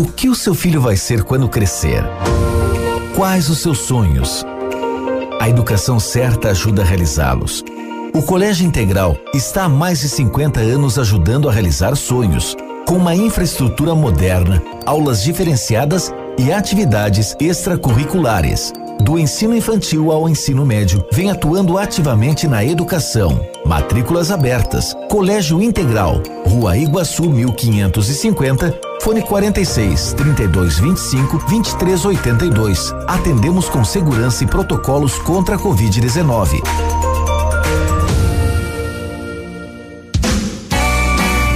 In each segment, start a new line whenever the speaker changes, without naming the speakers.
O que o seu filho vai ser quando crescer? Quais os seus sonhos? A educação certa ajuda a realizá-los. O Colégio Integral está há mais de 50 anos ajudando a realizar sonhos, com uma infraestrutura moderna, aulas diferenciadas e atividades extracurriculares. Do ensino infantil ao ensino médio, vem atuando ativamente na educação. Matrículas abertas. Colégio Integral, Rua Iguaçu 1550, fone 46 3225 2382. Atendemos com segurança e protocolos contra a Covid-19.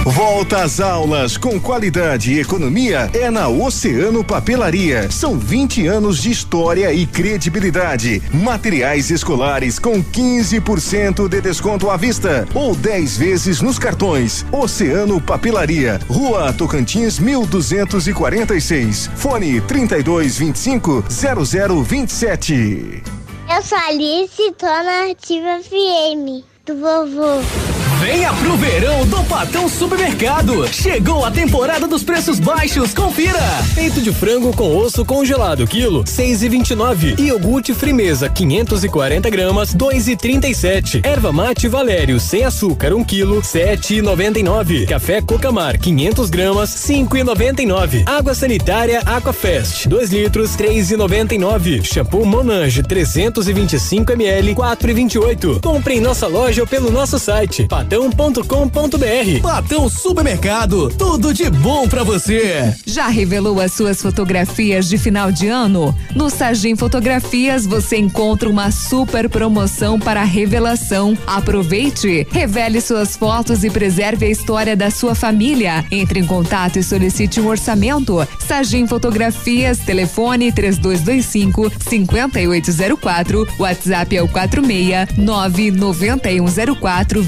Volta às aulas com qualidade e economia é na Oceano Papelaria. São 20 anos de história e credibilidade. Materiais escolares com 15% de desconto à vista ou 10 vezes nos cartões. Oceano Papelaria, Rua Tocantins 1246. Fone 3225 0027.
Eu sou Alice, tô na Ativa FM do vovô.
Venha pro verão do Patão Supermercado. Chegou a temporada dos preços baixos. Confira. Peito de frango com osso congelado, quilo, seis e vinte e nove. Iogurte Frimeza, 540 gramas, dois e trinta e sete. Erva mate Valério, sem açúcar, um quilo, sete e noventa e nove. Café Cocamar, 500 gramas, cinco e noventa e nove. Água sanitária Aquafest, 2 litros, três e noventa e nove. Shampoo Monange, 325 ml, quatro e vinte e oito. Compre em nossa loja ou pelo nosso site patão.com.br. Patão Supermercado, tudo de bom para você.
Já revelou as suas fotografias de final de ano? No Sagim Fotografias você encontra uma super promoção para revelação. Aproveite, revele suas fotos e preserve a história da sua família. Entre em contato e solicite um orçamento. Sagim Fotografias, telefone 3225 5804, WhatsApp é o 46 99104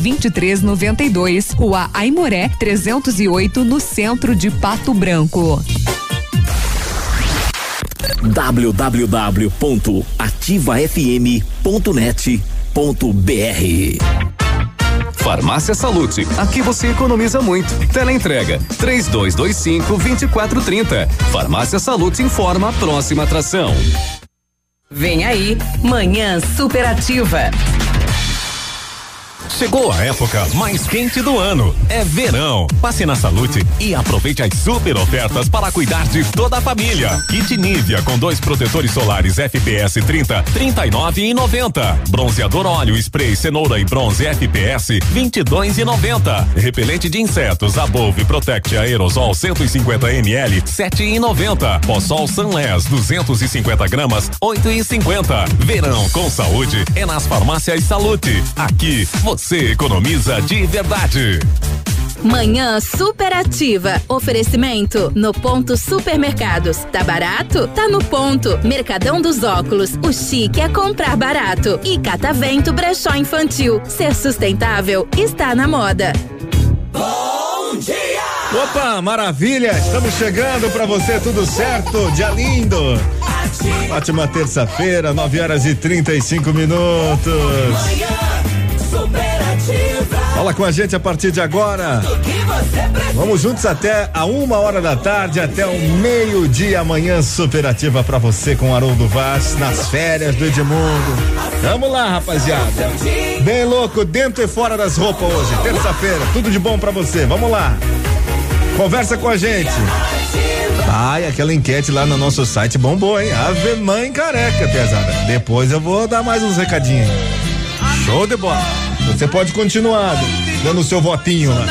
2392, Rua Aimoré 308, no centro de Pato Branco.
www.ativafm.net.br Farmácia Salute, aqui você economiza muito. Teleentrega, três dois, dois cinco, vinte e quatro, trinta. Farmácia Salute informa a próxima atração.
Vem aí, Manhã Superativa.
Chegou a época mais quente do ano. É verão. Passe na Salute e aproveite as super ofertas para cuidar de toda a família. Kit Nivea com dois protetores solares FPS 30, 39 e 90. Bronzeador óleo spray cenoura e bronze FPS 22 e 90. Repelente de insetos Above Protect Aerosol 150 ml 7 e 90. Possol Sunless 250 gramas 8 e 50. Verão com saúde é nas farmácias Salute. Aqui você economiza de verdade.
Manhã superativa. Oferecimento no ponto supermercados. Tá barato? Tá no ponto. Mercadão dos óculos. O chique é comprar barato. E Catavento Brechó Infantil. Ser sustentável está na moda.
Bom dia! Opa, maravilha! Estamos chegando para você, tudo certo? Dia lindo! Ótima terça-feira, 9 horas e 35 minutos. Fala com a gente a partir de agora. Vamos juntos até a uma hora da tarde, até o meio-dia amanhã superativa para você com Haroldo Vaz nas férias do Edmundo. Vamos lá, rapaziada. Bem louco, dentro e fora das roupas hoje, terça-feira. Tudo de bom para você. Vamos lá. Conversa com a gente. Ai, aquela enquete lá no nosso site bombou, hein? Ave mãe careca, pesada. Depois eu vou dar mais uns recadinhos. Show de bola. Você pode continuar dando o seu votinho lá.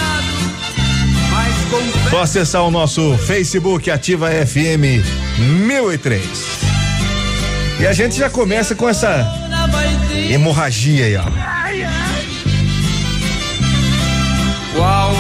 Só acessar o nosso Facebook Ativa FM 1003. E a gente já começa com essa hemorragia aí, ó.
Qual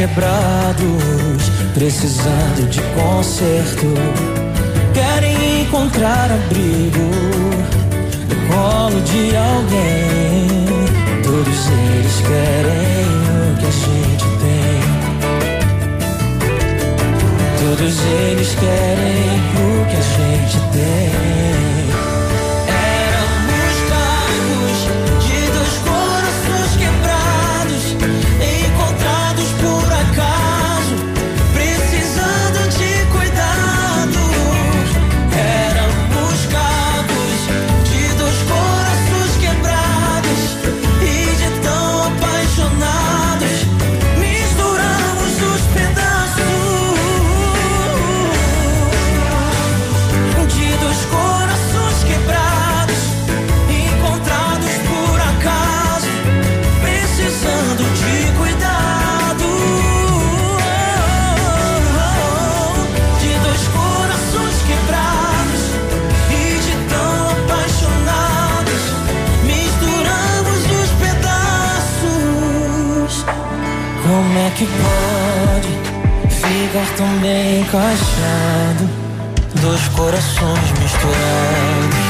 quebrados, precisando de conserto, querem encontrar abrigo no colo de alguém. Todos eles querem o que a gente tem. Todos eles querem o que a gente tem. Que pode ficar tão bem encaixado? Dois corações misturados.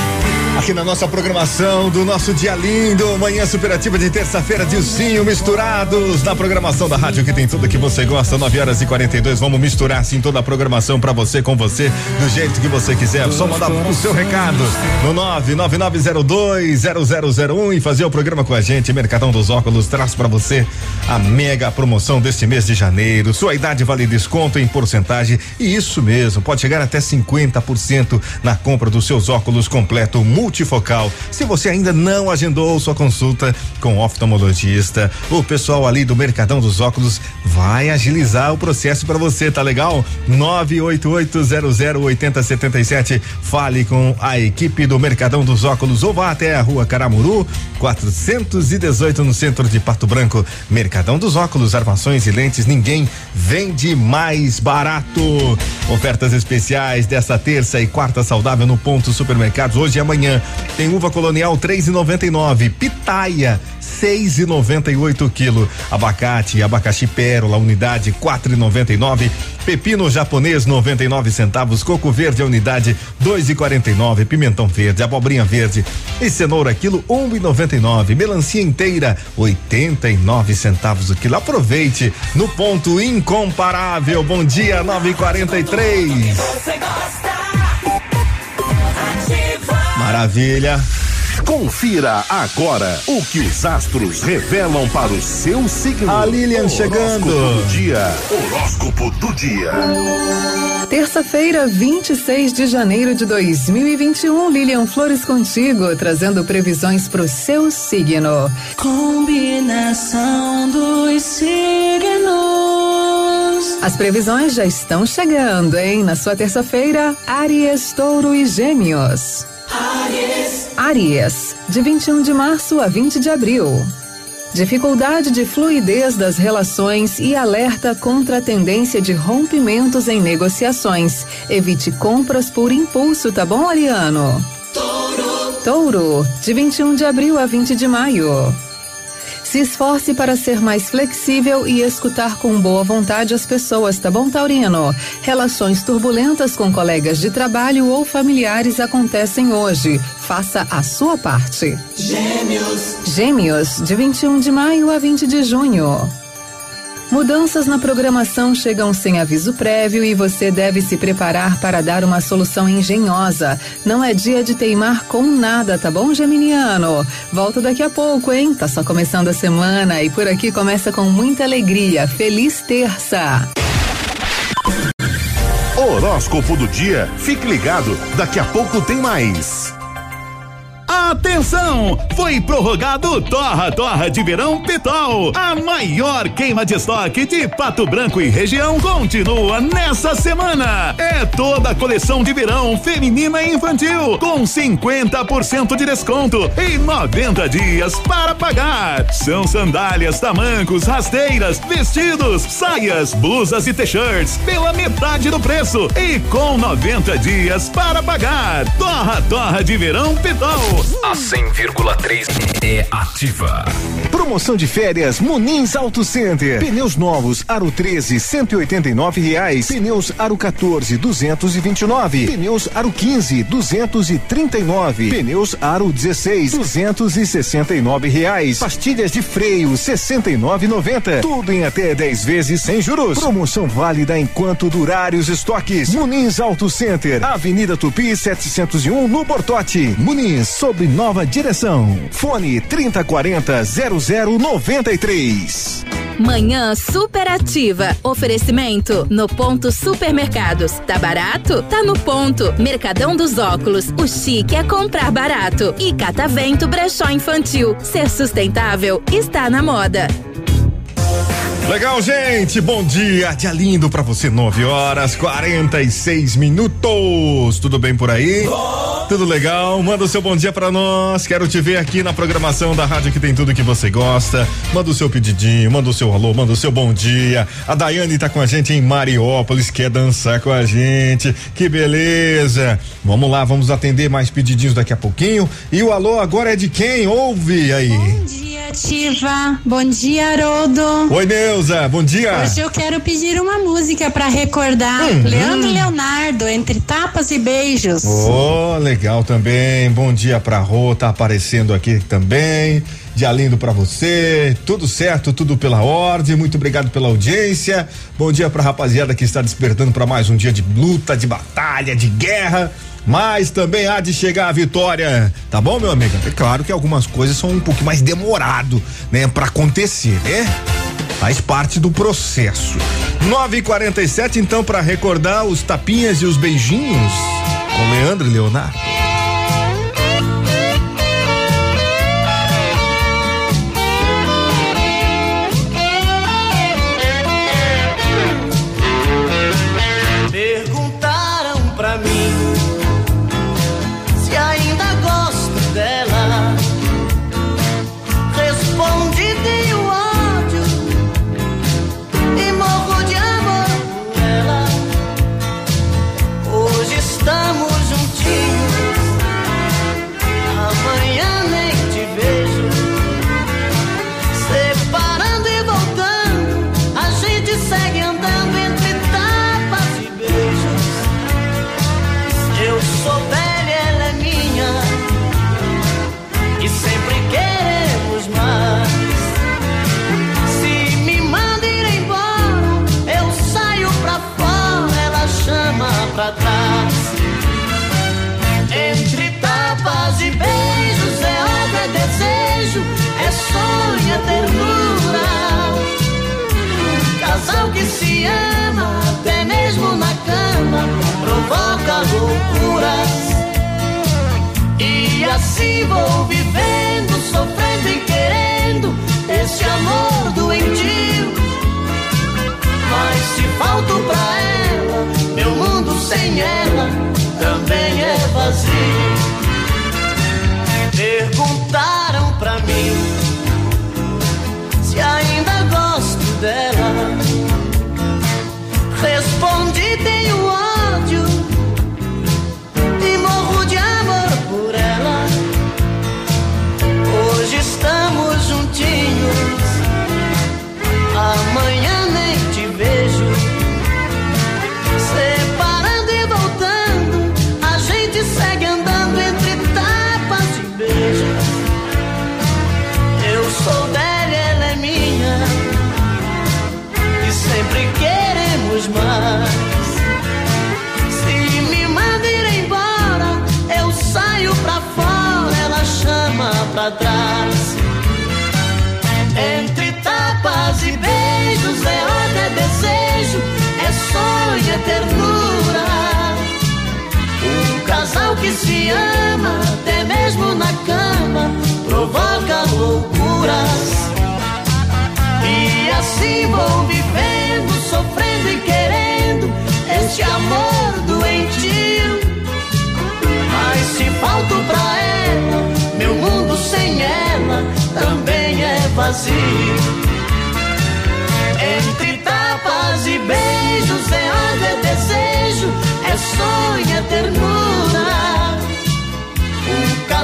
Aqui na nossa programação do nosso dia lindo, manhã superativa de terça-feira, Dilcinho misturados na programação da rádio que tem tudo que você gosta, 9 horas e 42. Vamos misturar assim toda a programação para você, com você, do jeito que você quiser. Só mandar o seu recado no 999020001 e fazer o programa com a gente. Mercadão dos Óculos traz para você a mega promoção deste mês de janeiro. Sua idade vale desconto em porcentagem e isso mesmo, pode chegar até 50% na compra dos seus óculos completo multifocal. Se você ainda não agendou sua consulta com oftalmologista, o pessoal ali do Mercadão dos Óculos vai agilizar o processo para você, tá legal? 988008077. Fale com a equipe do Mercadão dos Óculos ou vá até a Rua Caramuru, 418 no centro de Pato Branco. Mercadão dos Óculos, armações e lentes, ninguém vende mais barato. Ofertas especiais dessa terça e quarta saudável no ponto supermercados hoje e amanhã tem uva colonial 3,99, pitaia 6,98 quilo, abacate, abacaxi pérola unidade 4,99, pepino japonês 99 centavos, coco verde unidade 2,49, pimentão verde, abobrinha verde e cenoura quilo 1,99, melancia inteira 89 centavos o quilo. Aproveite no ponto incomparável. Bom dia 9:43.
Você gosta?
Maravilha.
Confira agora o que os astros revelam para o seu signo.
A Lilian
Horóscopo
chegando.
Do dia. Horóscopo do dia.
Terça-feira, 26 de janeiro de 2021, Lilian Flores contigo, trazendo previsões para o seu signo.
Combinação dos signos.
As previsões já estão chegando, hein? Na sua terça-feira, Áries, Touro e Gêmeos.
Aries,
Áries, de 21 de março a 20 de abril. Dificuldade de fluidez das relações e alerta contra a tendência de rompimentos em negociações. Evite compras por impulso, tá bom, Ariano?
touro,
Touro, de 21 de abril a 20 de maio. Se esforce para ser mais flexível e escutar com boa vontade as pessoas, tá bom, Taurino? Relações turbulentas com colegas de trabalho ou familiares acontecem hoje. Faça a sua parte.
gêmeos,
Gêmeos, de 21 de maio a 20 de junho. Mudanças na programação chegam sem aviso prévio e você deve se preparar para dar uma solução engenhosa. Não é dia de teimar com nada, tá bom, Geminiano? Volto daqui a pouco, hein? Tá só começando a semana e por aqui começa com muita alegria. Feliz terça!
Horóscopo do dia. Fique ligado, daqui a pouco tem mais.
Atenção! Foi prorrogado Torra Torra de Verão Pitol. A maior queima de estoque de Pato Branco e região continua nessa semana. É toda a coleção de verão feminina e infantil com 50% de desconto e 90 dias para pagar. São sandálias, tamancos, rasteiras, vestidos, saias, blusas e t-shirts pela metade do preço e com 90 dias para pagar. Torra Torra de Verão Pitol.
A 100,3 é ativa.
Promoção de férias Munins Auto Center. Pneus novos Aro 13 189 reais. Pneus Aro 14 229. Pneus Aro 15 239. Pneus Aro 16 269 reais. Pastilhas de freio 69,90. Tudo em até 10 vezes sem juros. Promoção válida enquanto durarem os estoques. Munins Auto Center. Avenida Tupi 701 no Bortote. Munins sob nova direção. Fone 3040 0093.
Manhã superativa. Oferecimento no ponto supermercados. Tá barato? Tá no ponto. Mercadão dos óculos. O chique é comprar barato. E Catavento Brechó Infantil. Ser sustentável está na moda.
Legal, gente. Bom dia. Dia lindo pra você. 9 horas 46 minutos. Tudo bem por aí? Tudo legal? Manda o seu bom dia pra nós. Quero te ver aqui na programação da rádio que tem tudo que você gosta. Manda o seu pedidinho, manda o seu alô, manda o seu bom dia. A Daiane tá com a gente em Mariópolis, quer dançar com a gente. Que beleza. Vamos lá, vamos atender mais pedidinhos daqui a pouquinho. E o alô agora é de quem? Ouve aí.
Bom dia, Superativa. Bom dia, Haroldo.
Oi, Neuza, bom dia.
Hoje eu quero pedir uma música pra recordar
Uhum.
Leandro e Leonardo, entre tapas e beijos.
Oh, legal também. Bom dia pra Rô, tá aparecendo aqui também. Dia lindo pra você. Tudo certo, tudo pela ordem. Muito obrigado pela audiência. Bom dia pra rapaziada que está despertando pra mais um dia de luta, de batalha, de guerra. Mas também há de chegar a vitória, tá bom, meu amigo? É claro que algumas coisas são um pouco mais demorado, né, para acontecer, né? Faz parte do processo. 9h47, então, para recordar os tapinhas e os beijinhos com Leandro e Leonardo.
Ama, até mesmo na cama, provoca loucuras. E assim vou vivendo, sofrendo e querendo esse amor doentio. Mas se falto pra ela, meu mundo sem ela também é vazio. Perguntaram pra mim se ainda gosto dela. Ama, até mesmo na cama, provoca loucuras. E assim vou vivendo, sofrendo e querendo este amor doentio. Mas se falto pra ela, meu mundo sem ela também é vazio. Entre tapas e beijos é ódio, é desejo, é sonho, é ternura.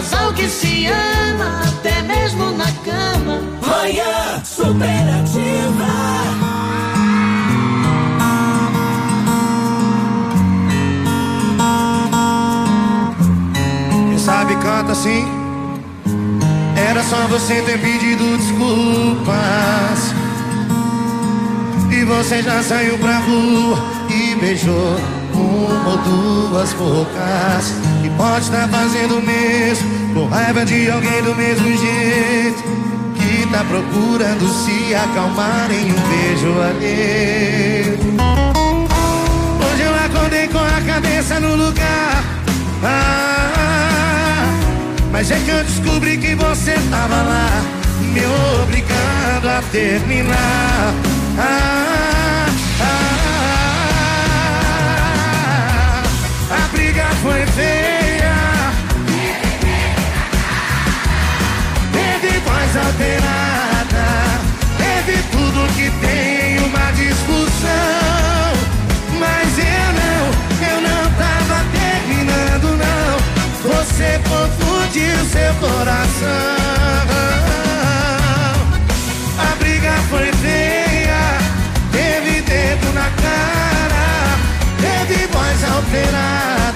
Casal que se ama, até mesmo na cama.
Manhã superativa.
Quem sabe canta assim. Era só você ter pedido desculpas. E você já saiu pra rua e beijou uma ou duas bocas. E pode estar fazendo o mesmo, com raiva de alguém do mesmo jeito. Que tá procurando se acalmar em um beijo alheio. Hoje eu acordei com a cabeça no lugar. Ah, mas é que eu descobri que você tava lá, me obrigando a terminar. Ah, ah, a briga foi feia. mais alterada. Teve tudo que tem uma discussão. Mas eu não, eu não tava terminando, não. Você confundiu seu coração. A briga foi feia, teve dedo na cara, teve voz alterada.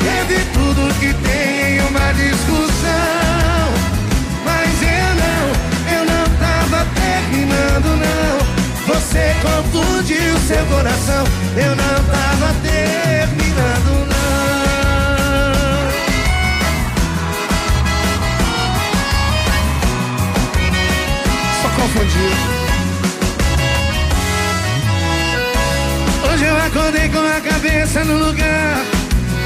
Teve tudo que tem uma discussão. Seu coração. Eu não tava terminando, não. Só confundiu. Hoje eu acordei com a cabeça no lugar.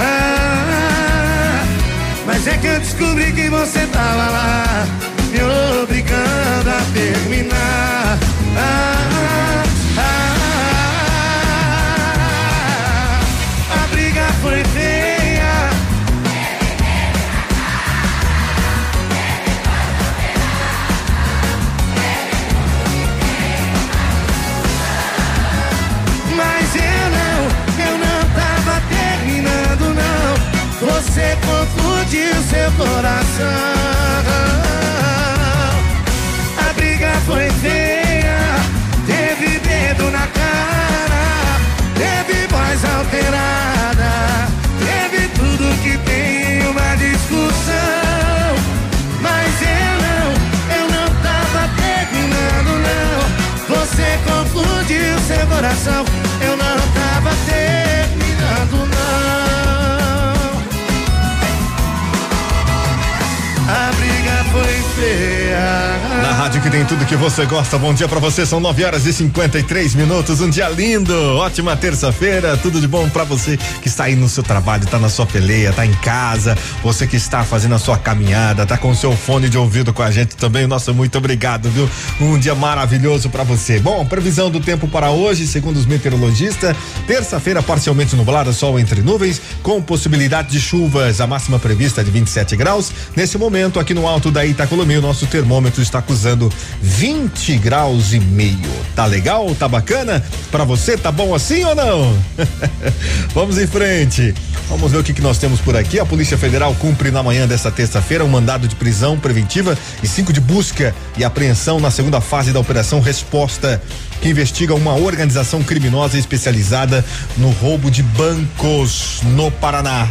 Ah, mas é que eu descobri que você tava lá, me obrigando a terminar. Ah, a briga foi feia. Mas eu não, eu não tava terminando não. Você confundiu seu coração. A briga foi feia, seu coração,
rádio que tem tudo que você gosta. Bom dia pra você. São 9 horas e 53 minutos. Um dia lindo. Ótima terça-feira. Tudo de bom pra você que está aí no seu trabalho, tá na sua peleia, tá em casa. Você que está fazendo a sua caminhada, tá com o seu fone de ouvido com a gente também. Nossa, muito obrigado, viu? Um dia maravilhoso pra você. Bom, previsão do tempo para hoje, segundo os meteorologistas, terça-feira parcialmente nublada, sol entre nuvens, com possibilidade de chuvas. A máxima prevista é de 27 graus. Nesse momento, aqui no alto da Itacolomi, o nosso termômetro está acusando 20 graus e meio. Tá legal? Tá bacana? Pra você, tá bom assim ou não? Vamos em frente. Vamos ver o que, que nós temos por aqui. A Polícia Federal cumpre na manhã desta terça-feira um mandado de prisão preventiva e cinco de busca e apreensão na segunda fase da Operação Resposta, que investiga uma organização criminosa especializada no roubo de bancos no Paraná.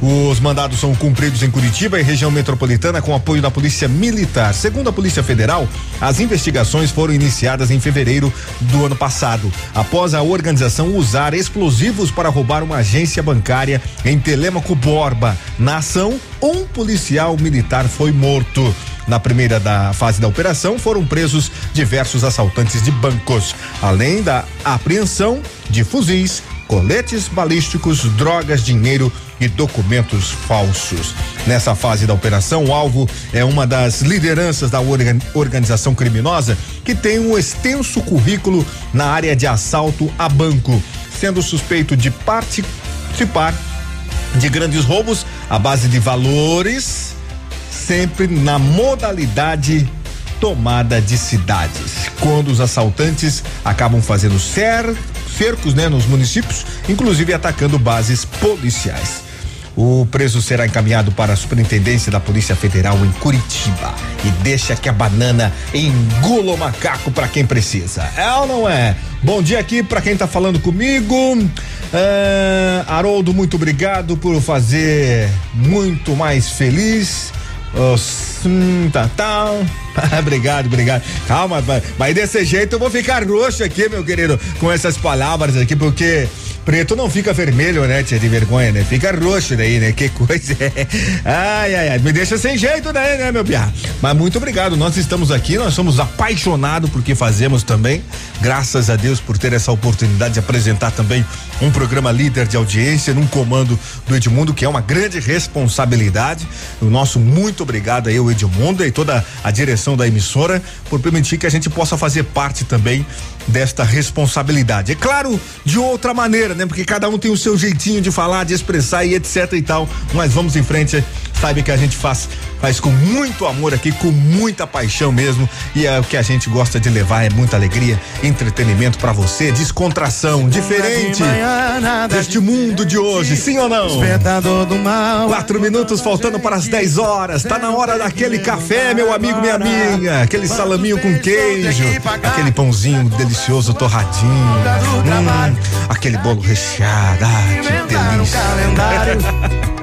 Os mandados são cumpridos em Curitiba e região metropolitana com apoio da Polícia Militar. Segundo a Polícia Federal, as investigações foram iniciadas em fevereiro do ano passado, após a organização usar explosivos para roubar uma agência bancária em Telêmaco Borba. Na ação, um policial militar foi morto. Na primeira da fase da operação, foram presos diversos assaltantes de bancos, além da apreensão de fuzis, coletes balísticos, drogas, dinheiro e documentos falsos. Nessa fase da operação, o alvo é uma das lideranças da organ organização criminosa que tem um extenso currículo na área de assalto a banco, sendo suspeito de participar de grandes roubos à base de valores, sempre na modalidade tomada de cidades. Quando os assaltantes acabam fazendo cer cercos né, nos municípios, inclusive atacando bases policiais. O preso será encaminhado para a Superintendência da Polícia Federal em Curitiba e deixa que a banana engula o macaco para quem precisa. É ou não é? Bom dia aqui para quem tá falando comigo. É, Haroldo, muito obrigado por fazer muito mais feliz. Oh, tá, tá. obrigado, obrigado. Calma, mas desse jeito eu vou ficar roxo aqui, meu querido, com essas palavras aqui, porque preto não fica vermelho, né, tia, de vergonha, né? Fica roxo daí, né? Que coisa. ai, ai, ai. Me deixa sem jeito daí, né, meu piá? Mas muito obrigado. Nós estamos aqui, nós somos apaixonados por que fazemos também. Graças a Deus por ter essa oportunidade de apresentar também um programa líder de audiência num comando do Edmundo, que é uma grande responsabilidade. O nosso muito obrigado aí, o Edmundo e toda a direção da emissora por permitir que a gente possa fazer parte também desta responsabilidade. É claro, de outra maneira, né? Porque cada um tem o seu jeitinho de falar, de expressar e etc e tal. Mas vamos em frente. Saiba que a gente faz faz com muito amor aqui, com muita paixão mesmo. E é o que a gente gosta de levar é muita alegria, entretenimento para você, descontração, diferente deste mundo de hoje, sim ou não?
do mal.
Quatro minutos faltando para as 10 horas. Tá na hora daquele café, meu amigo, minha amiga. Aquele salaminho com queijo, aquele pãozinho delicioso torradinho. Hum, aquele bolo recheado. Ai, que delícia.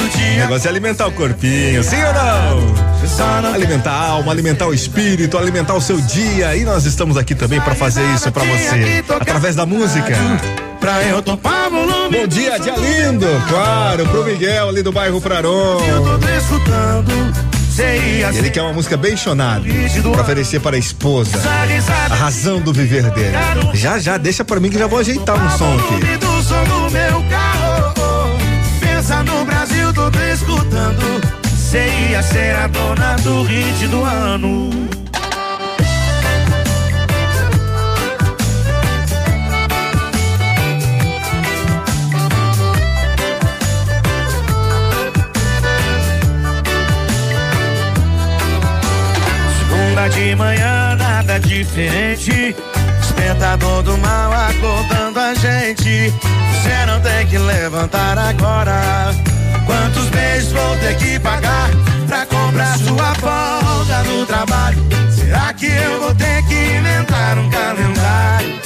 Todo dia.
O negócio é alimentar o corpinho, sim ou não? Alimentar a alma, alimentar o espírito, alimentar o seu dia. E nós estamos aqui também para fazer isso para você. Através da música.
Pra eu topar volume.
Bom dia, dia lindo. Claro, pro Miguel ali do bairro Praron.
Eu tô
E ele quer uma música bem chonada para oferecer para a esposa. A razão do viver dele. Já, já, deixa para mim que já vou ajeitar um som aqui.
No Brasil, te escutando. Você ia ser a dona do hit do ano. Segunda de manhã, nada diferente. Despertador do mal acordando a gente. Você não tem que levantar agora. Quantos beijos vou ter que pagar pra comprar sua folga no trabalho? Será que eu vou ter que inventar um calendário?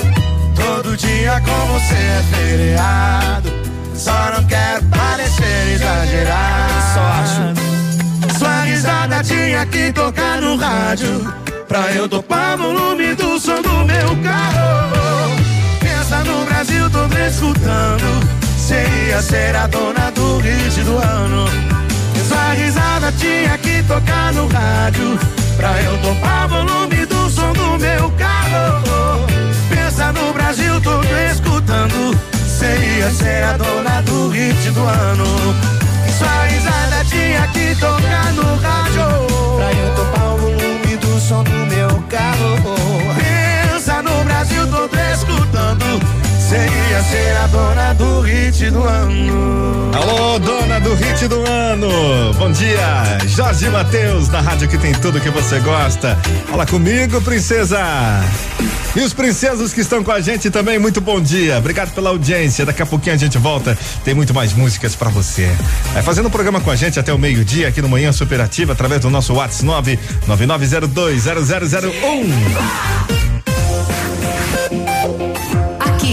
Todo dia com você é feriado. Só não quero parecer exagerado. Só acho. Sua risada tinha que tocar no rádio. Pra eu topar volume do som do meu carro. Pensa no Brasil, me escutando. Você ia ser a dona do hit do ano. Sua risada tinha que tocar no rádio. Pra eu topar volume do som do meu carro. Pensa no Brasil, me escutando. Você ia ser a dona do hit do ano. Sua risada tinha que tocar no rádio. Pra eu topar o volume do som do meu carro. Pensa no Brasil, te escutando. Você ia ser a dona do hit do ano.
Alô, dona do hit do ano. Bom dia, Jorge Matheus, na rádio que tem tudo que você gosta. Fala comigo, princesa. E os princesos que estão com a gente também, muito bom dia. Obrigado pela audiência. Daqui a pouquinho a gente volta. Tem muito mais músicas pra você. Vai fazendo o programa com a gente até o meio-dia aqui no Manhã Superativa através do nosso WhatsApp 999020001.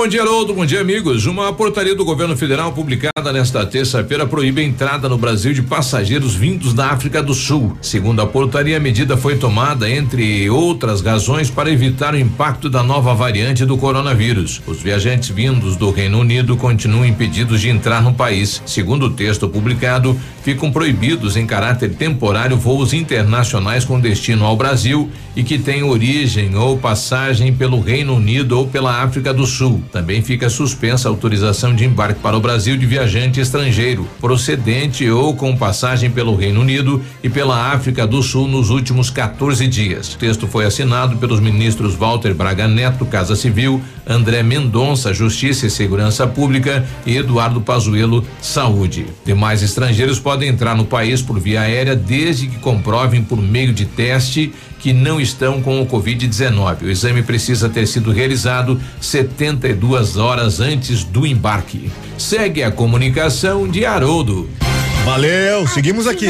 Bom dia, Haroldo. Bom dia, amigos. Uma portaria do governo federal publicada nesta terça-feira proíbe a entrada no Brasil de passageiros vindos da África do Sul. Segundo a portaria, a medida foi tomada, entre outras razões, para evitar o impacto da nova variante do coronavírus. Os viajantes vindos do Reino Unido continuam impedidos de entrar no país. Segundo o texto publicado, ficam proibidos em caráter temporário voos internacionais com destino ao Brasil e que tenham origem ou passagem pelo Reino Unido ou pela África do Sul. Também fica suspensa a autorização de embarque para o Brasil de viajante estrangeiro, procedente ou com passagem pelo Reino Unido e pela África do Sul nos últimos 14 dias. O texto foi assinado pelos ministros Walter Braga Neto, Casa Civil, André Mendonça, Justiça e Segurança Pública e Eduardo Pazuello, Saúde. Demais estrangeiros podem entrar no país por via aérea desde que comprovem por meio de teste que não estão com o Covid-19. O exame precisa ter sido realizado 72 horas antes do embarque. Segue a comunicação de Haroldo.
Valeu, seguimos aqui.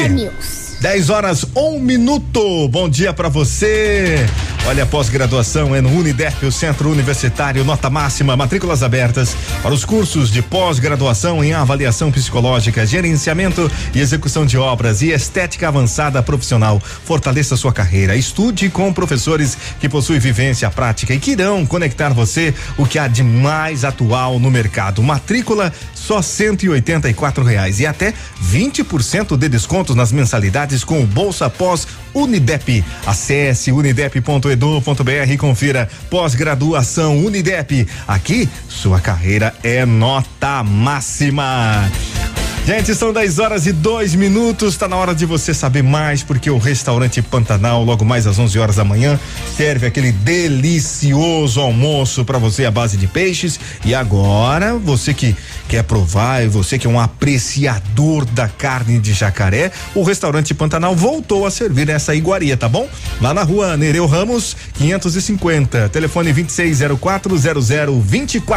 10 horas, um minuto. Bom dia para você. Olha, pós-graduação é no Unidep, o Centro Universitário Nota Máxima, matrículas abertas para os cursos de pós-graduação em avaliação psicológica, gerenciamento e execução de obras e estética avançada profissional. Fortaleça sua carreira. Estude com professores que possuem vivência prática e que irão conectar você o que há de mais atual no mercado. Matrícula só cento e oitenta e quatro reais e até 20% de descontos nas mensalidades com o Bolsa Pós Unidep. Acesse unidep.edu.br e confira pós-graduação Unidep. Aqui, sua carreira é nota máxima. Gente, são 10 horas e dois minutos. Está na hora de você saber mais, porque o restaurante Pantanal, logo mais às 11 horas da manhã, serve aquele delicioso almoço para você à base de peixes. E agora, você que quer provar e você que é um apreciador da carne de jacaré, o restaurante Pantanal voltou a servir essa iguaria, tá bom? Lá na rua Nereu Ramos, 550, telefone 26040024.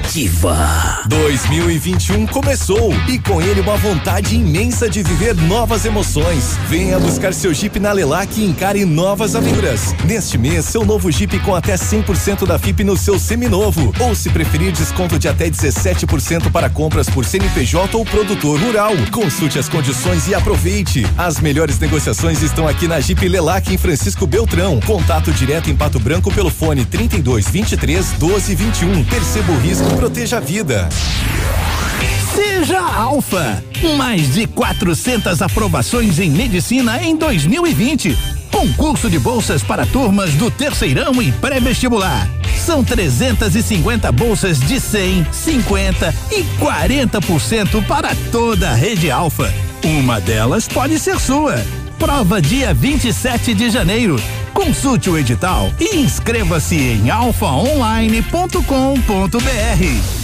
Ativa. 2021 começou e com ele uma vontade imensa de viver novas emoções. Venha buscar seu Jeep na Lelac e encare novas aventuras. Neste mês, seu novo Jeep com até 100% da FIP no seu seminovo. Ou se preferir, desconto de até 17% para compras por CNPJ ou produtor rural. Consulte as condições e aproveite. As melhores negociações estão aqui na Jeep Lelac em Francisco Beltrão. Contato direto em Pato Branco pelo fone 32 23 12 21. Perceba o risco proteja a vida.
Seja Alfa. Mais de 400 aprovações em medicina em 2020. Concurso de bolsas para turmas do terceirão e pré-vestibular. São 350 bolsas de 100, 50 e 40% para toda a rede Alfa. Uma delas pode ser sua. Prova dia 27 de janeiro. Consulte o edital e inscreva-se em alfaonline.com.br.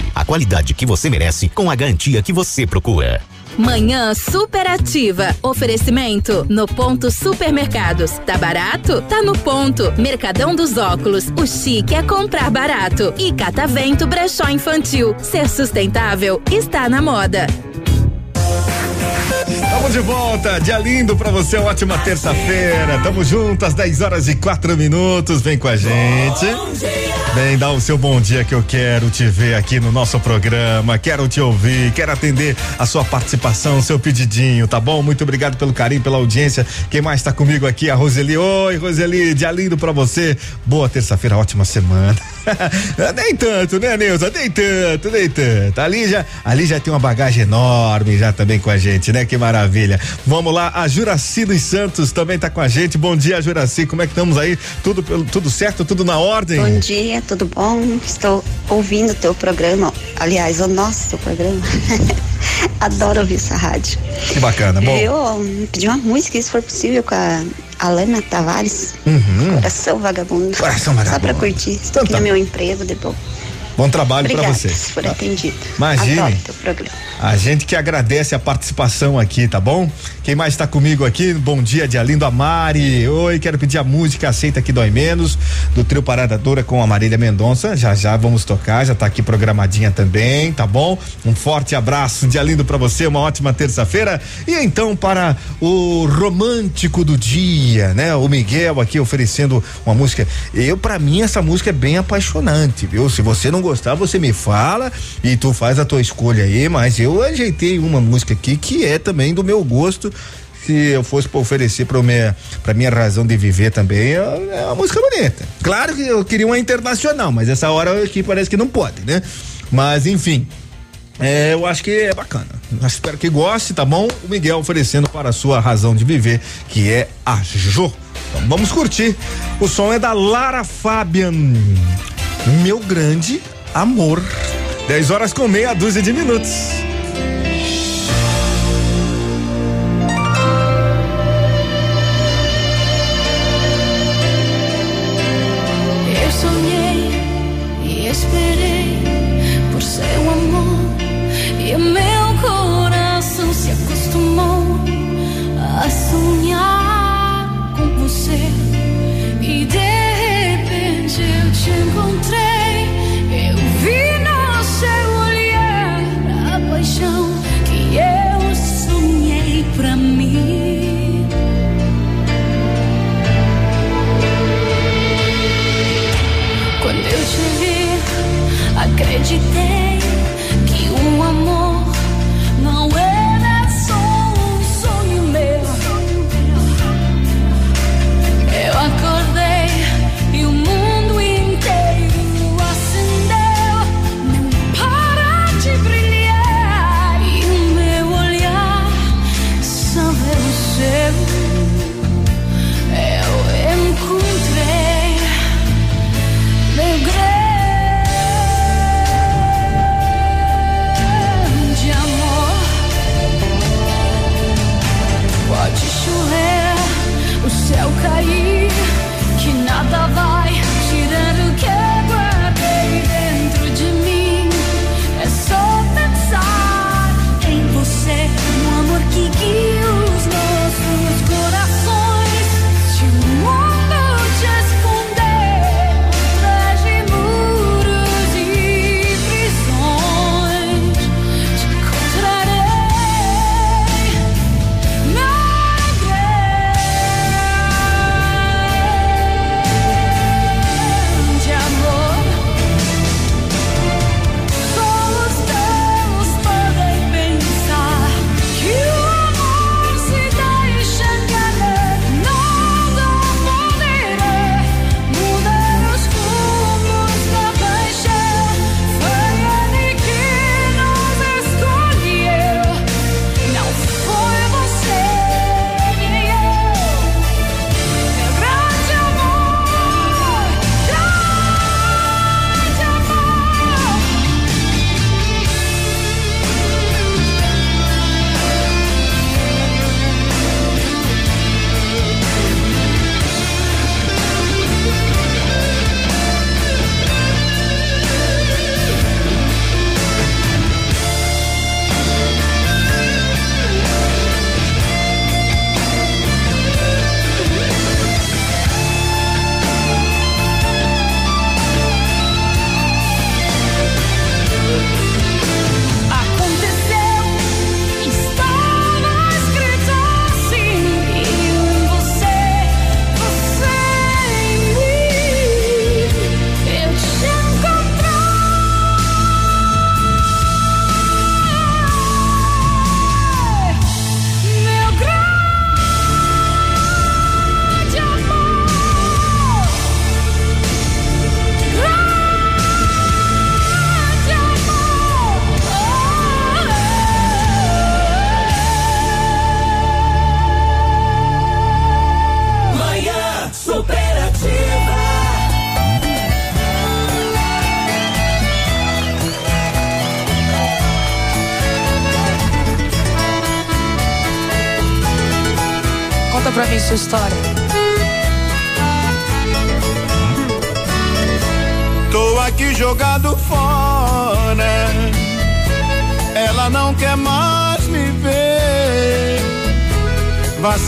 a qualidade que você merece com a garantia que você procura.
Manhã superativa. Oferecimento no ponto supermercados. Tá barato? Tá no ponto. Mercadão dos óculos. O chique é comprar barato. E Catavento Brechó Infantil. Ser sustentável está na moda.
Estamos de volta, dia lindo pra você, ótima terça-feira. Tamo junto às 10 horas e 4 minutos. Vem com a gente. Vem dar o seu bom dia que eu quero te ver aqui no nosso programa. Quero te ouvir, quero atender a sua participação, seu pedidinho, tá bom? Muito obrigado pelo carinho, pela audiência. Quem mais tá comigo aqui? A Roseli. Oi, Roseli, dia lindo pra você. Boa terça-feira, ótima semana. nem tanto, né, Neuza? Nem tanto, nem tanto. Ali já, ali já tem uma bagagem enorme já também com a gente, né? Que maravilha. Vamos lá, a Juraci dos Santos também tá com a gente. Bom dia, Juraci. Como é que estamos aí? Tudo, tudo certo? Tudo na ordem?
Bom dia, tudo bom? Estou ouvindo o teu programa. Aliás, o nosso programa. Adoro ouvir essa rádio.
Que bacana, bom.
Eu pedi uma música, se for possível, com a Alana Tavares.
Uhum.
Coração Vagabundo.
Coração
Só
Vagabundo.
pra curtir. Estou
Então
aqui
tá.
no meu emprego, depois.
Bom trabalho pra
Obrigada
você.
por atendido.
Imagine.
Adoro teu programa.
A gente que agradece a participação aqui, tá bom? Quem mais tá comigo aqui? Bom dia, dia lindo, a Mari. Oi, quero pedir a música Aceita que Dói Menos, do trio Parada Dura com a Marília Mendonça. Já já vamos tocar, já tá aqui programadinha também, tá bom? Um forte abraço, dia lindo pra você, uma ótima terça-feira. E então para o romântico do dia, né? O Miguel aqui oferecendo uma música. Eu, pra mim, essa música é bem apaixonante, viu? Se você não gostar, você me fala e tu faz a tua escolha aí, mas eu ajeitei uma música aqui que é também do meu gosto. Se eu fosse para oferecer para minha, pra minha razão de viver também, é é uma música bonita. Claro que eu queria uma internacional, mas essa hora aqui parece que não pode, né? Mas enfim, é, eu acho que é bacana. Eu espero que goste, tá bom? O Miguel oferecendo para a sua razão de viver, que é a Jô. Então, vamos curtir. O som é da Lara Fabian. Meu grande amor. 10 horas com meia dúzia de minutos.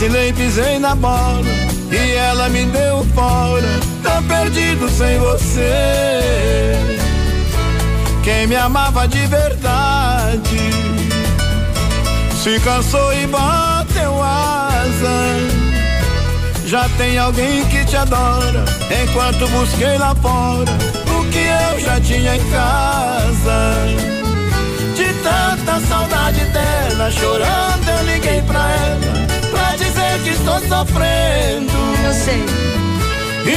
Vacilei, pisei na bola e ela me deu fora. Tô perdido sem você. Quem me amava de verdade se cansou e bateu asa. Já tem alguém que te adora. Enquanto busquei lá fora o que eu já tinha em casa. De tanta saudade dela, chorando, eu liguei pra ela que estou sofrendo.
Eu sei.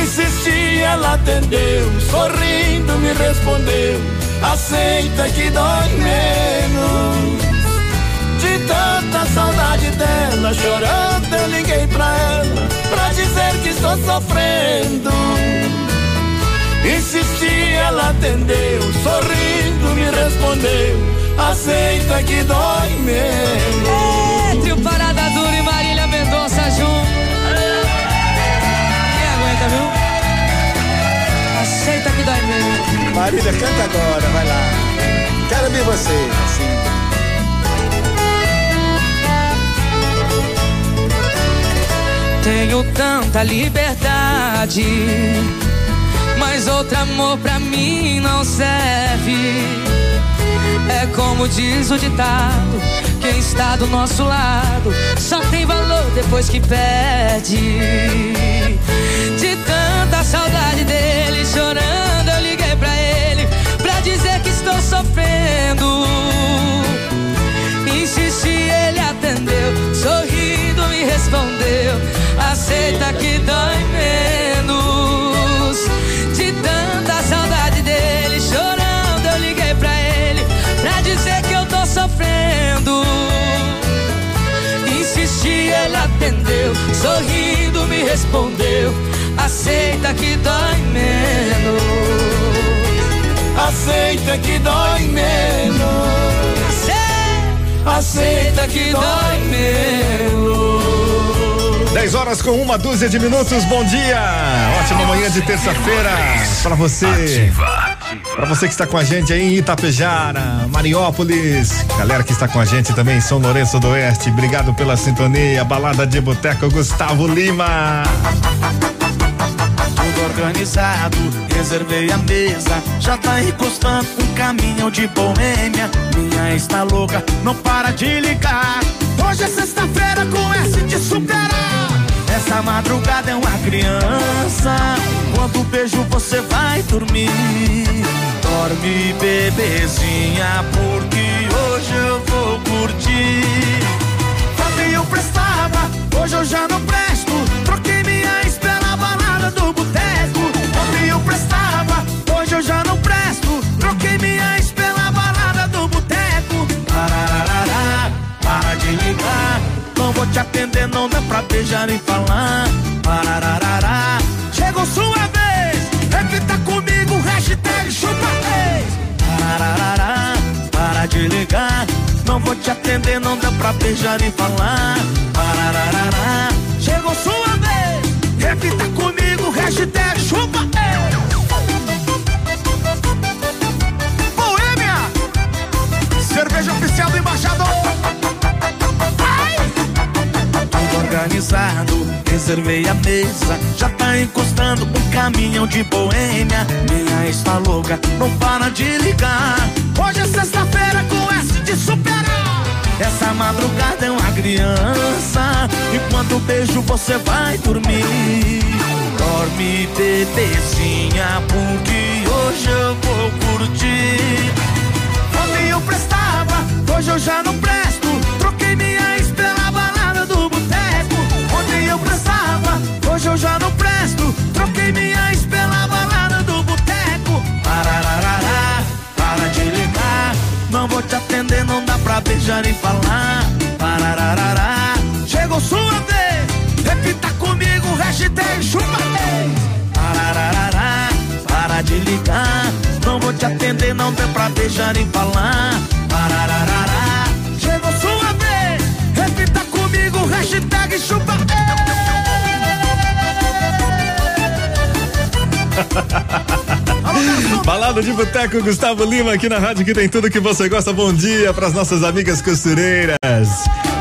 Insisti, ela atendeu, sorrindo me respondeu. Aceita que dói menos. De tanta saudade dela, chorando eu liguei pra ela, pra dizer que estou sofrendo. Insisti, ela atendeu, sorrindo me respondeu aceita que dói menos.
Entre o Parada duro e Maria. 21. Quem aguenta, viu? Aceita que dói mesmo.
Marília, canta agora, vai lá. Quero ver você, assim.
Tenho tanta liberdade, mas outro amor pra mim não serve. É como diz o ditado está do nosso lado só tem valor depois que perde. De tanta saudade dele, chorando, eu liguei pra ele pra dizer que estou sofrendo. Insisti, ele atendeu, sorrindo me respondeu. Aceita que dói menos. De tanta saudade dele, chorando, eu liguei pra ele sorrindo me respondeu. Aceita que dói menos.
Aceita que dói menos. Aceita que dói menos.
10 horas com uma dúzia de minutos, bom dia! Ótima manhã de terça-feira para você. Para você que está com a gente aí em Itapejara, Mariópolis, galera que está com a gente também em São Lourenço do Oeste, obrigado pela sintonia. Balada de Boteco Gustavo Lima.
Tudo organizado, reservei a mesa. Já tá encostando um caminhão de boêmia. Minha está louca, não para de ligar. Hoje é sexta-feira com S de superar. Essa madrugada é uma criança. Quando beijo você vai dormir. Dorme, bebezinha, porque hoje eu vou curtir. Fabinho prestava, hoje eu já não presto. Troquei minha pela balada do boteco. Fabinho prestava, hoje eu já não presto. Troquei minha pela balada do boteco. Para de ligar. Vou te atender, não dá pra beijar e falar. Chegou sua vez. Repita comigo, hashtag chupa três. Para de ligar. Não vou te atender, não dá pra beijar e falar. Chegou sua vez. Repita comigo, hashtag chupa Boêmia, organizado, reservei a mesa. Já tá encostando um caminhão de boêmia. Minha está louca, não para de ligar. Hoje é sexta-feira com S de superar. Essa madrugada é uma criança. E quando beijo você vai dormir. Dorme, bebezinha, porque hoje eu vou curtir. Ontem eu prestava, hoje eu já não presto. Hoje eu já não presto. Troquei minha ex pela balada do boteco. Parararará, para de ligar. Não vou te atender, não dá pra beijar e falar. Parararará, chegou sua vez. Repita comigo, hashtag chupa três. Parararará, para de ligar. Não vou te atender, não dá pra beijar e falar. Parararará, chegou sua vez. Repita comigo, hashtag chupa
Balada de Boteco, Gustavo Lima, aqui na rádio que tem tudo que você gosta. Bom dia para as nossas amigas costureiras.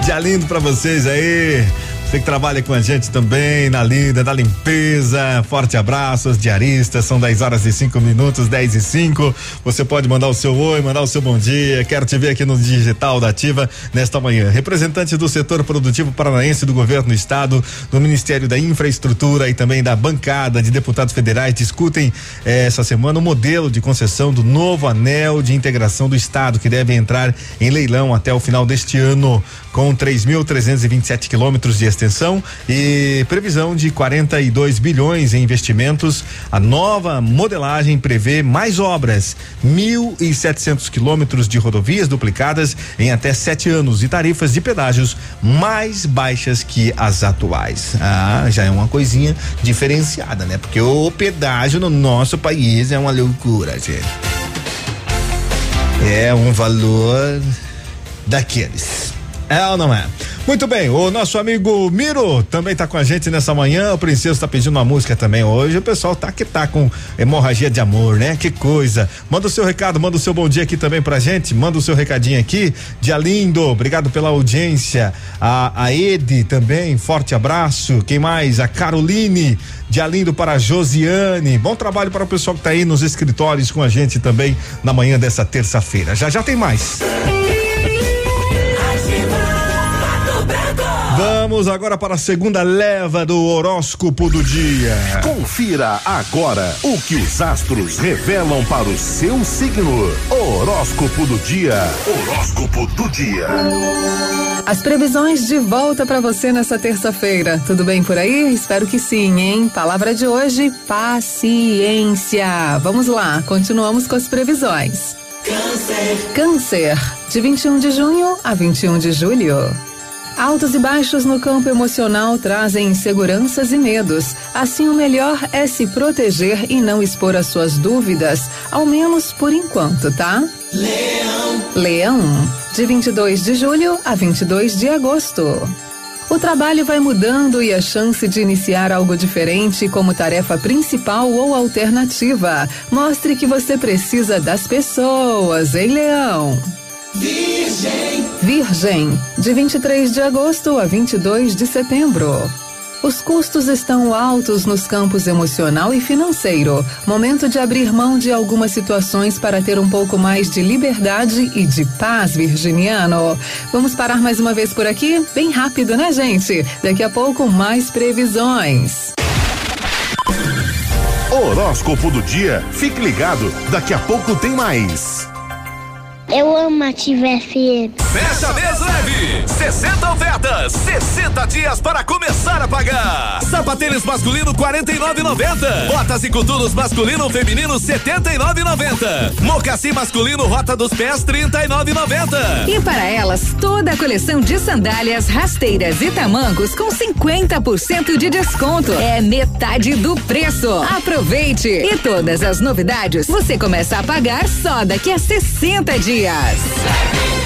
Dia lindo para vocês aí. Você que trabalha com a gente também na lida, da limpeza. Forte abraço, os diaristas. São 10 horas e 5 minutos, 10 e 5. Você pode mandar o seu oi, mandar o seu bom dia. Quero te ver aqui no Digital da Ativa nesta manhã. Representante do setor produtivo paranaense do governo do estado, do Ministério da Infraestrutura e também da bancada de deputados federais discutem eh, essa semana o modelo de concessão do novo anel de integração do estado que deve entrar em leilão até o final deste ano com 3.327 quilômetros de extensão e previsão de 42 bilhões em investimentos. A nova modelagem prevê mais obras, 1.700 quilômetros de rodovias duplicadas em até sete anos e tarifas de pedágios mais baixas que as atuais. Ah, já é uma coisinha diferenciada, né? Porque o pedágio no nosso país é uma loucura, gente. É um valor daqueles. É ou não é? Muito bem, o nosso amigo Miro também tá com a gente nessa manhã. O Princesa tá pedindo uma música também hoje. O pessoal tá que tá com hemorragia de amor, né? Que coisa. Manda o seu recado, manda o seu bom dia aqui também pra gente. Manda o seu recadinho aqui. Dia lindo, obrigado pela audiência. A, a Ede também, forte abraço. Quem mais? A Caroline. Dia lindo para a Josiane. Bom trabalho para o pessoal que tá aí nos escritórios com a gente também na manhã dessa terça-feira. Já já tem mais. Vamos agora para a segunda leva do horóscopo do dia.
Confira agora o que os astros revelam para o seu signo. Horóscopo do dia. Horóscopo do dia.
As previsões de volta para você nessa terça-feira. Tudo bem por aí? Espero que sim, hein? Palavra de hoje: paciência. Vamos lá, continuamos com as previsões. Câncer. Câncer, de 21 de junho a 21 de julho. Altos e baixos no campo emocional trazem inseguranças e medos. Assim, o melhor é se proteger e não expor as suas dúvidas, ao menos por enquanto, tá? Leão. Leão, de 22 de julho a 22 de agosto. O trabalho vai mudando e a chance de iniciar algo diferente como tarefa principal ou alternativa. Mostre que você precisa das pessoas, hein, Leão? Virgem. Virgem, de 23 de agosto a 22 de setembro. Os custos estão altos nos campos emocional e financeiro. Momento de abrir mão de algumas situações para ter um pouco mais de liberdade e de paz, virginiano. Vamos parar mais uma vez por aqui? Bem rápido, né, gente? Daqui a pouco, mais previsões.
Horóscopo do dia. Fique ligado, daqui a pouco tem mais.
Eu amo a Ativa FM.
Fecha mês leve. 60 ofertas, 60 dias para começar a pagar. Sapatênis masculino 49,90. Botas e coturnos masculino feminino 79,90. Mocassim masculino Rota dos Pés 39,90.
E para elas, toda a coleção de sandálias, rasteiras e tamancos com 50% de desconto. É metade do preço. Aproveite! E todas as novidades você começa a pagar só daqui a 60 dias.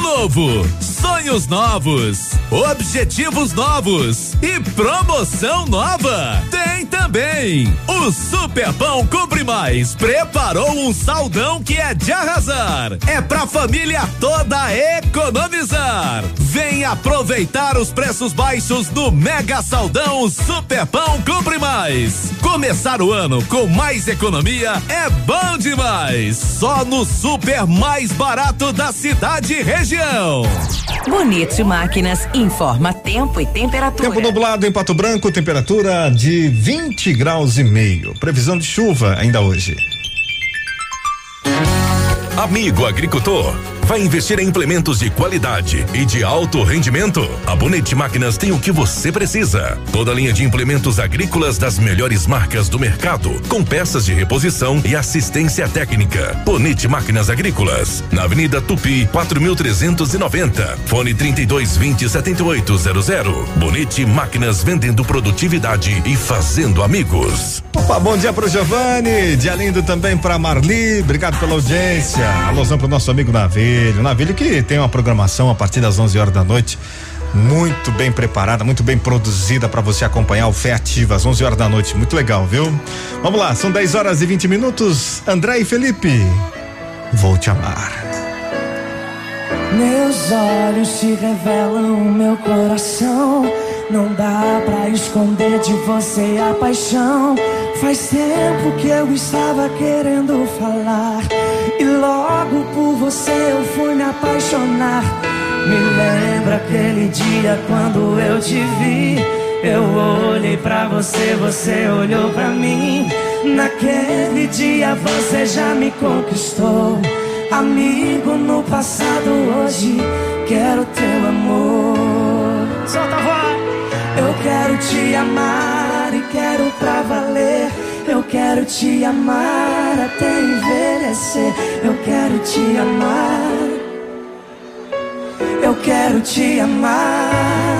Novo, sonhos novos, objetivos novos e promoção nova. Tem também. O Superpão Compre Mais preparou um saldão que é de arrasar. É pra família toda economizar. Vem aproveitar os preços baixos do Mega Saldão Superpão Compre Mais. Começar o ano com mais economia é bom demais. Só no super mais barato da cidade e região.
Bonito Máquinas informa tempo e temperatura.
Tempo nublado em Pato Branco, temperatura de 20 graus e meio. Previsão de chuva ainda hoje.
Amigo agricultor, Vai investir em implementos de qualidade e de alto rendimento? A Bonete Máquinas tem o que você precisa. Toda a linha de implementos agrícolas das melhores marcas do mercado, com peças de reposição e assistência técnica. Bonete Máquinas Agrícolas, na Avenida Tupi, 4390. Fone 3220 7800. Bonete Máquinas vendendo produtividade e fazendo amigos.
Opa, bom dia pro Giovanni, dia lindo também pra Marli, obrigado pela audiência. Alôzão pro nosso amigo Navilho, Navilho que tem uma programação a partir das 11 horas da noite muito bem preparada, muito bem produzida para você acompanhar o Fé Ativa às 11 horas da noite. Muito legal, viu? Vamos lá, são 10 horas e 20 minutos. André e Felipe, vou te amar.
Meus olhos te revelam meu coração. Não dá pra esconder de você a paixão. Faz tempo que eu estava querendo falar. E logo por você eu fui me apaixonar. Me lembra aquele dia quando eu te vi. Eu olhei pra você, você olhou pra mim. Naquele dia você já me conquistou. Amigo no passado, hoje quero teu amor. Solta a voz! Quero te amar e quero pra valer. Eu quero te amar até envelhecer. Eu quero te amar. Eu quero te amar.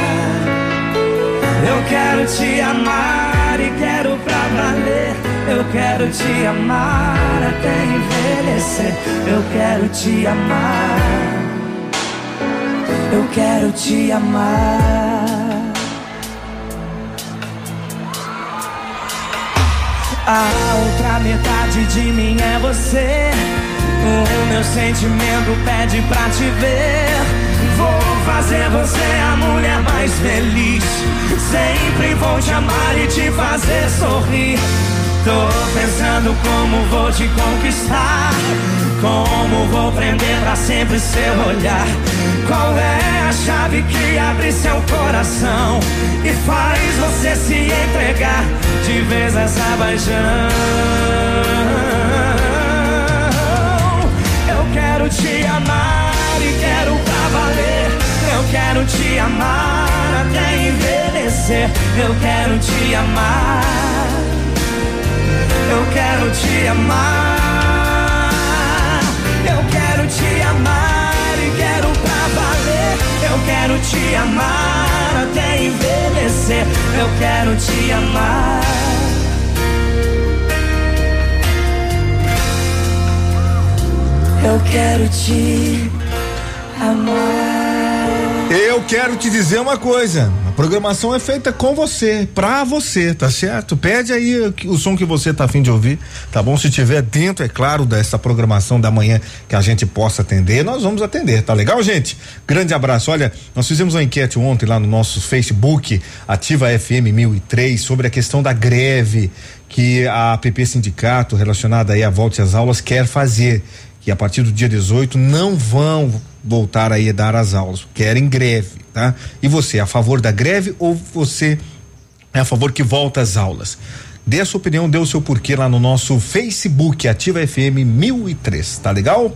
Eu quero te amar e quero pra valer. Eu quero te amar até envelhecer. Eu quero te amar. Eu quero te amar. A outra metade de mim é você. O meu sentimento pede pra te ver. Vou fazer você a mulher mais feliz. Sempre vou te amar e te fazer sorrir. Tô pensando como vou te conquistar. Como vou prender pra sempre seu olhar. Qual é a chave que abre seu coração e faz você se entregar de vez essa paixão? Eu quero te amar e quero pra valer. Eu quero te amar até envelhecer. Eu quero te amar. Eu quero te amar. Te amar e quero pra valer. Eu quero te amar até envelhecer. Eu quero te amar. Eu quero te amar.
Eu quero te dizer uma coisa. Programação é feita com você, pra você, tá certo? Pede aí o, som que você tá afim de ouvir, tá bom? Se tiver dentro, é claro, dessa programação da manhã que a gente possa atender, nós vamos atender, tá legal, gente? Grande abraço. Olha, nós fizemos uma enquete ontem lá no nosso Facebook, Ativa FM 1003, sobre a questão da greve que a APP Sindicato, relacionada aí à volta às aulas, quer fazer. Que a partir do dia 18 não vão voltar aí a dar as aulas, querem greve, tá? E você a favor da greve ou você é a favor que volta às aulas? Dê a sua opinião, dê o seu porquê lá no nosso Facebook, Ativa FM 1003, tá legal?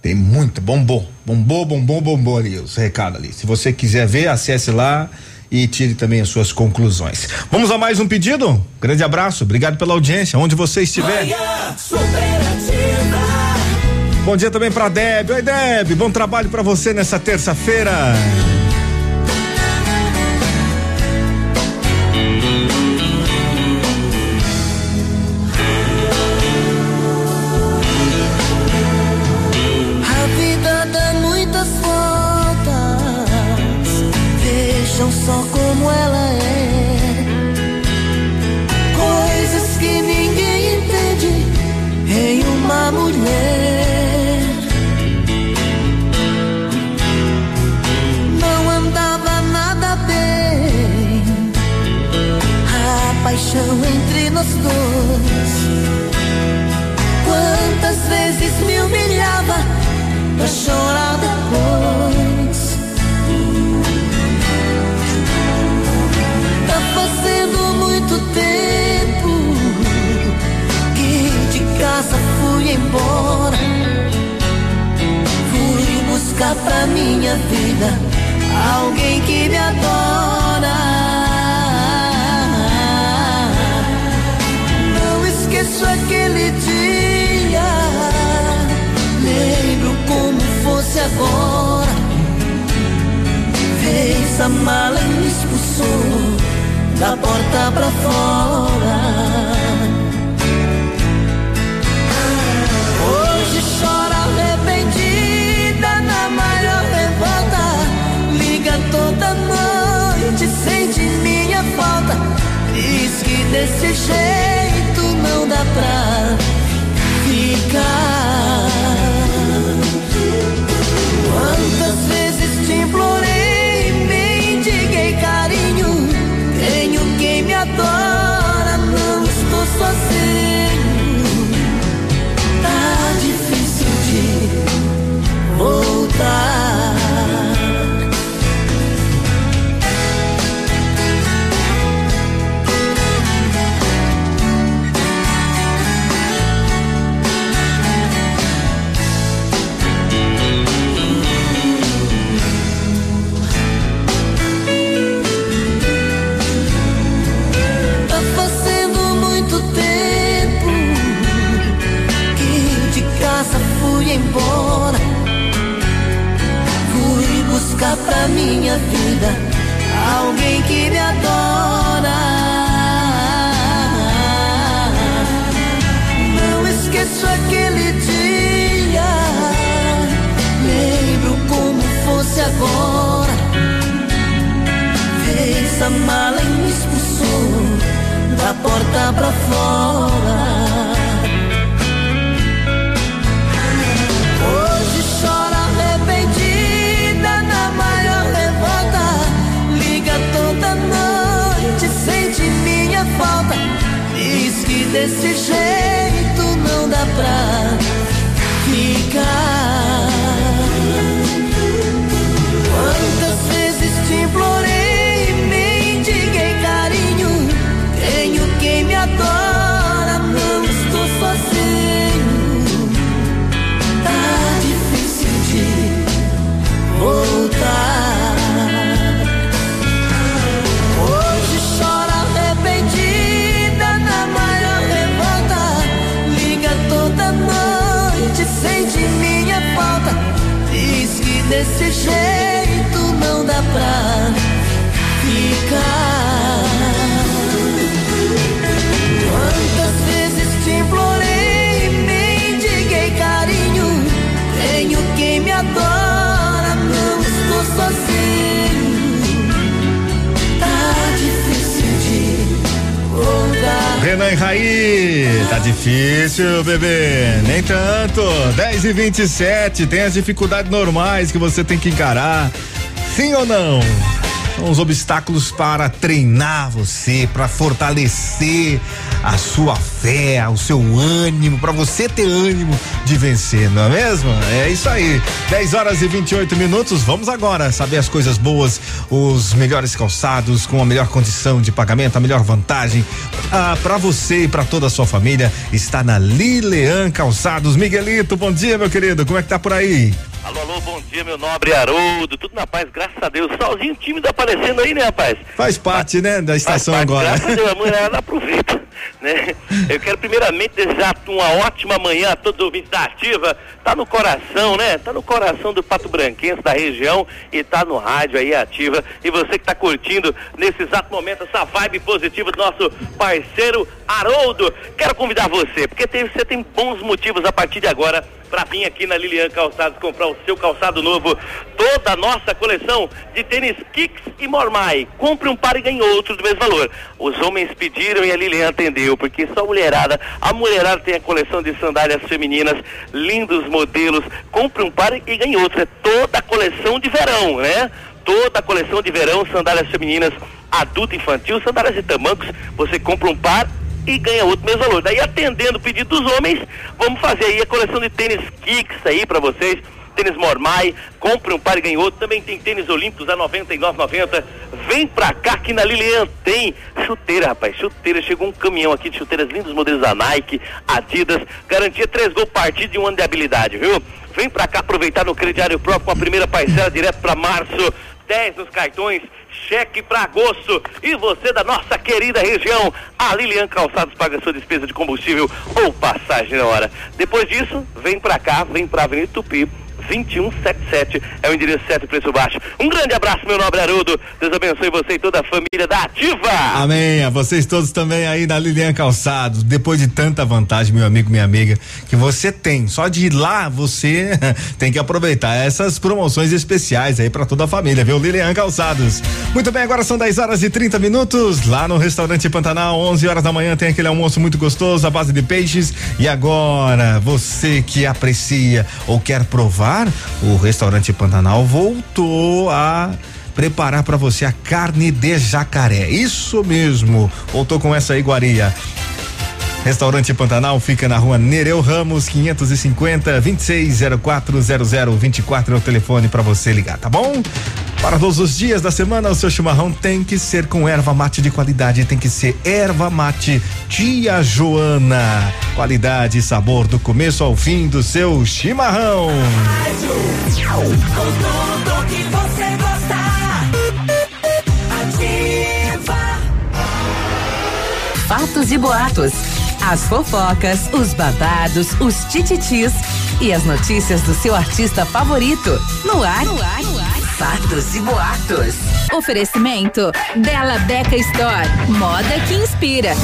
Tem muito, bombou, bombou, bombou, bombou ali, os recados ali. Se você quiser ver, acesse lá e tire também as suas conclusões. Vamos a mais um pedido? Grande abraço, obrigado pela audiência, onde você estiver.
Manhã superativa.
Bom dia também pra Deb. Oi, Deb, bom trabalho pra você nessa terça-feira.
chorar depois. Tá fazendo muito tempo que de casa fui embora. Fui buscar pra minha vida alguém que me adora. agora. Fez a mala e me expulsou da porta pra fora. Hoje chora arrependida na maior revolta. Liga toda noite, sente minha falta. Diz que desse jeito não dá pra pra minha vida alguém que me adora. Não esqueço aquele dia, lembro como fosse agora. Fez a mala e me expulsou da porta pra fora. Desse jeito não dá pra ficar. Desse jeito não dá pra ficar. Voltar.
Renan e Raí, tá difícil, bebê. Nem tanto. 10 e 27 tem as dificuldades normais que você tem que encarar. Sim ou não? São os obstáculos para treinar você, para fortalecer a sua fé, o seu ânimo, para você ter ânimo de vencer, não é mesmo? É isso aí. 10 horas e 28 minutos. Vamos agora saber as coisas boas, os melhores calçados com a melhor condição de pagamento, a melhor vantagem ah, para você e para toda a sua família. Está na Lilean Calçados. Miguelito, bom dia, meu querido. Como é que tá por aí?
Alô, alô, bom dia, meu nobre Haroldo. Tudo na paz, graças a Deus. Solzinho tímido aparecendo aí, né, rapaz?
Faz parte, né, da estação agora.
Graças a Deus, a mulherada aproveita, né? Eu quero primeiramente desejar uma ótima manhã a todos os ouvintes da Ativa. Tá no coração, né? Tá no coração do Pato Branquense, da região, e tá no rádio aí, Ativa. E você que tá curtindo nesse exato momento essa vibe positiva do nosso parceiro Haroldo. Quero convidar você, porque tem- você tem bons motivos a partir de agora para vir aqui na Lilian Calçados comprar o seu calçado novo. Toda a nossa coleção de tênis Kicks e Mormai. Compre um par e ganhe outro do mesmo valor. Os homens pediram e a Lilian atendeu, porque só a mulherada, a mulherada tem a coleção de sandálias femininas, lindos modelos. Compre um par e ganhe outro. É toda a coleção de verão, né? Toda a coleção de verão, sandálias femininas, adulto infantil, sandálias de tamancos. Você compra um par e ganha outro mesmo valor. Daí atendendo o pedido dos homens, vamos fazer aí a coleção de tênis Kicks aí para vocês. Tênis Mormai, compre um par e ganhe outro. Também tem tênis olímpicos a 99,90. Vem pra cá que na Lilian tem chuteira, rapaz. Chuteira, chegou um caminhão aqui de chuteiras lindos modelos da Nike, Adidas. Garantia 3 gols partido de um ano de habilidade, viu? Vem pra cá aproveitar no crediário próprio com a primeira parcela direto pra março. 10 nos cartões, cheque para agosto. E você da nossa querida região, a Lilian Calçados paga sua despesa de combustível ou passagem na hora. Depois disso, vem pra cá, vem pra Avenida Tupi,
2177 é o endereço certo e preço baixo. Um grande abraço, meu nobre Haroldo. Deus abençoe você e toda a família da Ativa.
Amém. A vocês todos também aí na Lilian Calçados. Depois de tanta vantagem, meu amigo, minha amiga, que você tem, só de ir lá você tem que aproveitar essas promoções especiais aí para toda a família, viu? Lilian Calçados. Muito bem, agora são 10 horas e 30 minutos lá no restaurante Pantanal, 11 horas da manhã tem aquele almoço muito gostoso à base de peixes. E agora, você que aprecia ou quer provar, o restaurante Pantanal voltou a preparar para você a carne de jacaré. Isso mesmo. Voltou com essa iguaria. Restaurante Pantanal fica na rua Nereu Ramos, 550 260400 24 é o telefone para você ligar, tá bom? Para todos os dias da semana, o seu chimarrão tem que ser com erva mate de qualidade, tem que ser erva mate Tia Joana. Qualidade e sabor do começo ao fim do seu chimarrão.
Com tudo que você. Ativa.
Fatos e boatos. As fofocas, os babados, os tititis e as notícias do seu artista favorito. No ar, no ar, no ar. Fatos e boatos.
Oferecimento Bela Beca Store. Moda que inspira.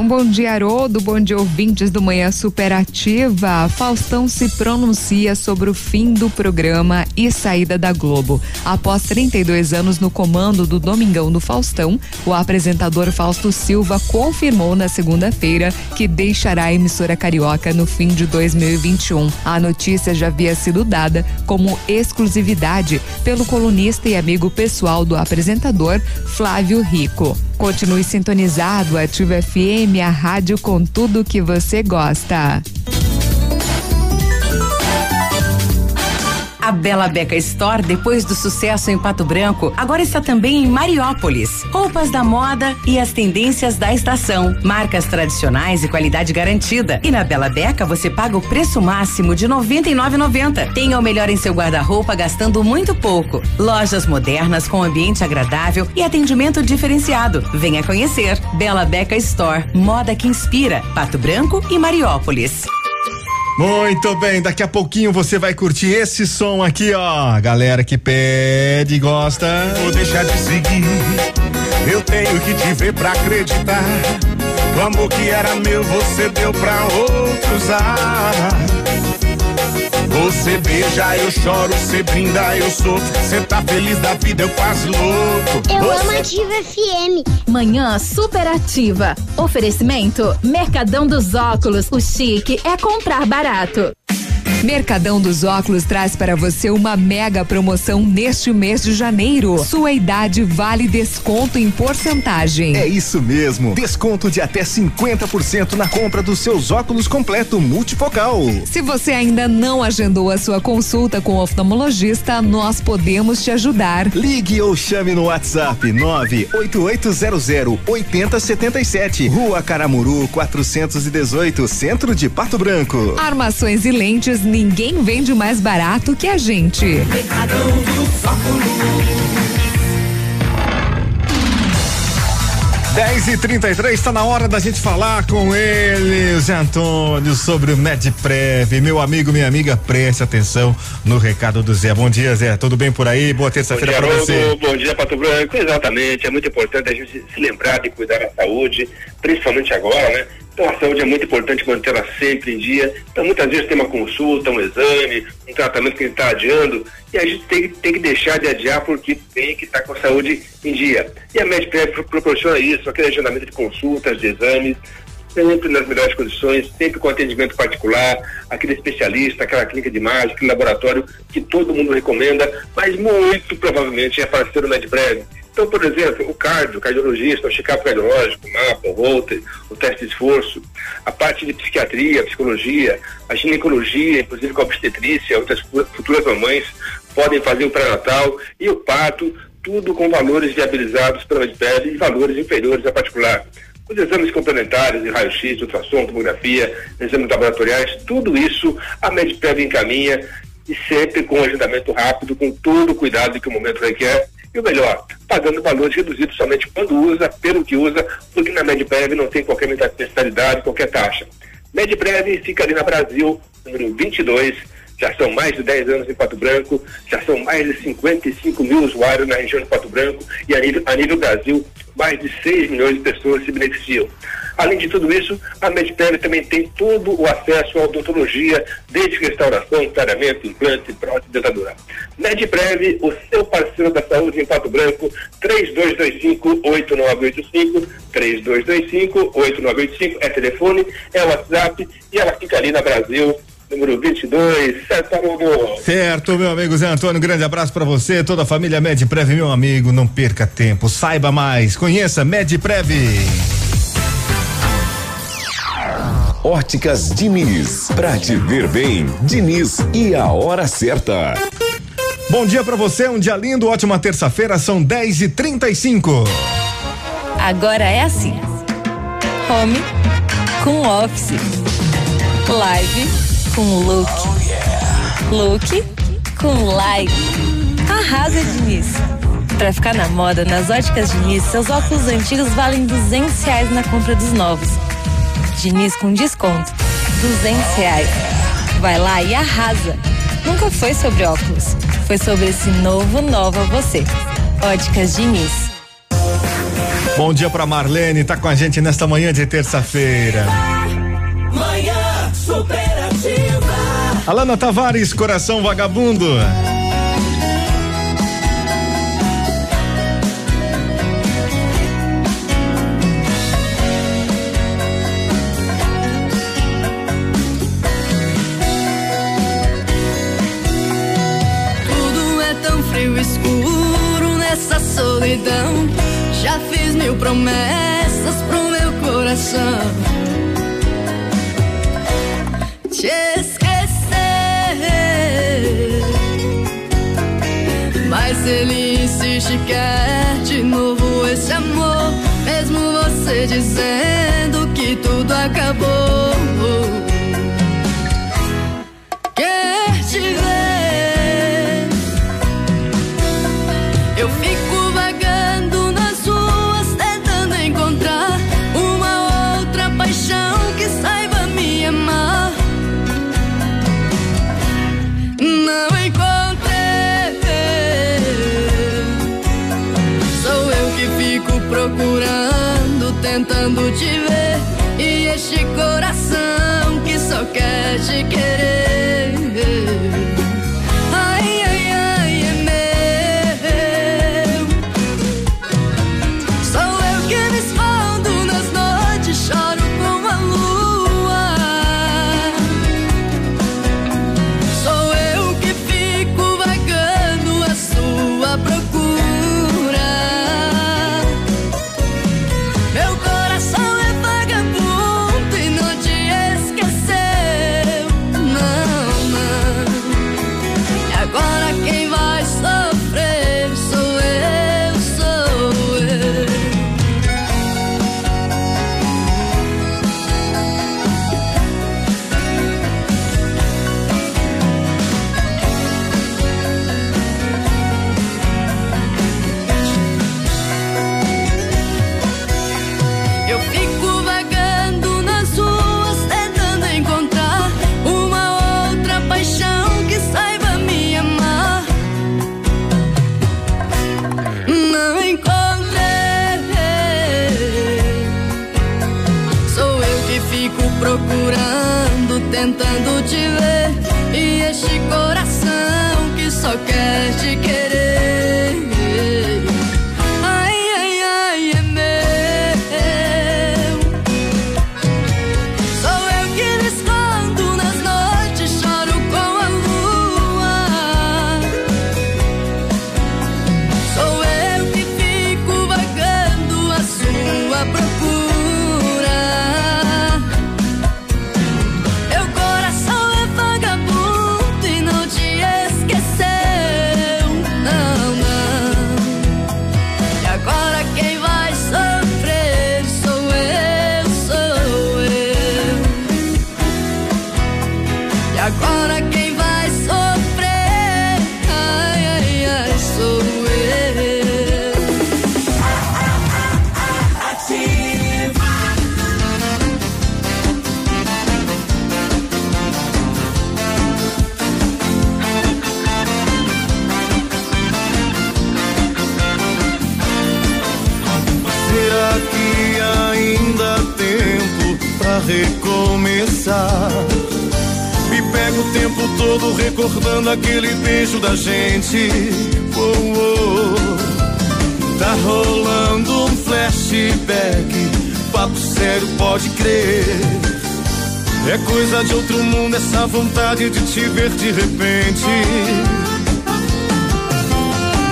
Um bom dia, Haroldo. Bom dia, ouvintes do Manhã Superativa. Faustão se pronuncia sobre o fim do programa e saída da Globo. Após 32 anos no comando do Domingão do Faustão, o apresentador Fausto Silva confirmou na segunda-feira que deixará a emissora carioca no fim de 2021. A notícia já havia sido dada como exclusividade pelo colunista e amigo pessoal do apresentador, Flávio Rico. Continue sintonizado, Ativa FM, a rádio com tudo que você gosta.
A Bela Beca Store, depois do sucesso em Pato Branco, agora está também em Mariópolis. Roupas da moda e as tendências da estação. Marcas tradicionais e qualidade garantida. E na Bela Beca você paga o preço máximo de R$ 99,90. Tenha o melhor em seu guarda-roupa gastando muito pouco. Lojas modernas com ambiente agradável e atendimento diferenciado. Venha conhecer. Bela Beca Store, moda que inspira. Pato Branco e Mariópolis.
Muito bem, daqui a pouquinho você vai curtir esse som aqui, ó. Galera que pede e gosta.
Vou deixar de seguir. Eu tenho que te ver pra acreditar. O amor que era meu, você deu pra outro usar. Você beija, eu choro, você brinda, eu sofro. Você tá feliz da vida, eu quase louco.
Eu
Você-
amo Ativa FM.
Manhã superativa. Oferecimento Mercadão dos Óculos. O chique é comprar barato.
Mercadão dos Óculos traz para você uma mega promoção neste mês de janeiro. Sua idade vale desconto em porcentagem.
É isso mesmo. Desconto de até 50% na compra dos seus óculos completo multifocal.
Se você ainda não agendou a sua consulta com o oftalmologista, nós podemos te ajudar.
Ligue ou chame no WhatsApp 98800 8077. Rua Caramuru 418, Centro de Pato Branco.
Armações e lentes, ninguém vende mais barato que a gente.
Mercadão dos óculos.
10 e 33 está na hora da gente falar com ele, Zé Antônio, sobre o MedPrev. Meu amigo, minha amiga, preste atenção no recado do Zé. Bom dia, Zé. Tudo bem por aí? Boa terça-feira para você.
Bom dia, Pato Branco. Exatamente, é muito importante a gente se lembrar de cuidar da saúde, principalmente agora, né? Então a saúde é muito importante mantê-la sempre em dia. Então muitas vezes tem uma consulta, um exame, um tratamento que a gente está adiando e a gente tem, que- tem que deixar de adiar porque tem que estar com a saúde em dia. E a MedPrev pro- proporciona isso, aquele agendamento de consultas, de exames, sempre nas melhores condições, sempre com atendimento particular, aquele especialista, aquela clínica de imagem, aquele laboratório que todo mundo recomenda, mas muito provavelmente é parceiro MedPrev. Então, por exemplo, o cardio, o cardiologista, o check-up cardiológico, o mapa, o Holter, o teste de esforço, a parte de psiquiatria, psicologia, a ginecologia, inclusive com a obstetrícia, outras fu- futuras mamães podem fazer o pré-natal e o parto, tudo com valores viabilizados pela MedPrev e valores inferiores a particular. Os exames complementares de raio-x, ultrassom, tomografia, exames laboratoriais, tudo isso a MedPrev encaminha e sempre com agendamento rápido, com todo o cuidado que o momento requer. E o melhor, pagando valores reduzidos somente quando usa, pelo que usa, porque na MedPrev não tem qualquer mensalidade, qualquer taxa. MedPrev fica ali na Brasil, número 22, Já são mais de 10 anos em Pato Branco, já são mais de 55 mil usuários na região de Pato Branco e a nível, a nível Brasil, mais de 6 milhões de pessoas se beneficiam. Além de tudo isso, a Medprev também tem todo o acesso à odontologia, desde restauração, tratamento, implante, prótese e dentadura. Medprev, o seu parceiro da saúde em Pato Branco, 3225-8985, 3225-8985 é telefone, é WhatsApp e ela fica ali na Brasil, número 22, certo, Haroldo?
Certo, meu amigo Zé Antônio, grande abraço pra você, toda a família Medprev, meu amigo, não perca tempo, saiba mais, conheça Medprev.
Óticas Diniz. Pra te ver bem, Diniz e a hora certa.
Bom dia pra você, um dia lindo, ótima terça-feira, são 10 e 35
Agora é assim: home com office, live com look, look com live. Arrasa, Diniz. Pra ficar na moda, nas óticas Diniz, seus óculos antigos valem 200 reais na compra dos novos. Diniz com desconto, 200 reais. Vai lá e arrasa. Nunca foi sobre óculos, foi sobre esse novo nova você. Óticas Diniz.
Bom dia pra Marlene, tá com a gente nesta manhã de terça-feira.
Manhã superativa.
Alana Tavares, coração vagabundo.
É solidão. Já fiz mil promessas pro meu coração. Dizendo que tudo acabou.
Todo recordando aquele beijo da gente. Oh, oh. Tá rolando um flashback. Papo sério, pode crer. É coisa de outro mundo essa vontade de te ver de repente.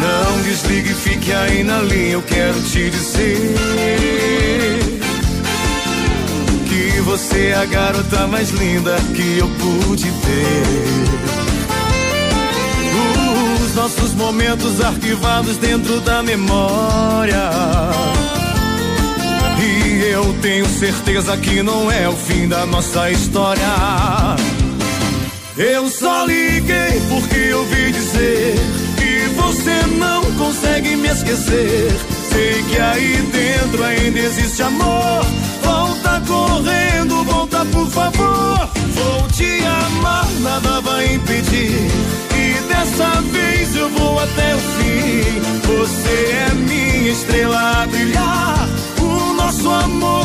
Não desligue, fique aí na linha, eu quero te dizer você é a garota mais linda que eu pude ter. Os nossos momentos arquivados dentro da memória. E eu tenho certeza que não é o fim da nossa história. Eu só liguei porque ouvi dizer que você não consegue me esquecer. Sei que aí dentro ainda existe amor. Correndo, volta por favor. Vou te amar, nada vai impedir. E dessa vez eu vou até o fim. Você é minha estrela a brilhar. O nosso amor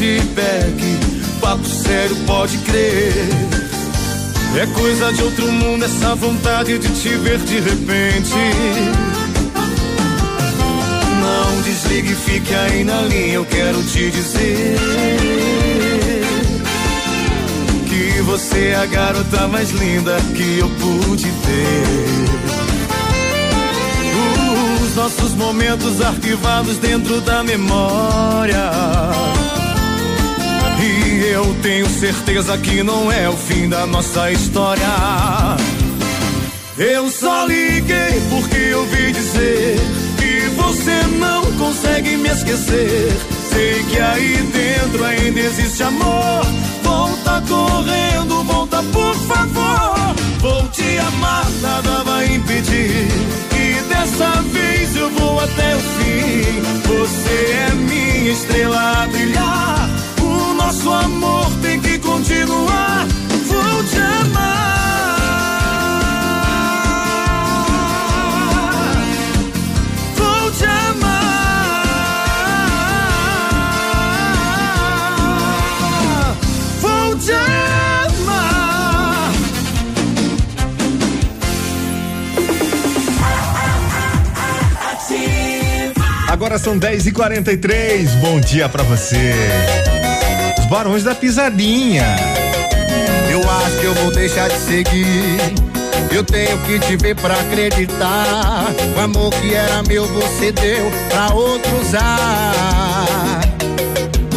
flashback. Papo sério, pode crer. É coisa de outro mundo essa vontade de te ver de repente. Não desligue, fique aí na linha, eu quero te dizer que você é a garota mais linda que eu pude ter. Os nossos momentos arquivados dentro da memória. Eu tenho certeza que não é o fim da nossa história. Eu só liguei porque ouvi dizer que você não consegue me esquecer. Sei que aí dentro ainda existe amor. Volta correndo, volta por favor. Vou te amar, nada vai impedir. E dessa vez eu vou até o fim. Você é minha estrela a brilhar. Nosso amor tem que continuar. Vou te amar. Vou te amar. Vou te amar.
Agora são 10 e 43 Bom dia pra você. Barões da pisadinha.
Eu acho que eu vou deixar de seguir. Eu tenho que te ver pra acreditar. O amor que era meu, você deu pra outro usar.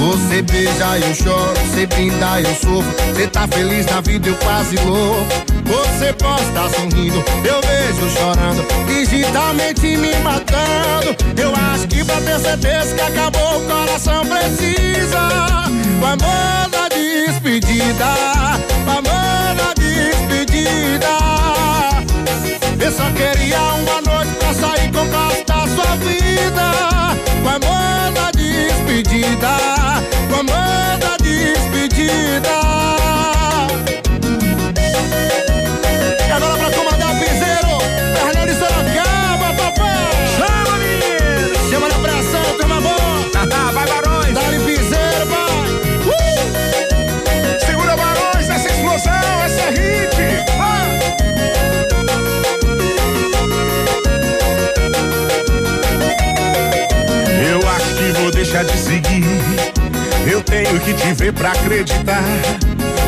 Você beija, eu choro, você brinda, eu sofro. Você tá feliz na vida, eu quase louco. Você pode estar sorrindo, eu vejo chorando, digitalmente me matando. Eu acho que pra ter certeza que acabou, o coração precisa. O despedida, o despedida. Eu só queria uma noite pra sair com o da sua vida. O amor da despedida, o amor da despedida. E agora pra comandar piseiro, Fernando de Sorocaba, papai. Chama, menino. Chama na pressão, turma boa. vai, Barões. Dá-lhe piseiro,
deixar de seguir. Eu tenho que te ver pra acreditar.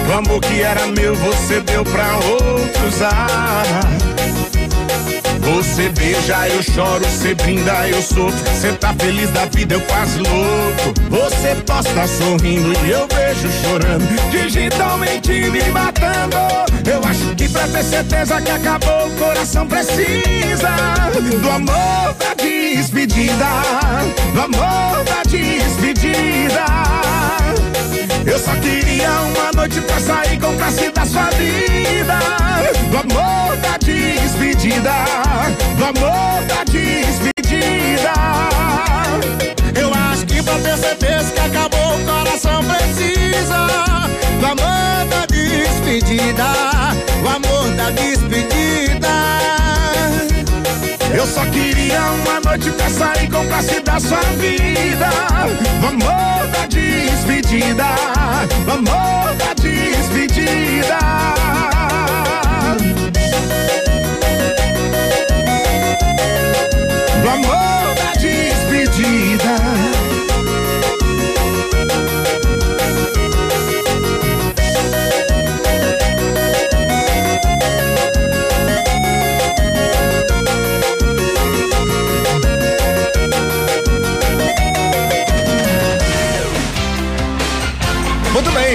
O amor que era meu, você deu pra outros usar. Você beija, eu choro, você brinda, eu sofro. Você tá feliz da vida, eu quase louco. Você posta sorrindo e eu vejo chorando, digitalmente me matando. Eu acho que pra ter certeza que acabou, o coração precisa do amor da despedida, do amor da despedida. Eu só queria uma noite pra sair com classe da sua vida, do amor da despedida, do amor da despedida. Eu acho que pra ter certeza
que acabou, o coração precisa do amor da despedida, Do amor da despedida.
Eu só queria uma noite pra sair com da sua vida. Amor da despedida, amor da despedida. Do amor da despedida.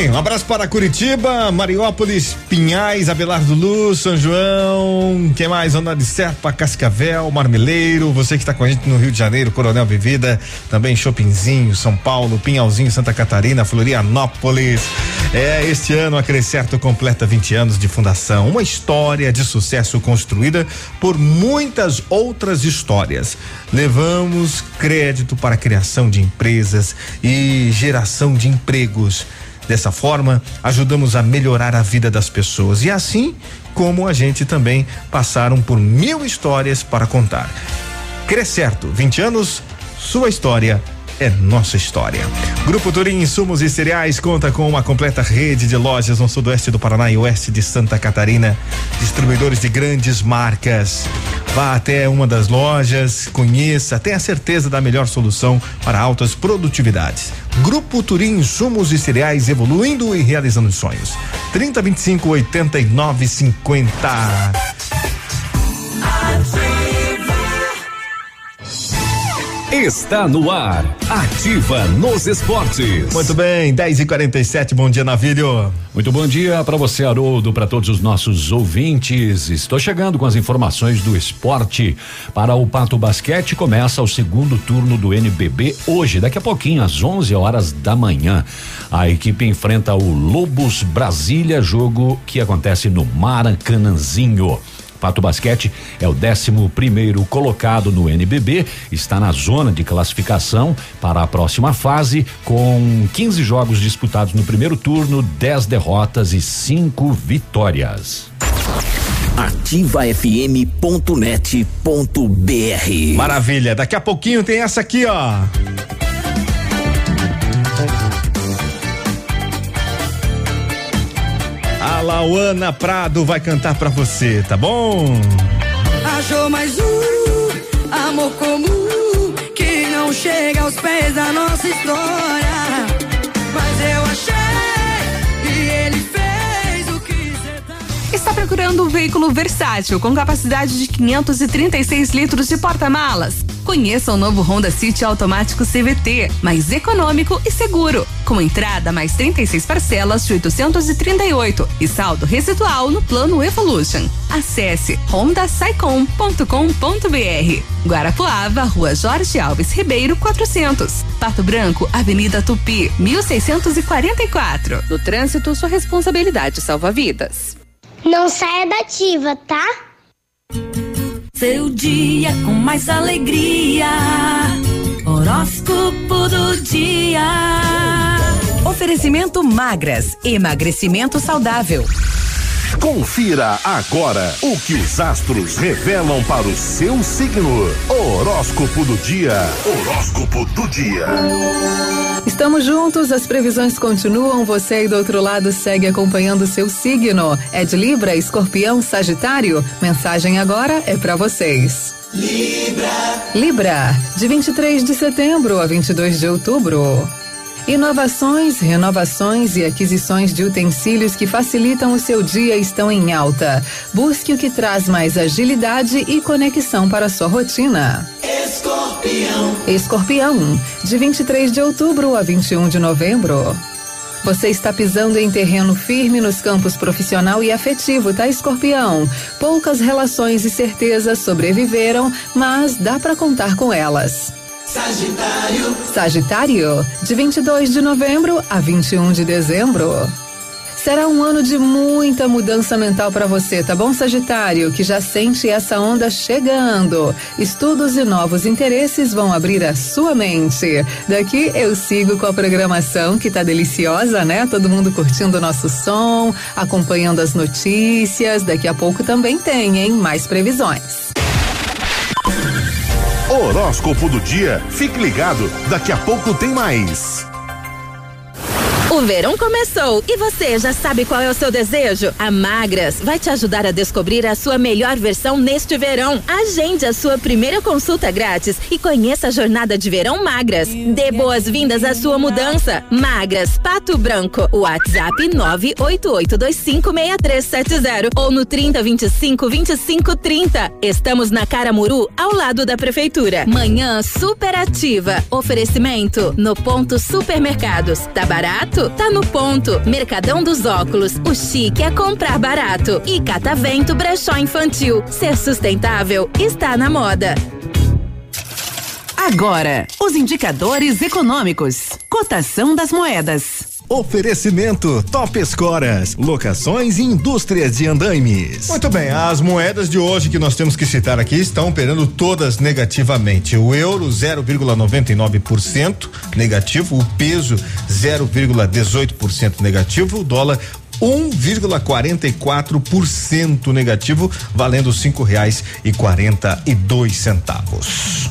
Bem, um abraço para Curitiba, Mariópolis, Pinhais, Abelardo Luz, São João, quem mais? Zona de Serpa, Cascavel, Marmeleiro, você que está com a gente no Rio de Janeiro, Coronel Vivida, também Chopinzinho, São Paulo, Pinhalzinho, Santa Catarina, Florianópolis. É, este ano a Crescerto completa 20 anos de fundação, uma história de sucesso construída por muitas outras histórias. Levamos crédito para a criação de empresas e geração de empregos. Dessa forma, ajudamos a melhorar a vida das pessoas e assim como a gente também passaram por mil histórias para contar. Crescerto, 20 anos, sua história é nossa história. Grupo Turim Insumos e Cereais conta com uma completa rede de lojas no sudoeste do Paraná e oeste de Santa Catarina, distribuidores de grandes marcas. Vá até uma das lojas, conheça, tenha certeza da melhor solução para altas produtividades. Grupo Turim Insumos e Cereais evoluindo e realizando sonhos. 30 25 89 50.
Está no ar. Ativa nos esportes.
Muito bem, 10 e 47 bom dia, Navírio.
Muito bom dia para você, Haroldo, para todos os nossos ouvintes. Estou chegando com as informações do esporte. Para o Pato Basquete, começa o segundo turno do NBB hoje, daqui a pouquinho, às 11 horas da manhã. A equipe enfrenta o Lobos Brasília, jogo que acontece no Maracanãzinho. Pato Basquete é o 11 primeiro colocado no NBB, está na zona de classificação para a próxima fase, com 15 jogos disputados no primeiro turno, 10 derrotas e 5 vitórias.
ativafm.net.br
Maravilha, daqui a pouquinho tem essa aqui, ó. A Lauana Prado vai cantar pra você, tá bom?
Achou mais um amor comum que não chega aos pés da nossa história. Mas eu achei e ele fez o que cê tá.
Está procurando um veículo versátil com capacidade de 536 litros de porta-malas? Conheça o novo Honda City automático CVT, mais econômico e seguro, com entrada mais 36 parcelas de 838 e saldo residual no plano Evolution. Acesse hondasaicom.com.br. Guarapuava, Rua Jorge Alves Ribeiro, 400. Pato Branco, Avenida Tupi, 1644. No trânsito, sua responsabilidade salva vidas.
Não saia da ativa, tá?
Seu dia com mais alegria. Horóscopo do dia.
Oferecimento magras, emagrecimento saudável.
Confira agora o que os astros revelam para o seu signo. Horóscopo do dia. Horóscopo do dia.
Estamos juntos, as previsões continuam. Você aí do outro lado segue acompanhando seu signo. É de Libra, Escorpião, Sagitário? Mensagem agora é para vocês.
Libra.
Libra, de 23 de setembro a 22 de outubro. Inovações, renovações e aquisições de utensílios que facilitam o seu dia estão em alta. Busque o que traz mais agilidade e conexão para a sua rotina.
Escorpião.
Escorpião, de 23 de outubro a 21 de novembro. Você está pisando em terreno firme nos campos profissional e afetivo, tá, Escorpião? Poucas relações e certezas sobreviveram, mas dá para contar com elas.
Sagitário.
Sagitário, de 22 de novembro a 21 de dezembro. Será um ano de muita mudança mental para você, tá bom, Sagitário? Que já sente essa onda chegando. Estudos e novos interesses vão abrir a sua mente. Daqui eu sigo com a programação que tá deliciosa, né? Todo mundo curtindo o nosso som, acompanhando as notícias. Daqui a pouco também tem, hein? Mais previsões.
Horóscopo do dia. Fique ligado, daqui a pouco tem mais.
O verão começou e você já sabe qual é o seu desejo? A Magras vai te ajudar a descobrir a sua melhor versão neste verão. Agende a sua primeira consulta grátis e conheça a jornada de verão Magras. Dê boas-vindas à sua mudança. Magras, Pato Branco. WhatsApp 988256370 ou no 30252530. Estamos na Caramuru, ao lado da prefeitura. Manhã superativa. Oferecimento no ponto supermercados. Tá barato? Tá no ponto. Mercadão dos óculos. O chique é comprar barato. E Catavento Brechó Infantil. Ser sustentável está na moda.
Agora, os indicadores econômicos. Cotação das moedas.
Oferecimento Top Escoras, locações e indústrias de andaimes. Muito bem, as moedas de hoje que nós temos que citar aqui estão operando todas negativamente. O euro 0,99% negativo, o peso 0,18% negativo, o dólar 1,44% negativo, valendo cinco reais e quarenta e dois centavos.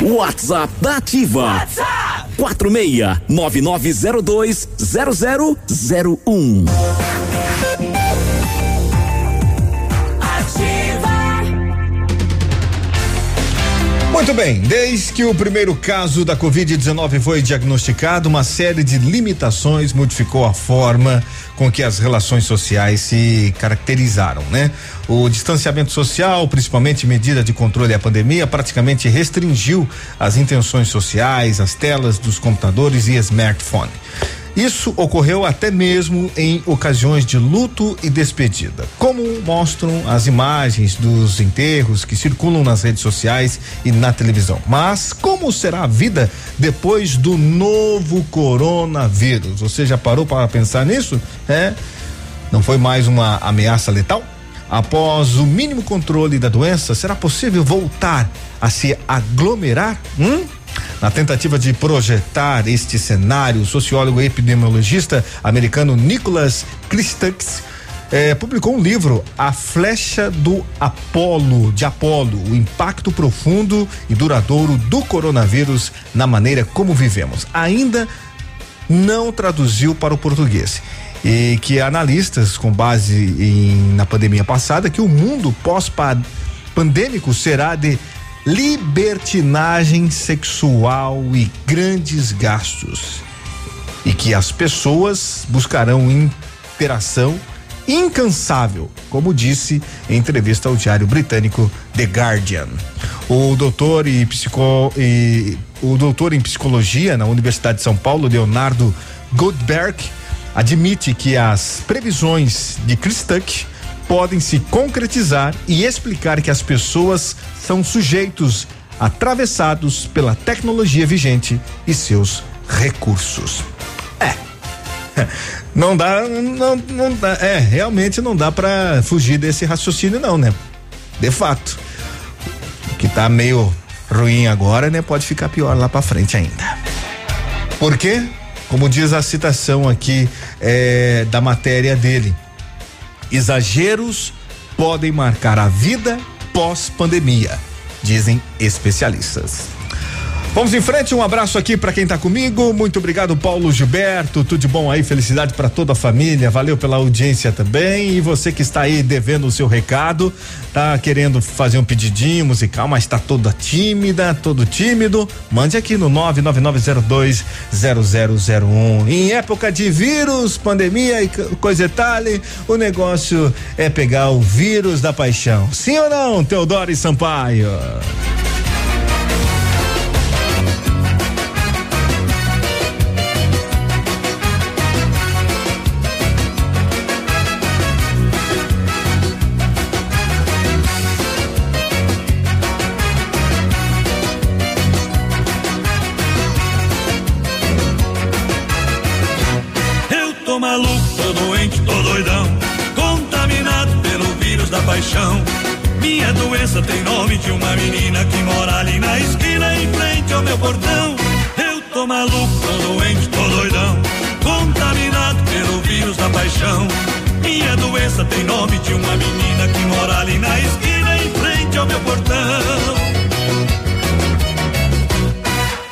WhatsApp da Ativa. Quatro meia nove nove zero dois zero zero zero um.
Muito bem, desde que o primeiro caso da Covid-19 foi diagnosticado, uma série de limitações modificou a forma com que as relações sociais se caracterizaram, né? O distanciamento social, principalmente medida de controle à pandemia, praticamente restringiu as intenções sociais, as telas dos computadores e smartphone. Isso ocorreu até mesmo em ocasiões de luto e despedida, como mostram as imagens dos enterros que circulam nas redes sociais e na televisão. Mas como será a vida depois do novo coronavírus? Você já parou para pensar nisso? É? Não foi mais uma ameaça letal? Após o mínimo controle da doença, será possível voltar a se aglomerar? Hum? Na tentativa de projetar este cenário, o sociólogo e epidemiologista americano Nicholas Christakis eh, publicou um livro, A Flecha do Apolo, de Apolo, o impacto profundo e duradouro do coronavírus na maneira como vivemos. Ainda não traduziu para o português. E que analistas, com base em, na pandemia passada, que o mundo pós-pandêmico será de libertinagem sexual e grandes gastos. E que as pessoas buscarão interação incansável, como disse em entrevista ao diário britânico The Guardian. O doutor e, psico, e o doutor em psicologia na Universidade de São Paulo, Leonardo Goldberg, admite que as previsões de Chris Tuck podem se concretizar e explicar que as pessoas são sujeitos atravessados pela tecnologia vigente e seus recursos. É. Não dá, não, não dá, é, realmente não dá para fugir desse raciocínio não, né? De fato. O que tá meio ruim agora, né, pode ficar pior lá para frente ainda. Por quê? Como diz a citação aqui é, da matéria dele, exageros podem marcar a vida pós-pandemia, dizem especialistas. Vamos em frente, um abraço aqui para quem tá comigo. Muito obrigado, Paulo Gilberto. Tudo de bom aí, felicidade para toda a família. Valeu pela audiência também. E você que está aí devendo o seu recado, tá querendo fazer um pedidinho musical, mas tá toda tímida, todo tímido, mande aqui no 999020001. Em época de vírus, pandemia e co- coisa e tal, o negócio é pegar o vírus da paixão. Sim ou não, Teodoro e Sampaio?
Da paixão. Minha doença tem nome de uma menina que mora ali na esquina em frente ao meu portão. Eu tô maluco, tô doente, tô doidão. Contaminado pelo vírus da paixão. Minha doença tem nome de uma menina que mora ali na esquina em frente ao meu portão.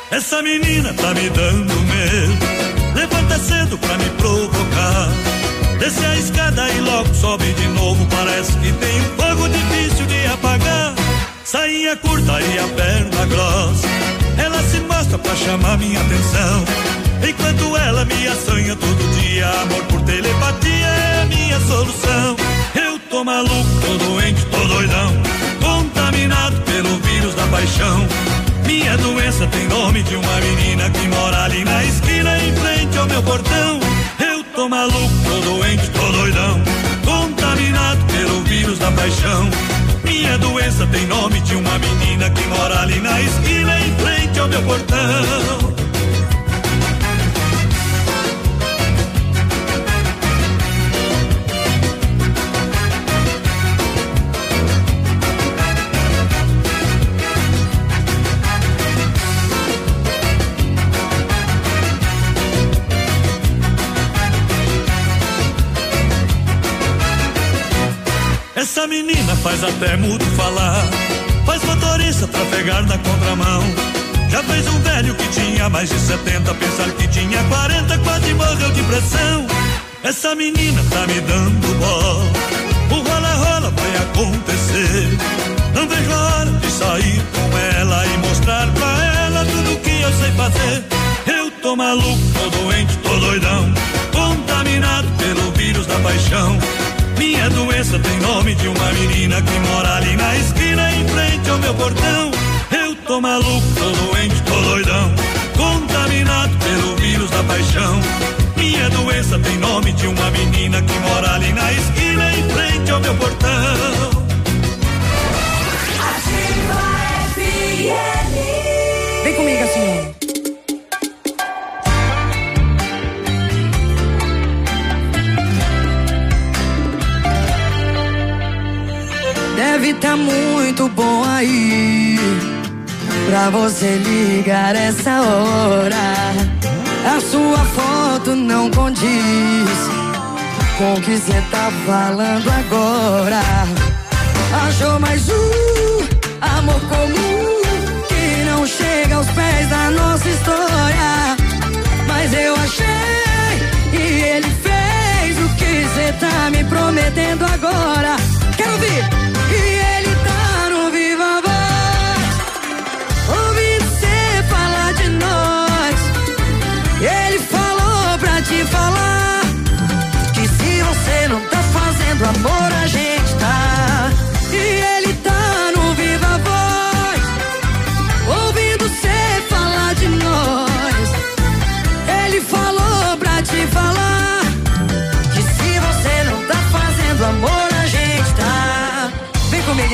Essa menina tá me dando medo. Levanta cedo pra me provocar. Desce a escada e logo sobe de novo. Parece que tem um fogo difícil de apagar. Sainha curta e a perna grossa. Ela se mostra pra chamar minha atenção. Enquanto ela me assanha todo dia. Amor por telepatia é a minha solução. Eu tô maluco, tô doente, tô doidão. Contaminado pelo vírus da paixão. Minha doença tem nome de uma menina que mora ali na esquina em frente ao meu portão. Tô maluco, tô doente, tô doidão. Contaminado pelo vírus da paixão. Minha doença tem nome de uma menina que mora ali na esquina em frente ao meu portão. Faz até mudo falar. Faz motorista trafegar na contramão. Já fez um velho que tinha mais de 70, pensar que tinha 40, quase morreu de pressão. Essa menina tá me dando bola. O rola-rola vai acontecer. Não vejo a hora de sair com ela e mostrar pra ela tudo que eu sei fazer. Eu tô maluco, tô doente, tô doidão. Contaminado pelo vírus da paixão. Minha doença tem nome de uma menina que mora ali na esquina em frente ao meu portão. Eu tô maluco, tô doente, tô doidão. Contaminado pelo vírus da paixão. Minha doença tem nome de uma menina que mora ali na esquina em frente ao meu portão.
Vem comigo assim. Deve tá muito bom aí pra você ligar essa hora. A sua foto não condiz com o que cê tá falando agora. Achou mais um amor comum que não chega aos pés da nossa história. Mas eu achei e ele fez o que cê tá me prometendo agora. Quero ouvir.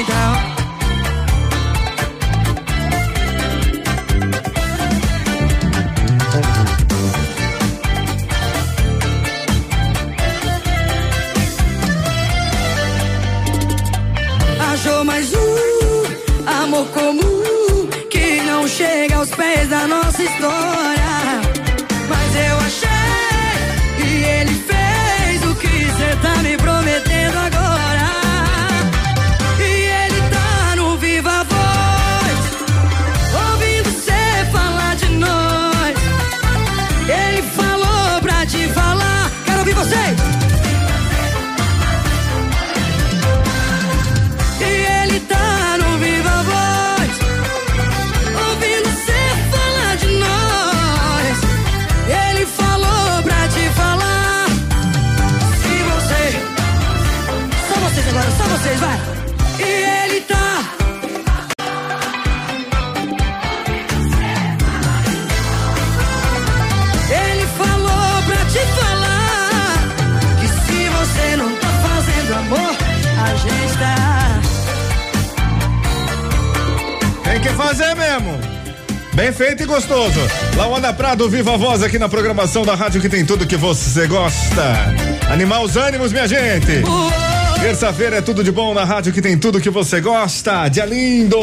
Então. Achou mais um amor comum que não chega aos pés da nossa história.
Feito e gostoso. Lawanda Prado, viva a voz aqui na programação da rádio que tem tudo que você gosta. Animar os ânimos, minha gente. Terça-feira é tudo de bom na rádio que tem tudo que você gosta. Dia lindo!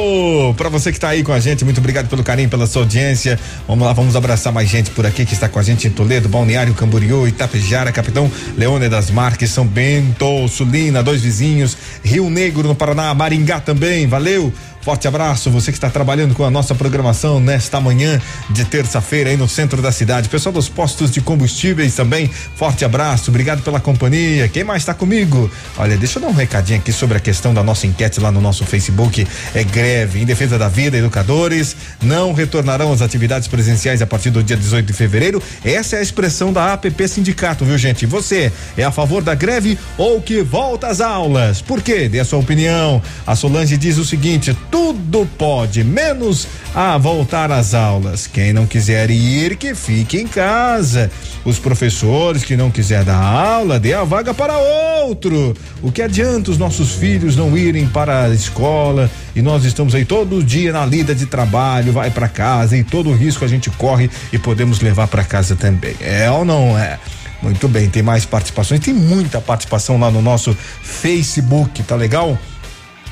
Pra você que tá aí com a gente, muito obrigado pelo carinho, pela sua audiência. Vamos lá, vamos abraçar mais gente por aqui que está com a gente em Toledo, Balneário Camboriú, Itapejara, Capitão Leone das Marques, São Bento, Sulina, dois vizinhos, Rio Negro no Paraná, Maringá também. Valeu! Forte abraço, você que está trabalhando com a nossa programação nesta manhã de terça-feira aí no centro da cidade. Pessoal dos postos de combustíveis também, forte abraço, obrigado pela companhia. Quem mais está comigo? Olha, deixa eu dar um recadinho aqui sobre a questão da nossa enquete lá no nosso Facebook. É greve em defesa da vida, educadores não retornarão às atividades presenciais a partir do dia 18 de fevereiro. Essa é a expressão da APP Sindicato, viu, gente? Você é a favor da greve ou que volta às aulas? Por quê? Dê a sua opinião. A Solange diz o seguinte: tudo pode, menos a voltar às aulas. Quem não quiser ir, que fique em casa. Os professores que não quiser dar aula, dê a vaga para outro. O que adianta os nossos filhos não irem para a escola e nós estamos aí todo dia na lida de trabalho, vai para casa e todo o risco a gente corre e podemos levar para casa também. É ou não é? Muito bem, tem mais participações, tem muita participação lá no nosso Facebook, tá legal?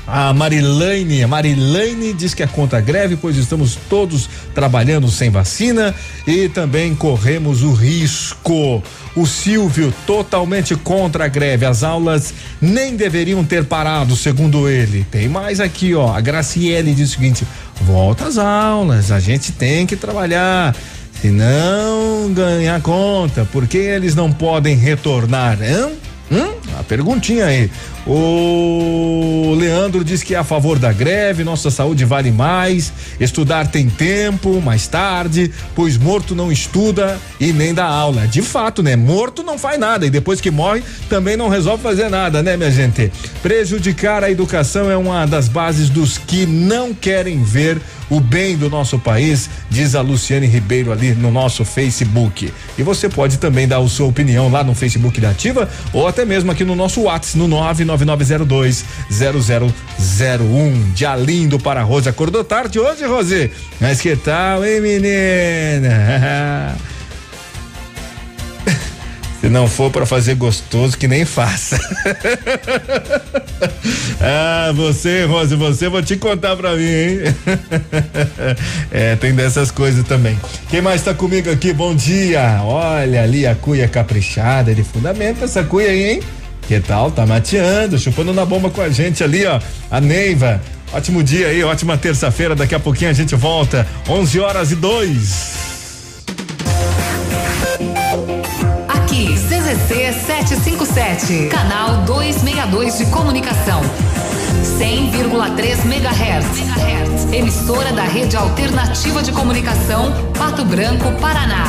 A Marilane, a Marilane diz que é contra a greve, pois estamos todos trabalhando sem vacina e também corremos o risco. O Silvio, totalmente contra a greve. As aulas nem deveriam ter parado, segundo ele. Tem mais aqui, ó. A Graciele diz o seguinte: volta às aulas, a gente tem que trabalhar. Se não ganhar conta, por que eles não podem retornar? Hein? Hum? A perguntinha aí. O Leandro diz que é a favor da greve, nossa saúde vale mais, estudar tem tempo, mais tarde, pois morto não estuda e nem dá aula. De fato, né? Morto não faz nada e depois que morre também não resolve fazer nada, né, minha gente? Prejudicar a educação é uma das bases dos que não querem ver o bem do nosso país, diz a Luciane Ribeiro ali no nosso Facebook. E você pode também dar a sua opinião lá no Facebook da Ativa ou até mesmo aqui no nosso WhatsApp no 99902 0001. Dia lindo para a Rose. Acordou tarde hoje, Rose? Mas que tal, hein, menina? Se não for para fazer gostoso, que nem faça. ah, você, Rose, você, vou te contar pra mim, hein? é, tem dessas coisas também. Quem mais tá comigo aqui? Bom dia. Olha ali a cuia caprichada, de fundamento essa cuia aí, hein? Que tal? Tá mateando, chupando na bomba com a gente ali, ó. A Neiva. Ótimo dia aí, ótima terça-feira. Daqui a pouquinho a gente volta. 11 horas e 2.
Aqui, CZC 757, canal 262 de comunicação. 100,3 MHz. Emissora da Rede Alternativa de Comunicação, Pato Branco, Paraná.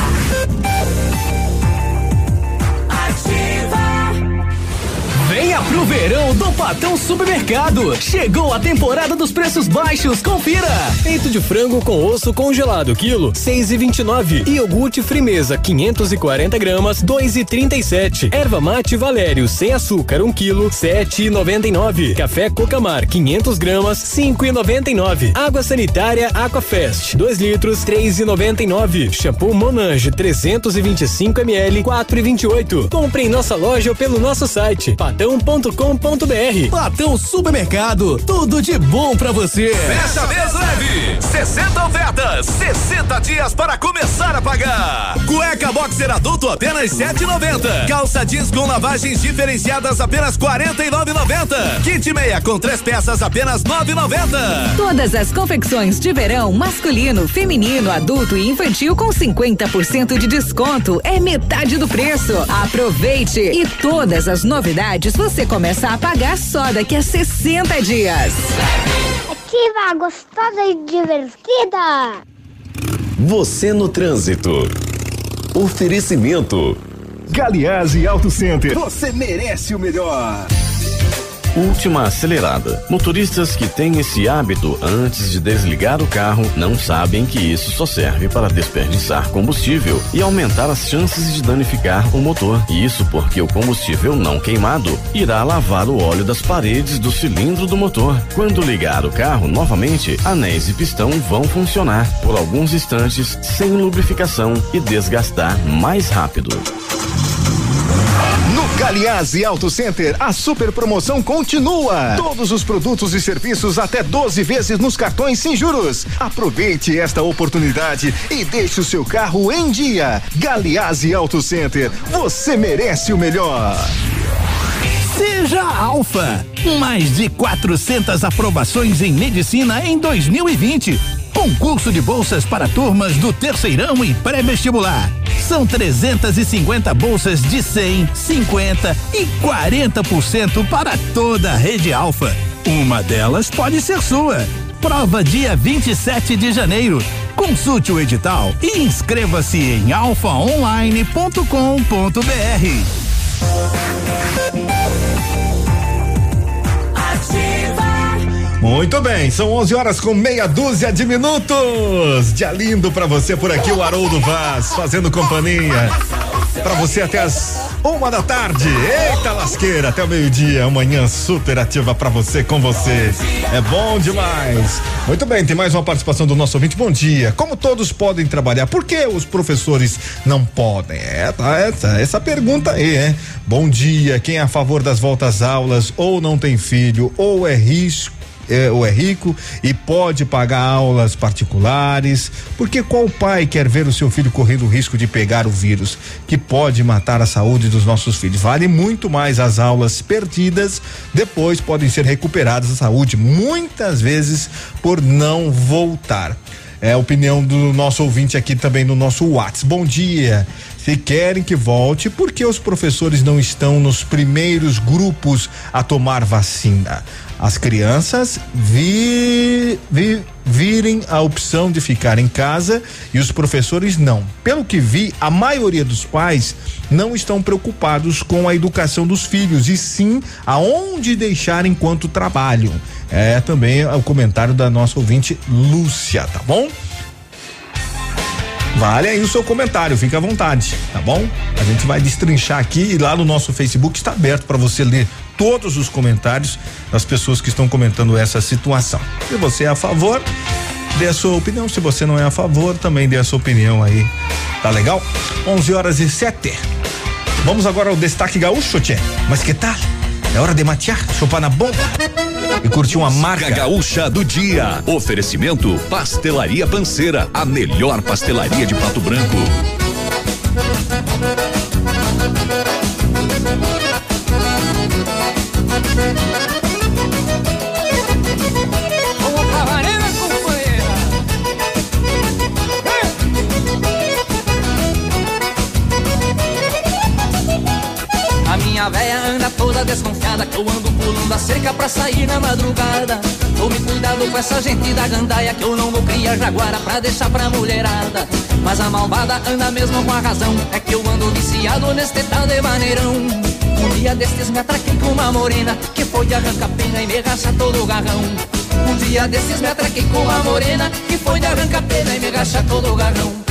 Venha pro verão do Patão Supermercado. Chegou a temporada dos preços baixos. Confira. Peito de frango com osso congelado quilo 6,29 e, e iogurte Frimeza 540 gramas 2,37. Erva mate Valério sem açúcar 1 um quilo 7,99. Café Cocamar 500 gramas 5,99. Água sanitária Aquafest 2 litros 3,99. Shampoo Monange 325 ml 4,28. Compre em nossa loja ou pelo nosso site patão.com.br. Patão Supermercado, tudo de bom pra você.
Fecha mês leve, 60 ofertas, 60 dias para começar a pagar. Cueca boxer adulto apenas 7,90. Calça jeans com lavagens diferenciadas apenas 49,90. Kit meia com três peças apenas 9,90.
Todas as confecções de verão, masculino, feminino, adulto e infantil com 50% de desconto. É metade do preço. Aproveite e todas as novidades você começa a pagar só daqui a 60 dias.
Ativa, gostosa e divertida.
Você no trânsito. Oferecimento.
Galiase Auto Center. Você merece o melhor.
Última acelerada. Motoristas que têm esse hábito antes de desligar o carro não sabem que isso só serve para desperdiçar combustível e aumentar as chances de danificar o motor. Isso porque o combustível não queimado irá lavar o óleo das paredes do cilindro do motor. Quando ligar o carro novamente, anéis e pistão vão funcionar por alguns instantes sem lubrificação e desgastar mais rápido.
No Galiase Auto Center, a super promoção continua. Todos os produtos e serviços até 12 vezes nos cartões sem juros. Aproveite esta oportunidade e deixe o seu carro em dia. Galiase Auto Center, você merece o melhor.
Seja Alfa. Mais de 400 aprovações em medicina em 2020. Concurso de bolsas para turmas do terceirão e pré-vestibular. São 350 bolsas de 100, 50 e 40% para toda a rede Alfa. Uma delas pode ser sua. Prova dia 27 de janeiro. Consulte o edital e inscreva-se em alfaonline.com.br.
Muito bem, são 11 horas com meia dúzia de minutos. Dia lindo pra você por aqui, o Haroldo Vaz, fazendo companhia. Pra você até as uma da tarde. Eita lasqueira, até o meio-dia. Amanhã super ativa pra você, com você. É bom demais. Muito bem, tem mais uma participação do nosso ouvinte. Bom dia. Como todos podem trabalhar, por que os professores não podem? É, tá, essa, essa pergunta aí, é. Bom dia. Quem é a favor das voltas às aulas ou não tem filho ou é risco? É, ou é rico e pode pagar aulas particulares, porque qual pai quer ver o seu filho correndo o risco de pegar o vírus que pode matar a saúde dos nossos filhos? Vale muito mais as aulas perdidas, depois podem ser recuperadas a saúde, muitas vezes por não voltar. É a opinião do nosso ouvinte aqui também no nosso WhatsApp. Bom dia. Se querem que volte, por que os professores não estão nos primeiros grupos a tomar vacina? As crianças vi, vi, virem a opção de ficar em casa e os professores não. Pelo que vi, a maioria dos pais não estão preocupados com a educação dos filhos e sim aonde deixar enquanto trabalham. É também o comentário da nossa ouvinte Lúcia, tá bom? Vale aí o seu comentário, fica à vontade, tá bom? A gente vai destrinchar aqui e lá no nosso Facebook está aberto para você ler todos os comentários das pessoas que estão comentando essa situação. Se você é a favor, dê a sua opinião. Se você não é a favor, também dê a sua opinião aí. Tá legal? 11 horas e 7. Vamos agora ao destaque gaúcho, tchê. Mas que tal? É hora de matear, chupar na bomba e curtir uma marca.
gaúcha do dia. Oferecimento Pastelaria Panceira, a melhor pastelaria de Pato Branco.
Desconfiada Que eu ando pulando a cerca pra sair na madrugada. Tome cuidado com essa gente da gandaia Que eu não vou criar jaguara pra deixar pra mulherada. Mas a malvada anda mesmo com a razão É que eu ando viciado neste tal de maneirão Um dia destes me atraquei com uma morena Que foi de arranca pena e me racha todo o garrão Um dia destes me atraquei com uma morena Que foi de arranca pena e me racha todo o garrão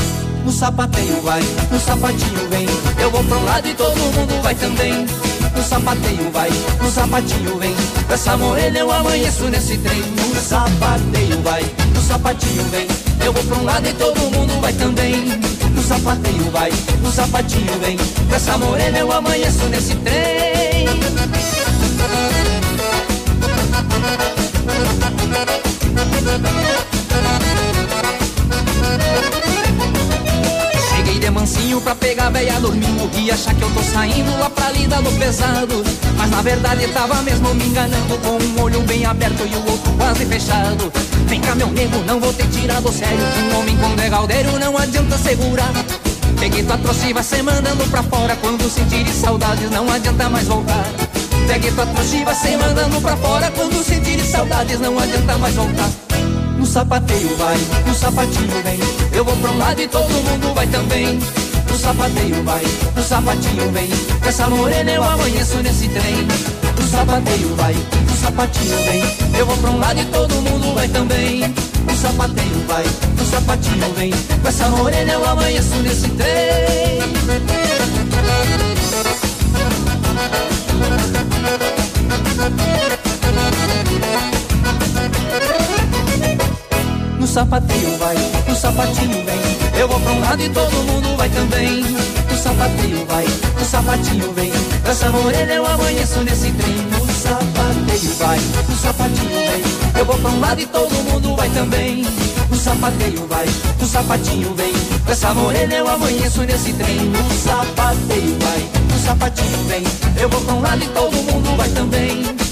no sapateio vai, no sapatinho vem. Eu vou pro lado e todo mundo vai também. No sapateio vai, no sapatinho vem. Essa morena eu amanheço nesse trem. No sapateio vai, no sapatinho vem. Eu vou pro lado e todo mundo vai sapateio vai, no sapatinho vem. Com essa morena eu amanheço nesse trem. A véia dormindo E achar que eu tô saindo lá pra lida do pesado? Mas na verdade tava mesmo me enganando Com um olho bem aberto e o outro quase fechado. Vem cá meu nego, não vou ter tirado sério. Um homem quando é galdeiro não adianta segurar. Peguei tua trouxa vai ser mandando pra fora. Quando sentir saudades não adianta mais voltar. Peguei tua trouxa vai ser mandando pra fora. Quando sentir saudades não adianta mais voltar. No sapateio vai, no sapatinho vem. Eu vou pra um lado e todo mundo vai também. No sapateio vai, no sapatinho vem. Essa morena eu amanheço nesse trem. No sapateio vai, o sapatinho vem. Eu vou pra um lado e todo mundo vai também. O sapateio vai, o sapatinho vem. Com essa morena eu amanheço nesse trem. No sapateio vai, no sapatinho vem. Eu vou pra um lado e todo mundo vai também. No sapateio vai, no sapatinho vem. Com essa morena eu amanheço nesse trem. No sapateio vai, no sapatinho vem. Eu vou pra um lado e todo mundo vai também. No sapateio vai, no sapatinho vem. Com essa morena eu amanheço nesse trem. No sapateio vai, no sapatinho vem. Eu vou pra um lado e todo mundo vai também.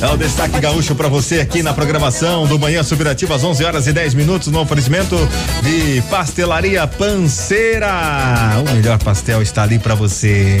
É o destaque gaúcho pra você aqui na programação do Manhã Superativa às 11 horas e 10 minutos no oferecimento de Pastelaria Panceira. O melhor pastel está ali pra você.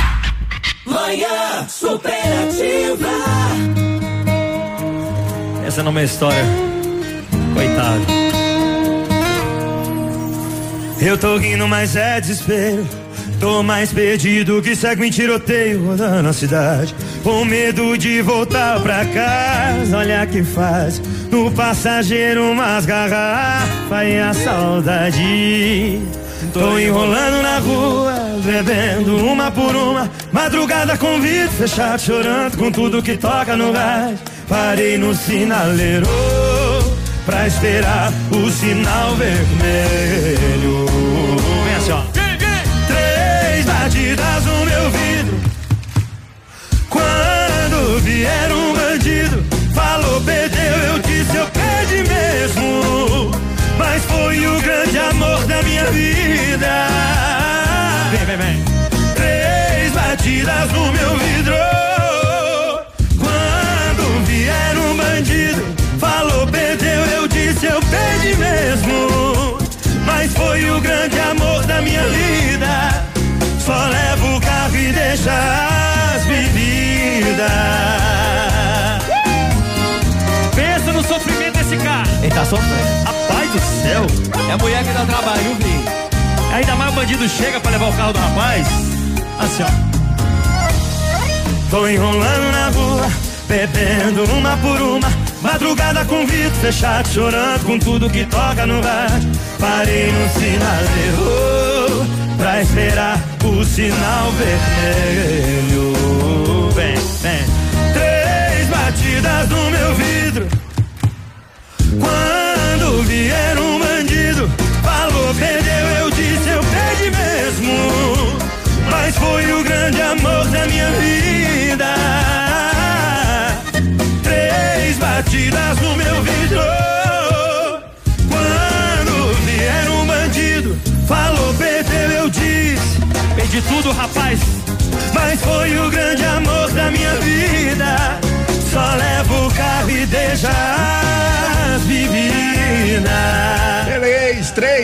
Manhã superativa.
Essa não é uma história. Coitado. Eu tô rindo, mas é desespero. Tô mais perdido que segue em tiroteio rodando a cidade. Com medo de voltar pra casa, olha que faz. No passageiro umas garrafas e a saudade. Tô enrolando na rua, bebendo uma por uma. Madrugada com vidro fechado, chorando com tudo que toca no rádio. Parei no sinaleiro pra esperar o sinal vermelho. Foi o grande amor da minha vida. Vem, vem, vem. Três batidas no meu vidro. Quando vier um bandido, falou, perdeu, eu disse, eu perdi mesmo. Mas foi o grande amor da minha vida. Só levo o carro e deixa as bebidas.
Tá sofrendo.
Rapaz do céu.
É mulher que dá trabalho, viu?
Ainda mais o bandido chega pra levar o carro do rapaz. Assim, ó. Tô enrolando na rua, bebendo uma por uma. Madrugada com vidro fechado, chorando com tudo que toca no rádio. Parei no sinaleiro pra esperar o sinal vermelho. Vem, vem. Três batidas no meu vidro. Quando vier um bandido, falou, perdeu, eu disse, eu perdi mesmo. Mas foi o grande amor da minha vida. Três batidas no meu vidro. Quando vier um bandido, falou, perdeu, eu disse, perdi tudo, rapaz. Mas foi o grande amor da minha vida.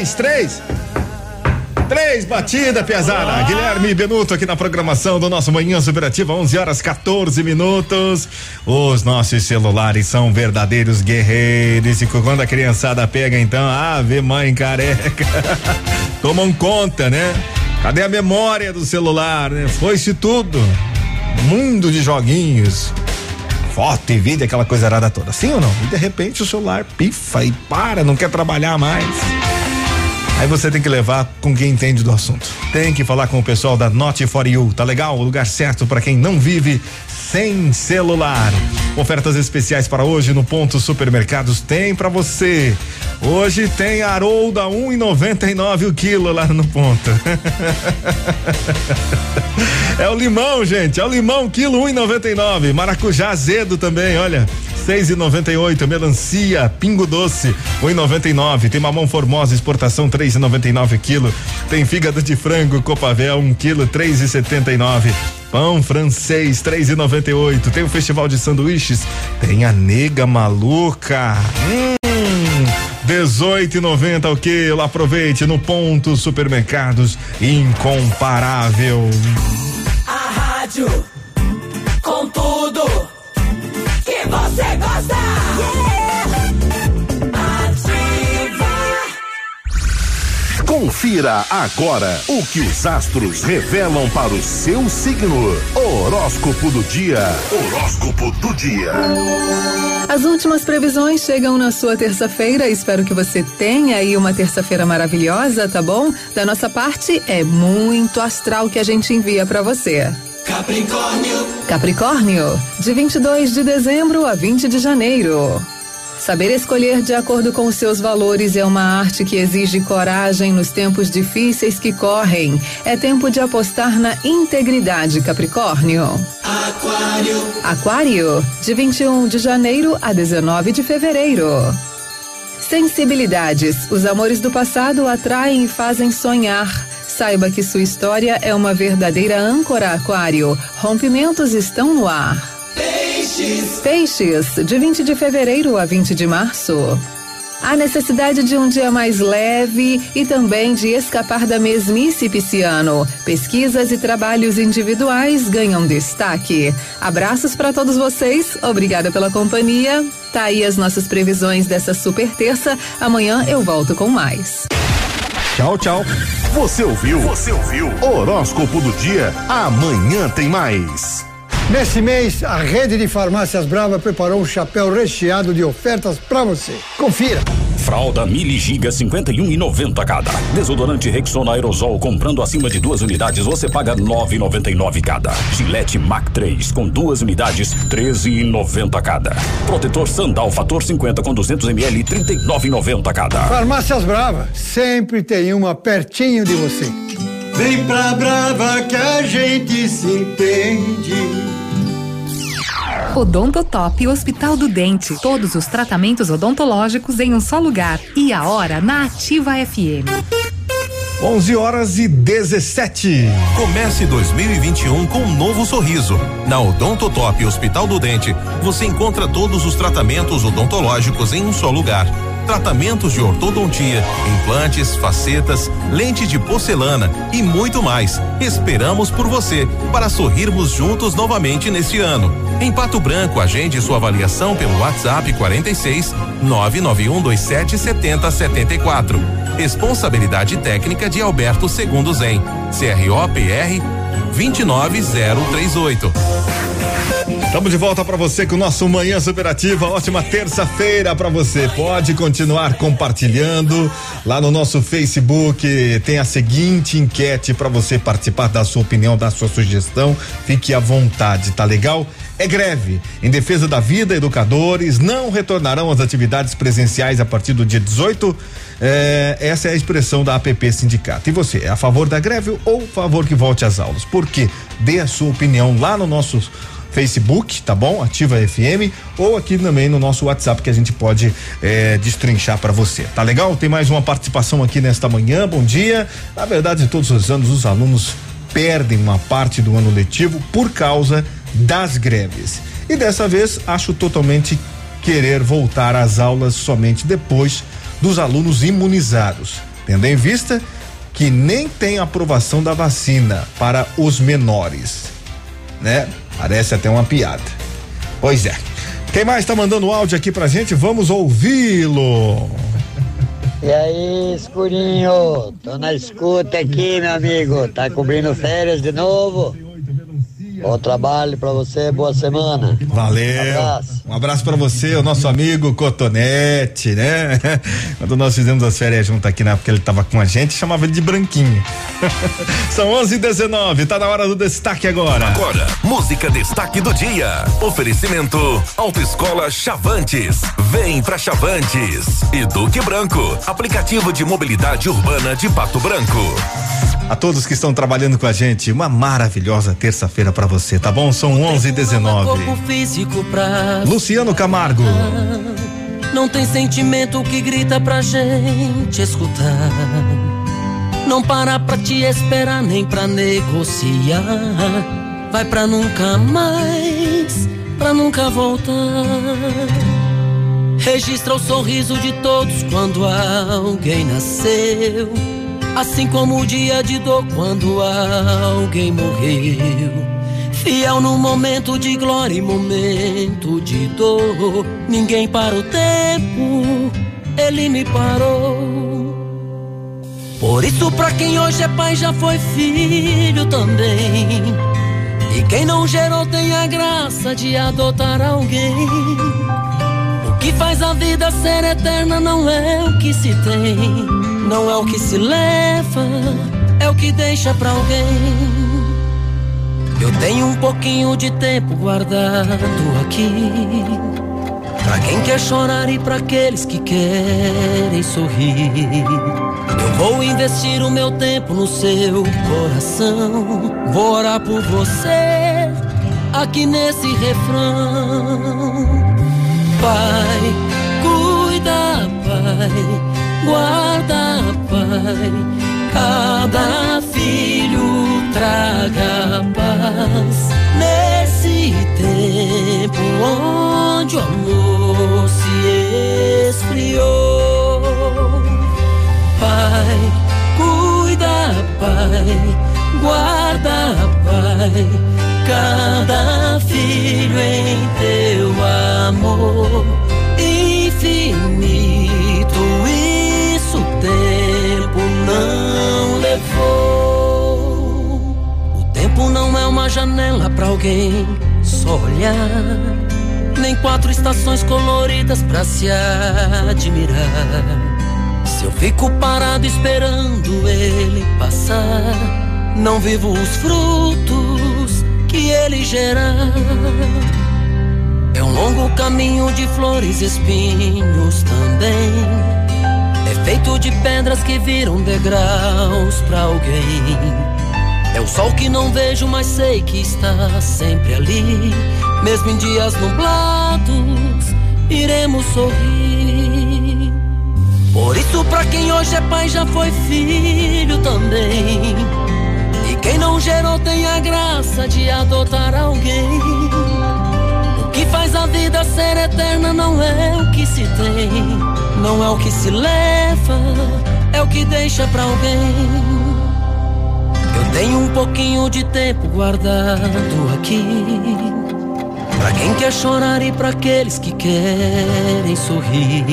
Três, três, três. Três batida, pesada. Guilherme Benuto aqui na programação do nosso Manhã Superativa, 11 horas 14 minutos. Os nossos celulares são verdadeiros guerreiros. E quando a criançada pega, então, ave mãe careca. Tomam conta, né? Cadê a memória do celular, né? Foi-se tudo. Mundo de joguinhos foto e vídeo, aquela coisa arada toda. Sim ou não? E de repente o celular pifa e para, não quer trabalhar mais. Aí você tem que levar com quem entende do assunto. Tem que falar com o pessoal da Not for You, tá legal? O lugar certo para quem não vive sem celular. Ofertas especiais para hoje no Ponto Supermercados tem para você. Hoje tem Harolda 1,99 o quilo lá no ponto. é o limão, gente. É o limão, quilo 1,99. Maracujá azedo também, olha. Seis e noventa e oito. Melancia, pingo doce, um e noventa e nove. Tem mamão formosa, exportação, três e noventa e nove quilo. Tem fígado de frango, copavel, um quilo, três e setenta e nove. Pão francês, três e noventa e oito. Tem o festival de sanduíches, tem a nega maluca. Hum, 18,90 o quilo. Aproveite no ponto supermercados incomparável.
A rádio você gosta.
Confira agora o que os astros revelam para o seu signo. Horóscopo do dia. Horóscopo do dia.
As últimas previsões chegam na sua terça-feira. Espero que você tenha aí uma terça-feira maravilhosa, tá bom? Da nossa parte, é muito astral que a gente envia para você.
Capricórnio.
Capricórnio, de 22 de dezembro a 20 de janeiro. Saber escolher de acordo com os seus valores é uma arte que exige coragem nos tempos difíceis que correm. É tempo de apostar na integridade, Capricórnio.
Aquário.
Aquário, de 21 de janeiro a 19 de fevereiro. Sensibilidades. Os amores do passado atraem e fazem sonhar. Saiba que sua história é uma verdadeira âncora, Aquário. Rompimentos estão no ar.
Peixes.
Peixes, de 20 de fevereiro a 20 de março. A necessidade de um dia mais leve e também de escapar da mesmice pisciano. Pesquisas e trabalhos individuais ganham destaque. Abraços para todos vocês, obrigada pela companhia. Tá aí as nossas previsões dessa super terça. Amanhã eu volto com mais.
Tchau, tchau.
Você ouviu? Você ouviu? Horóscopo do dia. Amanhã tem mais.
Nesse mês, a rede de farmácias Brava preparou um chapéu recheado de ofertas para você. Confira.
Fralda Mili Giga 51 e 90 cada. Desodorante Rexona Aerosol comprando acima de duas unidades você paga 9,99 cada. Gillette Mac 3 com duas unidades 13,90 cada. Protetor Sandal Fator 50 com 200 ml 39,90 cada.
Farmácias Brava, sempre tem uma pertinho de você.
Vem pra Brava que a gente se entende.
Odontotop Hospital do Dente. Todos os tratamentos odontológicos em um só lugar. E a hora na Ativa FM.
11 horas e 17.
Comece 2021 com um novo sorriso. Na Odontotop Hospital do Dente, você encontra todos os tratamentos odontológicos em um só lugar. Tratamentos de ortodontia, implantes, facetas, lente de porcelana e muito mais. Esperamos por você para sorrirmos juntos novamente neste ano. Em Pato Branco, agende sua avaliação pelo WhatsApp 46 99127 7074. Responsabilidade técnica de Alberto Segundo Zen. CROPR 29038.
Estamos de volta para você com o nosso Manhã Superativa. Ótima terça-feira para você. Pode continuar compartilhando lá no nosso Facebook. Tem a seguinte enquete para você participar da sua opinião, da sua sugestão. Fique à vontade, tá legal? É greve. Em defesa da vida, educadores não retornarão às atividades presenciais a partir do dia 18. É, essa é a expressão da APP Sindicato. E você, é a favor da greve ou a favor que volte às aulas? Por quê? Dê a sua opinião lá no nosso Facebook, tá bom? Ativa FM ou aqui também no nosso WhatsApp que a gente pode é, destrinchar para você. Tá legal? Tem mais uma participação aqui nesta manhã. Bom dia. Na verdade, todos os anos os alunos perdem uma parte do ano letivo por causa das greves. E dessa vez acho totalmente querer voltar às aulas somente depois dos alunos imunizados, tendo em vista que nem tem aprovação da vacina para os menores, né? Parece até uma piada. Pois é. Quem mais está mandando áudio aqui pra gente? Vamos ouvi-lo.
E aí, escurinho? Tô na escuta aqui, meu amigo. Tá cobrindo férias de novo? Bom trabalho pra você, boa semana.
Valeu.
Um abraço.
Um abraço para você, o nosso amigo Cotonete, né? Quando nós fizemos as férias junto aqui na época ele tava com a gente, chamava ele de branquinho. São 11 e 19 tá na hora do destaque agora.
Agora, música destaque do dia. Oferecimento Autoescola Chavantes. Vem pra Chavantes. E Duque Branco, aplicativo de mobilidade urbana de Pato Branco.
A todos que estão trabalhando com a gente, uma maravilhosa terça-feira pra você, tá bom? São 11 e 19
corpo físico pra
Luciano Camargo.
Não tem sentimento que grita pra gente escutar. Não para pra te esperar nem pra negociar. Vai pra nunca mais, pra nunca voltar. Registra o sorriso de todos quando alguém nasceu. Assim como o dia de dor quando alguém morreu. Fiel no momento de glória e momento de dor. Ninguém para o tempo, ele me parou. Por isso, pra quem hoje é pai, já foi filho também. E quem não gerou tem a graça de adotar alguém. O que faz a vida ser eterna não é o que se tem, não é o que se leva, é o que deixa pra alguém. Eu tenho um pouquinho de tempo guardado aqui. Pra quem quer chorar e pra aqueles que querem sorrir. Eu vou investir o meu tempo no seu coração. Vou orar por você aqui nesse refrão. Pai, cuida, Pai, guarda, Pai. Cada filho traga paz nesse tempo onde o amor se esfriou. Pai, cuida, Pai, guarda, Pai, cada filho em teu amor infinito. Levou. O tempo não é uma janela pra alguém só olhar, nem quatro estações coloridas pra se admirar. Se eu fico parado esperando ele passar, não vivo os frutos que ele gerar. É um longo caminho de flores e espinhos também. É feito de pedras que viram degraus pra alguém. É o sol que não vejo, mas sei que está sempre ali. Mesmo em dias nublados, iremos sorrir. Por isso, pra quem hoje é pai, já foi filho também. E quem não gerou tem a graça de adotar alguém. Que faz a vida ser eterna não é o que se tem, não é o que se leva, é o que deixa pra alguém. Eu tenho um pouquinho de tempo guardado aqui. Pra quem quer chorar e pra aqueles que querem sorrir.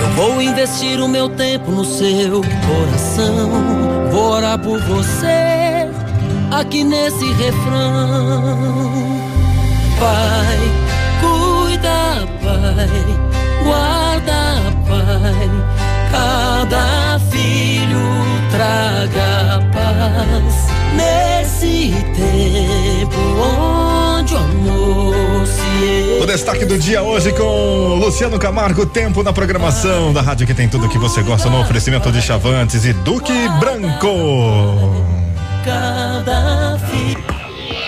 Eu vou investir o meu tempo no seu coração. Vou orar por você aqui nesse refrão. Pai, cuida, Pai, guarda, Pai. Cada filho traga paz nesse tempo onde o amor se
O destaque do dia hoje com Luciano Camargo, tempo na programação da rádio que tem tudo que você gosta no oferecimento de Chavantes e Duque Branco.
cada filho.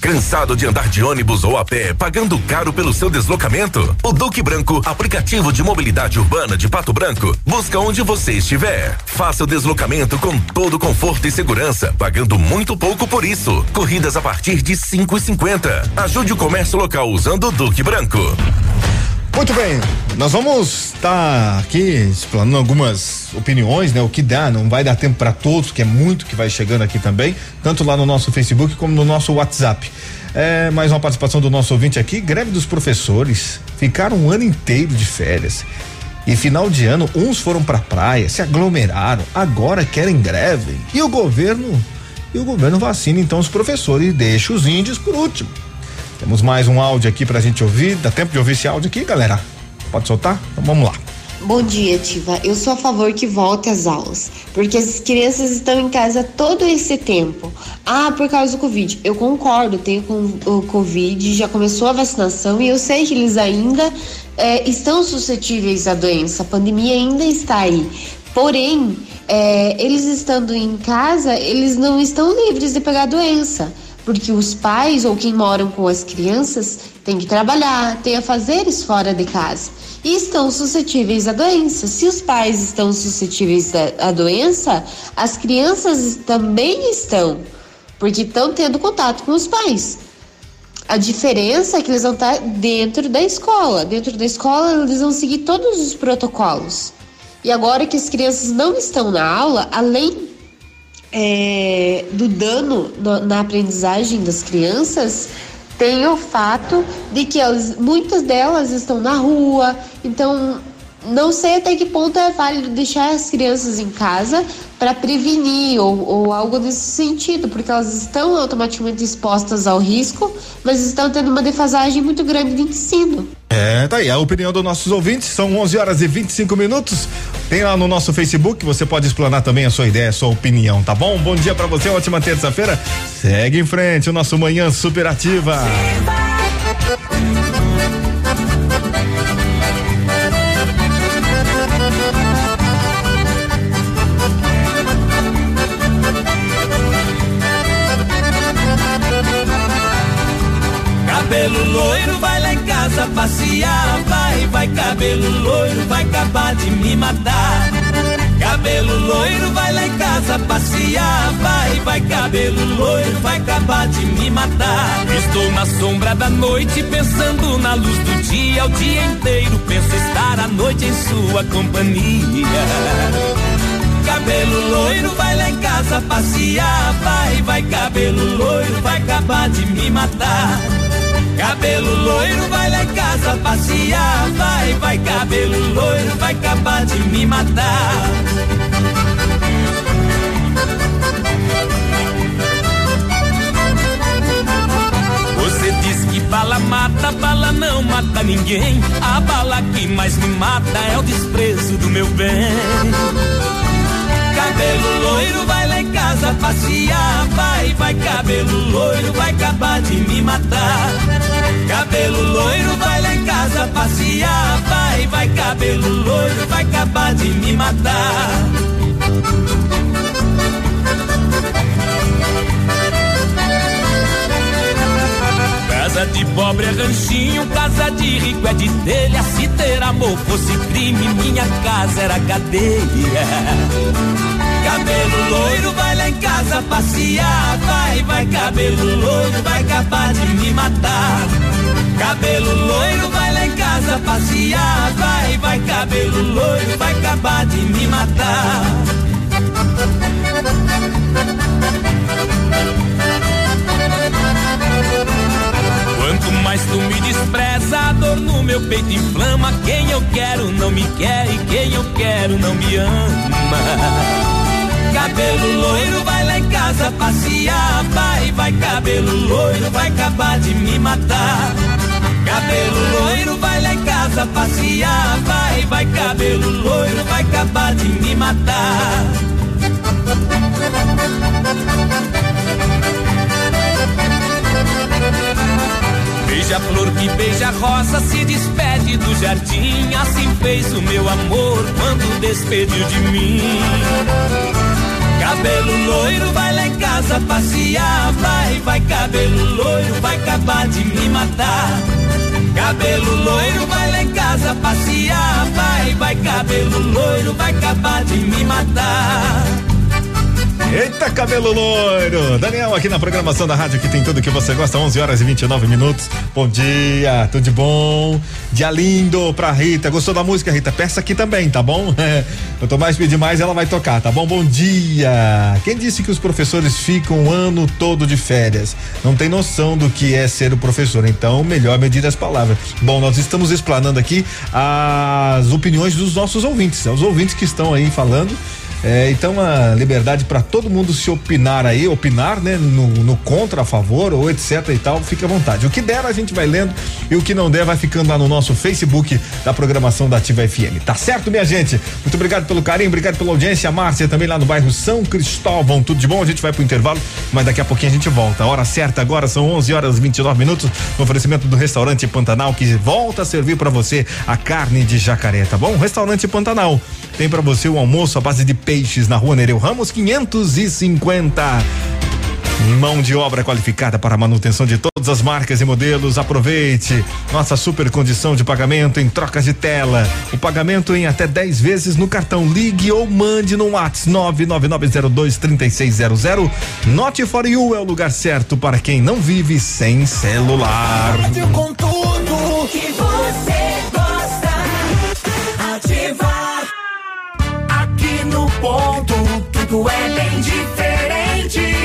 Cansado de andar de ônibus ou a pé, pagando caro pelo seu deslocamento? O Duque Branco, aplicativo de mobilidade urbana de Pato Branco, busca onde você estiver. Faça o deslocamento com todo conforto e segurança, pagando muito pouco por isso. Corridas a partir de cinco e cinquenta. Ajude o comércio local usando o Duque Branco.
Muito bem, nós vamos estar aqui explanando algumas opiniões, né? O que dá, não vai dar tempo para todos, que é muito que vai chegando aqui também, tanto lá no nosso Facebook como no nosso WhatsApp. É, mais uma participação do nosso ouvinte aqui, greve dos professores, ficaram um ano inteiro de férias. E final de ano, uns foram pra praia, se aglomeraram, agora querem greve. E o governo, e o governo vacina então os professores e deixa os índios por último. Temos mais um áudio aqui pra gente ouvir. Dá tempo de ouvir esse áudio aqui, galera? Pode soltar? Então vamos lá.
Bom dia, Tiva. Eu sou a favor que volte às aulas, porque as crianças estão em casa todo esse tempo. Ah, por causa do Covid. Eu concordo, tenho com o Covid, já começou a vacinação e eu sei que eles ainda é, estão suscetíveis à doença. A pandemia ainda está aí. Porém, é, eles estando em casa, eles não estão livres de pegar a doença porque os pais ou quem moram com as crianças têm que trabalhar, têm afazeres fora de casa e estão suscetíveis à doença. Se os pais estão suscetíveis à doença, as crianças também estão, porque estão tendo contato com os pais. A diferença é que eles vão estar dentro da escola. Dentro da escola, eles vão seguir todos os protocolos. E agora que as crianças não estão na aula, além é, do dano no, na aprendizagem das crianças, tem o fato de que elas, muitas delas estão na rua, então não sei até que ponto é válido deixar as crianças em casa para prevenir ou, ou, algo nesse sentido, porque elas estão automaticamente expostas ao risco, mas estão tendo uma defasagem muito grande de ensino.
É, tá aí a opinião dos nossos ouvintes. São 11 horas e 25 minutos. Tem lá no nosso Facebook, você pode explanar também a sua ideia, a sua opinião, tá bom? Bom dia para você, ótima terça-feira. Segue em frente o nosso Manhã Superativa.
Cabelo casa passear. Vai, vai, cabelo loiro, vai acabar de me matar. Cabelo loiro, vai lá em casa passear. Vai, vai, cabelo loiro, vai acabar de me matar. Estou na sombra da noite, pensando na luz do dia. O dia inteiro penso estar à noite em sua companhia. Cabelo loiro, vai lá em casa passear. Vai, vai, cabelo loiro, vai acabar de me matar. Cabelo loiro, vai lá em casa passear. Vai, vai, cabelo loiro, vai acabar de me matar. Você diz que bala mata, bala não mata ninguém. A bala que mais me mata é o desprezo do meu bem. Cabelo loiro, vai lá em casa passear. Vai, vai, cabelo loiro, vai acabar de me matar. Cabelo loiro, vai lá em casa passear. Vai, vai, cabelo loiro, vai acabar de me matar. Casa de pobre é ranchinho, casa de rico é de telha. Se ter amor fosse crime, minha casa era cadeia. Cabelo loiro, vai lá em casa passear. Vai, vai, cabelo loiro, vai acabar de me matar. Cabelo loiro, vai lá em casa passear. Vai, vai, cabelo loiro, vai acabar de me matar. Mais tu me despreza, a dor no meu peito inflama. Quem eu quero não me quer e quem eu quero não me ama. Cabelo loiro, vai lá em casa passear. Vai, vai, cabelo loiro, vai acabar de me matar. Cabelo loiro, vai lá em casa passear. Vai, vai, cabelo loiro, vai acabar de me matar. Beija-flor que beija rosa se despede do jardim. Assim fez o meu amor quando despediu de mim. Cabelo loiro, vai lá em casa passear. Vai, vai, cabelo loiro, vai acabar de me matar. Cabelo loiro, vai lá em casa passear. Vai, vai, cabelo loiro, vai acabar de me matar.
Eita, cabelo loiro! Daniel aqui na programação da rádio que tem tudo que você gosta, 11 horas e 29 minutos. Bom dia, tudo de bom? Dia lindo pra Rita. Gostou da música, Rita? Peça aqui também, tá bom? Tô mais pedir mais, ela vai tocar, tá bom? Bom dia! Quem disse que os professores ficam o ano todo de férias? Não tem noção do que é ser o professor, então melhor medir as palavras. Bom, nós estamos explanando aqui as opiniões dos nossos ouvintes, os ouvintes que estão aí falando É, então a liberdade para todo mundo se opinar aí, opinar, né? No, no, contra, a favor ou etc e tal, fica à vontade. O que der a gente vai lendo e o que não der vai ficando lá no nosso Facebook da programação da Ativa FM. Tá certo, minha gente? Muito obrigado pelo carinho, obrigado pela audiência. A Márcia também lá no bairro São Cristóvão. Tudo de bom? A gente vai pro intervalo, mas daqui a pouquinho a gente volta. Hora certa agora são 11 horas e 29 minutos. No oferecimento do restaurante Pantanal que volta a servir para você a carne de jacaré, tá bom? Restaurante Pantanal tem para você o almoço à base de peixes na rua Nereu Ramos 550. Mão de obra qualificada para manutenção de todas as marcas e modelos. Aproveite nossa super condição de pagamento em trocas de tela. O pagamento em até 10 vezes no cartão. Ligue ou mande no WhatsApp 999023600. Note for You é o lugar certo para quem não vive sem celular.
Com tudo que você ponto, tudo é bem diferente.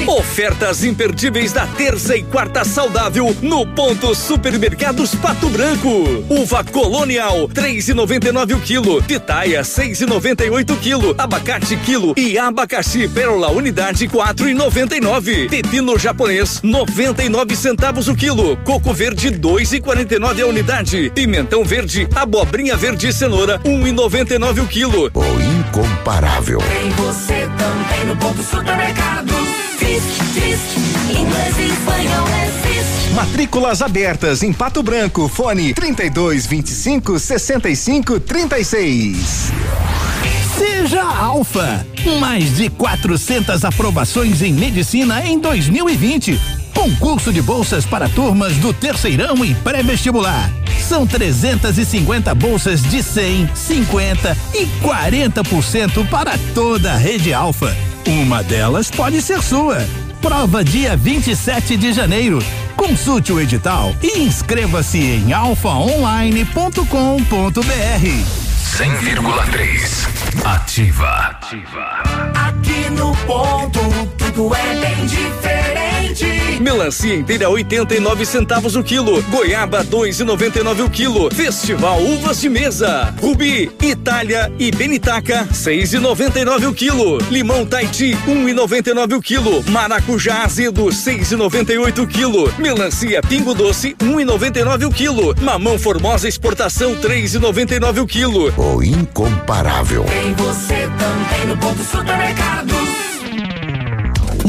Ofertas imperdíveis da terça e quarta saudável no ponto Supermercados Pato Branco. Uva Colonial, três e noventa e nove o quilo. Pitaia, seis e noventa e oito quilo. Abacate quilo e abacaxi pérola unidade quatro e noventa e nove. Pepino japonês, noventa e nove centavos o quilo. Coco verde, dois e quarenta e nove a unidade. Pimentão verde, abobrinha verde e cenoura, um e noventa e nove o quilo.
O incomparável. Tem você também no ponto supermercado.
Matrículas abertas em Pato Branco. Fone 32 25 65 36.
Seja Alfa. Mais de 400 aprovações em medicina em 2020. Concurso de bolsas para turmas do terceirão e pré-vestibular. São 350 bolsas de 100, 50 e 40% para toda a rede Alfa. Uma delas pode ser sua. Prova dia 27 de janeiro. Consulte o edital e inscreva-se em alfaonline.com.br.
100,3. Ativa.
Aqui no ponto, tudo é bem diferente.
Melancia inteira 89 centavos o quilo. Goiaba 2,99 o quilo. Festival Uvas de Mesa. Rubi, Itália e Benitaca 6,99 o quilo. Limão Taiti 1,99 o quilo. Maracujá azedo 6,98 o quilo. Melancia Pingo Doce 1,99 o quilo. Mamão Formosa exportação 3,99 o quilo.
O incomparável. Tem você também no ponto supermercados.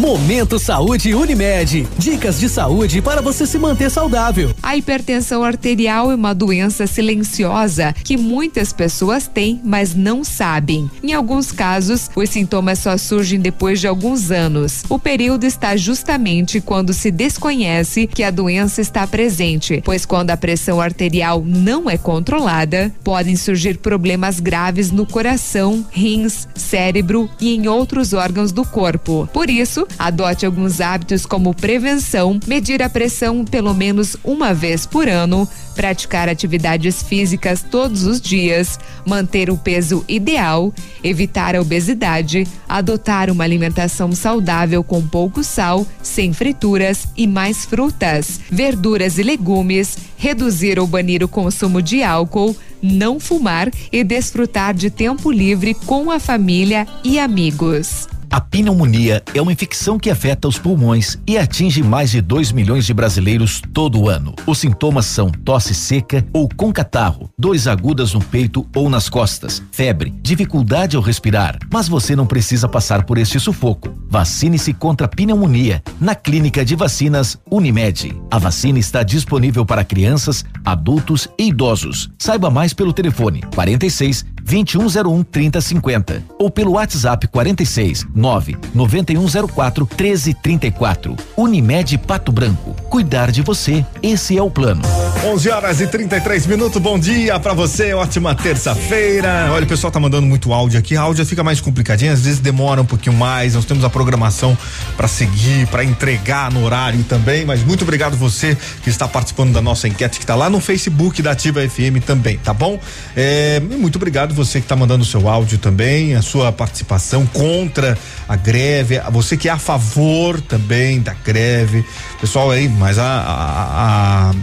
Momento Saúde Unimed. Dicas de saúde para você se manter saudável.
A hipertensão arterial é uma doença silenciosa que muitas pessoas têm, mas não sabem. Em alguns casos, os sintomas só surgem depois de alguns anos. O período está justamente quando se desconhece que a doença está presente, pois quando a pressão arterial não é controlada, podem surgir problemas graves no coração, rins, cérebro e em outros órgãos do corpo. Por isso, adote alguns hábitos como prevenção, medir a pressão pelo menos uma vez por ano, praticar atividades físicas todos os dias, manter o peso ideal, evitar a obesidade, adotar uma alimentação saudável com pouco sal, sem frituras e mais frutas, verduras e legumes, reduzir ou banir o consumo de álcool, não fumar e desfrutar de tempo livre com a família e amigos.
A pneumonia é uma infecção que afeta os pulmões e atinge mais de 2 milhões de brasileiros todo ano. Os sintomas são tosse seca ou com catarro, dores agudas no peito ou nas costas, febre, dificuldade ao respirar. Mas você não precisa passar por este sufoco. Vacine-se contra a pneumonia na Clínica de Vacinas Unimed. A vacina está disponível para crianças, adultos e idosos. Saiba mais pelo telefone 46 2101 3050 ou pelo WhatsApp 46 9 9104 1334. Unimed Pato Branco. Cuidar de você, esse é o plano.
11 horas e 33 minutos. Bom dia para você. Ótima terça-feira. Olha, o pessoal tá mandando muito áudio aqui. Áudio fica mais complicadinho, às vezes demora um pouquinho mais. Nós temos a programação para seguir, para entregar no horário também. Mas muito obrigado você que está participando da nossa enquete que tá lá no Facebook da Ativa FM também, tá bom? É, muito obrigado você que está mandando o seu áudio também, a sua participação contra a greve, você que é a favor também da greve. Pessoal aí, mas a, a, a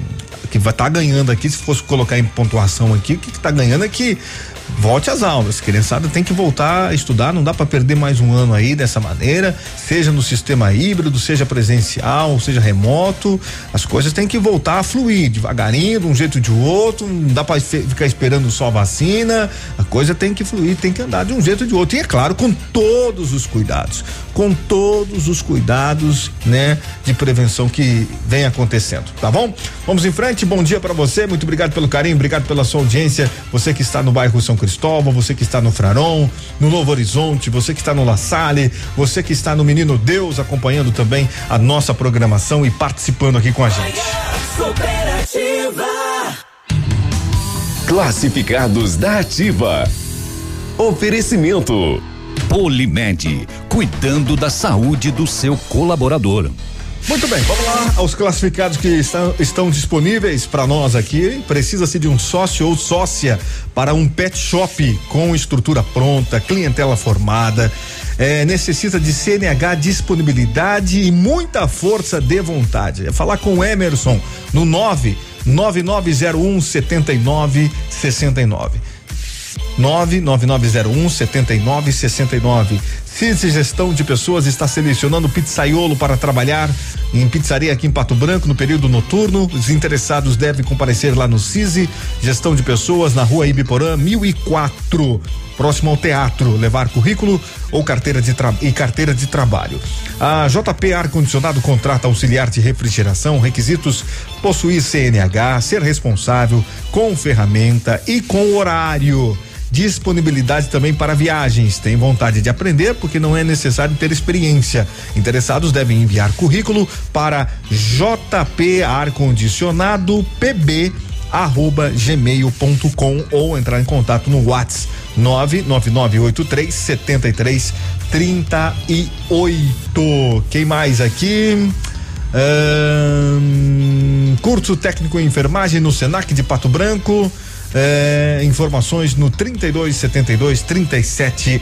que vai tá ganhando aqui, se fosse colocar em pontuação aqui, o que está ganhando é que volte às aulas. Criançada tem que voltar a estudar, não dá para perder mais um ano aí dessa maneira, seja no sistema híbrido, seja presencial, seja remoto, as coisas têm que voltar a fluir devagarinho, de um jeito ou de outro, não dá para ficar esperando só a vacina, a coisa tem que fluir, tem que andar de um jeito ou de outro. E é claro, com todos os cuidados, com todos os cuidados, né, de prevenção que vem acontecendo, tá bom? Vamos em frente, bom dia para você, muito obrigado pelo carinho, obrigado pela sua audiência, você que está no bairro São Cristóvão, você que está no Fraron, no Novo Horizonte, você que está no La Salle, você que está no Menino Deus, acompanhando também a nossa programação e participando aqui com a gente.
Classificados da Ativa. Oferecimento.
Polimed, cuidando da saúde do seu colaborador.
Muito bem, vamos lá aos classificados que estão, estão disponíveis para nós aqui. Precisa-se de um sócio ou sócia para um pet shop com estrutura pronta, clientela formada. É, necessita de CNH, disponibilidade e muita força de vontade. É falar com o Emerson no 9 9901 7969. 99901 7969. CIS Gestão de Pessoas está selecionando pizzaiolo para trabalhar em pizzaria aqui em Pato Branco no período noturno. Os interessados devem comparecer lá no CISI Gestão de Pessoas na rua Ibiporã 1004 próximo ao teatro, levar currículo ou carteira de e carteira de trabalho. A JP Ar Condicionado contrata auxiliar de refrigeração, requisitos possuir CNH, ser responsável com ferramenta e com horário disponibilidade também para viagens. Tem vontade de aprender porque não é necessário ter experiência. Interessados devem enviar currículo para JP Ar Condicionado PB arroba gmail.com ou entrar em contato no WhatsApp 99983 73 38. Quem mais aqui? Um, curso técnico em enfermagem no Senac de Pato Branco. É, informações no 3272 3700.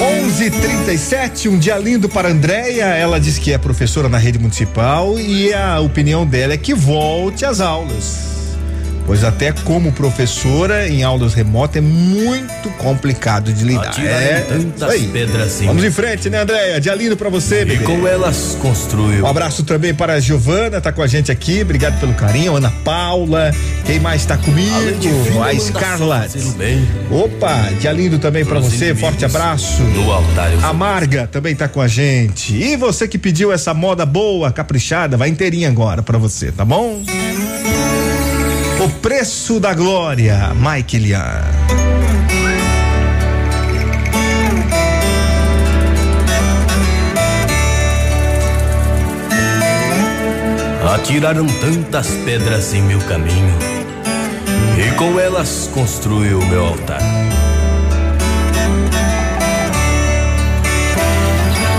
11:37, um dia lindo para Andréia. Ela diz que é professora na rede municipal e a opinião dela é que volte às aulas pois até como professora em aulas remotas é muito complicado de lidar. É,
tantas aí. pedras.
Vamos em frente, né, Andréia? Dia lindo pra você, bebê.
E como elas construiu.
Um abraço também para a Giovana, tá com a gente aqui, obrigado pelo carinho, Ana Paula, quem mais tá comigo? A Scarlett. Opa, dia lindo também para você, forte abraço.
No altar.
A Marga também tá com a gente. E você que pediu essa moda boa, caprichada, vai inteirinha agora para você, tá bom? O preço da glória, Mike Lian.
Atiraram tantas pedras em meu caminho, e com elas construiu meu altar.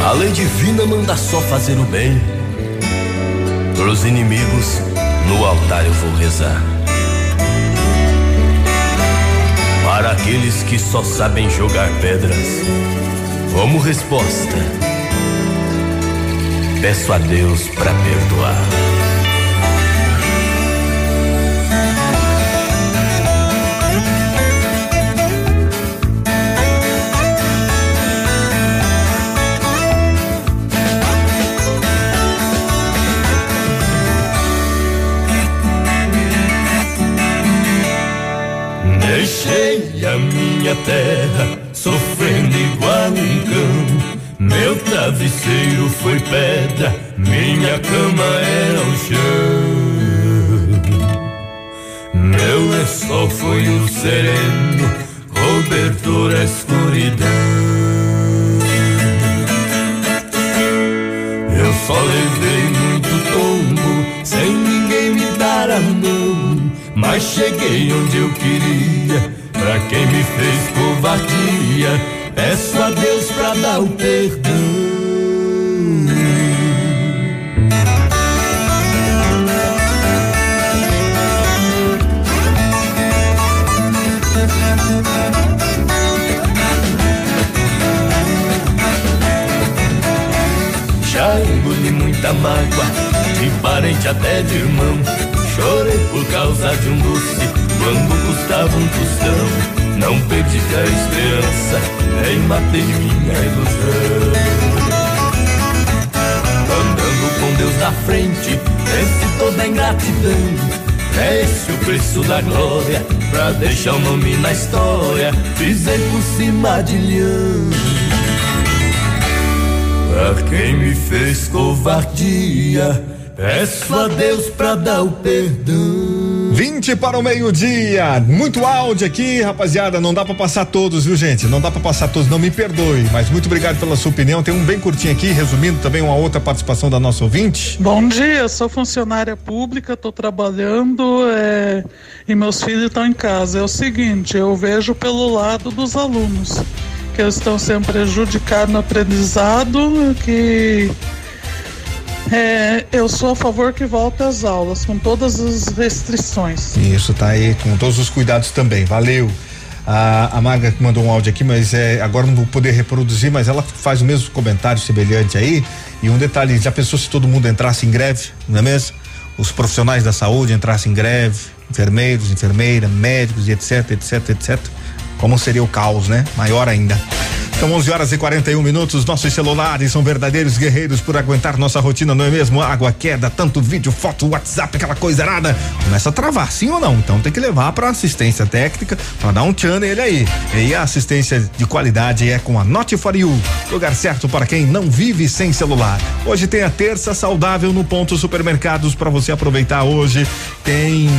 A lei divina manda só fazer o bem. Pros inimigos, no altar eu vou rezar. Para aqueles que só sabem jogar pedras, como resposta, peço a Deus para perdoar. Minha terra, sofrendo igual um cão. Meu travesseiro foi pedra, minha cama era o chão. Meu lençol foi o sereno, cobertor a escuridão. Eu só levei mas cheguei onde eu queria. Pra quem me fez covardia, peço a Deus pra dar o perdão. Já engoli muita mágoa, de parente até de irmão. Chorei por causa de um doce, quando custava um tostão. Não perdi a esperança, nem matei minha ilusão. Andando com Deus na frente, vence toda a ingratidão. Esse o preço da glória, pra deixar o nome na história. Pisei por cima de leão. Pra quem me fez covardia, peço a Deus pra dar o perdão.
20 para o meio-dia. Muito áudio aqui, rapaziada. Não dá para passar todos, viu, gente? Não dá para passar todos, não me perdoe. Mas muito obrigado pela sua opinião. Tem um bem curtinho aqui, resumindo também uma outra participação da nossa ouvinte.
Bom dia, sou funcionária pública, estou trabalhando é, e meus filhos estão em casa. É o seguinte, eu vejo pelo lado dos alunos que eles estão sendo prejudicados no aprendizado, que é, eu sou a favor que volte às aulas, com todas as restrições.
Isso, tá aí, com todos os cuidados também. Valeu. A, a Marga que mandou um áudio aqui, mas é, agora não vou poder reproduzir, mas ela faz o mesmo comentário semelhante aí. E um detalhe, já pensou se todo mundo entrasse em greve, não é mesmo? Os profissionais da saúde entrassem em greve, enfermeiros, enfermeiras, médicos e etc, etc, etc. Como seria o caos, né? Maior ainda. São 11 horas e 41 minutos. Nossos celulares são verdadeiros guerreiros por aguentar nossa rotina, não é mesmo? Água, queda, tanto vídeo, foto, WhatsApp, aquela coisa nada. Começa a travar, sim ou não? Então tem que levar para assistência técnica para dar um tchan nele aí. E a assistência de qualidade é com a Not for You, lugar certo para quem não vive sem celular. Hoje tem a terça saudável no ponto supermercados para você aproveitar hoje. Tem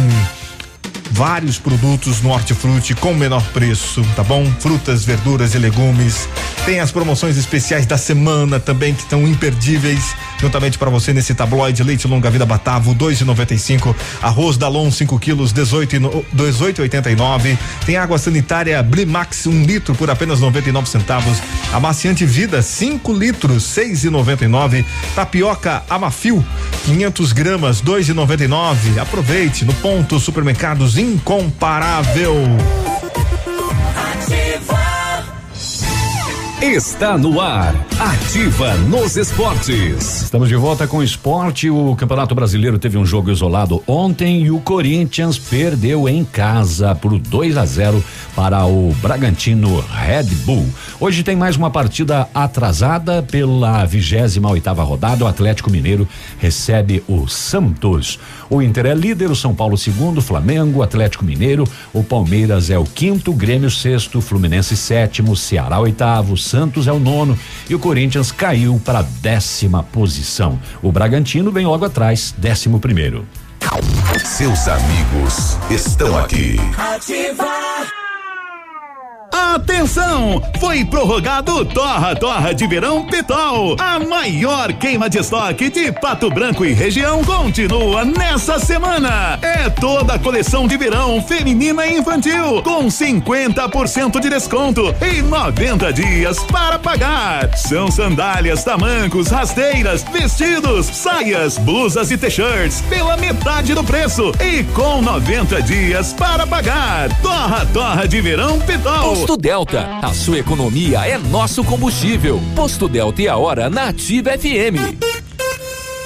vários produtos no Hortifruti com menor preço, tá bom? Frutas, verduras e legumes. Tem as promoções especiais da semana também que estão imperdíveis, juntamente para você nesse tabloide leite longa vida Batavo 2,95, arroz Dalon 5 quilos 18 18,89. Tem água sanitária Blimax 1 um litro por apenas 99 centavos. Amaciante Vida 5 litros 6,99. Tapioca Amafil 500 gramas 2,99. Aproveite no ponto supermercados incomparável.
Está no ar. Ativa nos esportes.
Estamos de volta com o esporte. O Campeonato Brasileiro teve um jogo isolado ontem e o Corinthians perdeu em casa por 2 a 0 para o Bragantino Red Bull. Hoje tem mais uma partida atrasada pela 28 oitava rodada. O Atlético Mineiro recebe o Santos. O Inter é líder, o São Paulo segundo, Flamengo, Atlético Mineiro, o Palmeiras é o quinto, Grêmio sexto, Fluminense sétimo, Ceará oitavo, Santos é o nono e o Corinthians caiu para a décima posição. O Bragantino vem logo atrás, décimo primeiro.
Seus amigos estão aqui.
Atenção! Foi prorrogado Torra Torra de Verão Pitol. A maior queima de estoque de Pato Branco e região continua nessa semana. É toda a coleção de verão feminina e infantil com 50% de desconto e 90 dias para pagar. São sandálias, tamancos, rasteiras, vestidos, saias, blusas e t-shirts pela metade do preço e com 90 dias para pagar. Torra Torra de Verão Pitol.
Posto Delta, a sua economia é nosso combustível. Posto Delta e a hora na Ativa FM.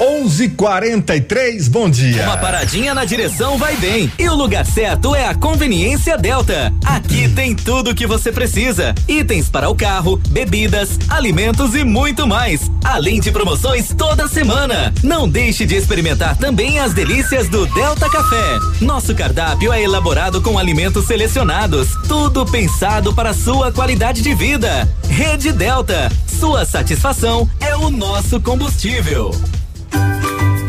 11:43. Bom dia.
Uma paradinha na direção vai bem. E o lugar certo é a Conveniência Delta. Aqui tem tudo o que você precisa: itens para o carro, bebidas, alimentos e muito mais. Além de promoções toda semana. Não deixe de experimentar também as delícias do Delta Café. Nosso cardápio é elaborado com alimentos selecionados, tudo pensado para sua qualidade de vida. Rede Delta, sua satisfação é o nosso combustível.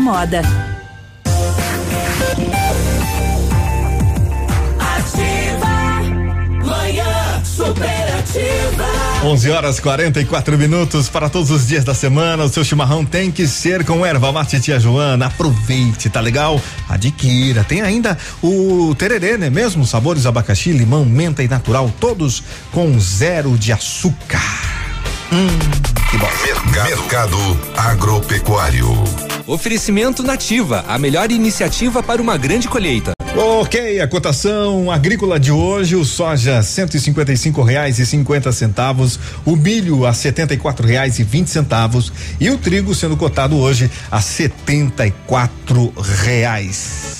moda.
Ativa, manhã superativa.
11 horas 44 minutos para todos os dias da semana. O seu chimarrão tem que ser com erva mate tia Joana. Aproveite, tá legal? Adquira. Tem ainda o tererê, né mesmo? Sabores abacaxi, limão, menta e natural, todos com zero de açúcar. Hum, que bom.
Mercado Agropecuário.
Oferecimento Nativa, a melhor iniciativa para uma grande colheita.
Ok, a cotação agrícola de hoje, o soja cento e cinquenta e cinco reais e cinquenta centavos, o milho a setenta e quatro reais e vinte centavos e o trigo sendo cotado hoje a setenta e quatro reais.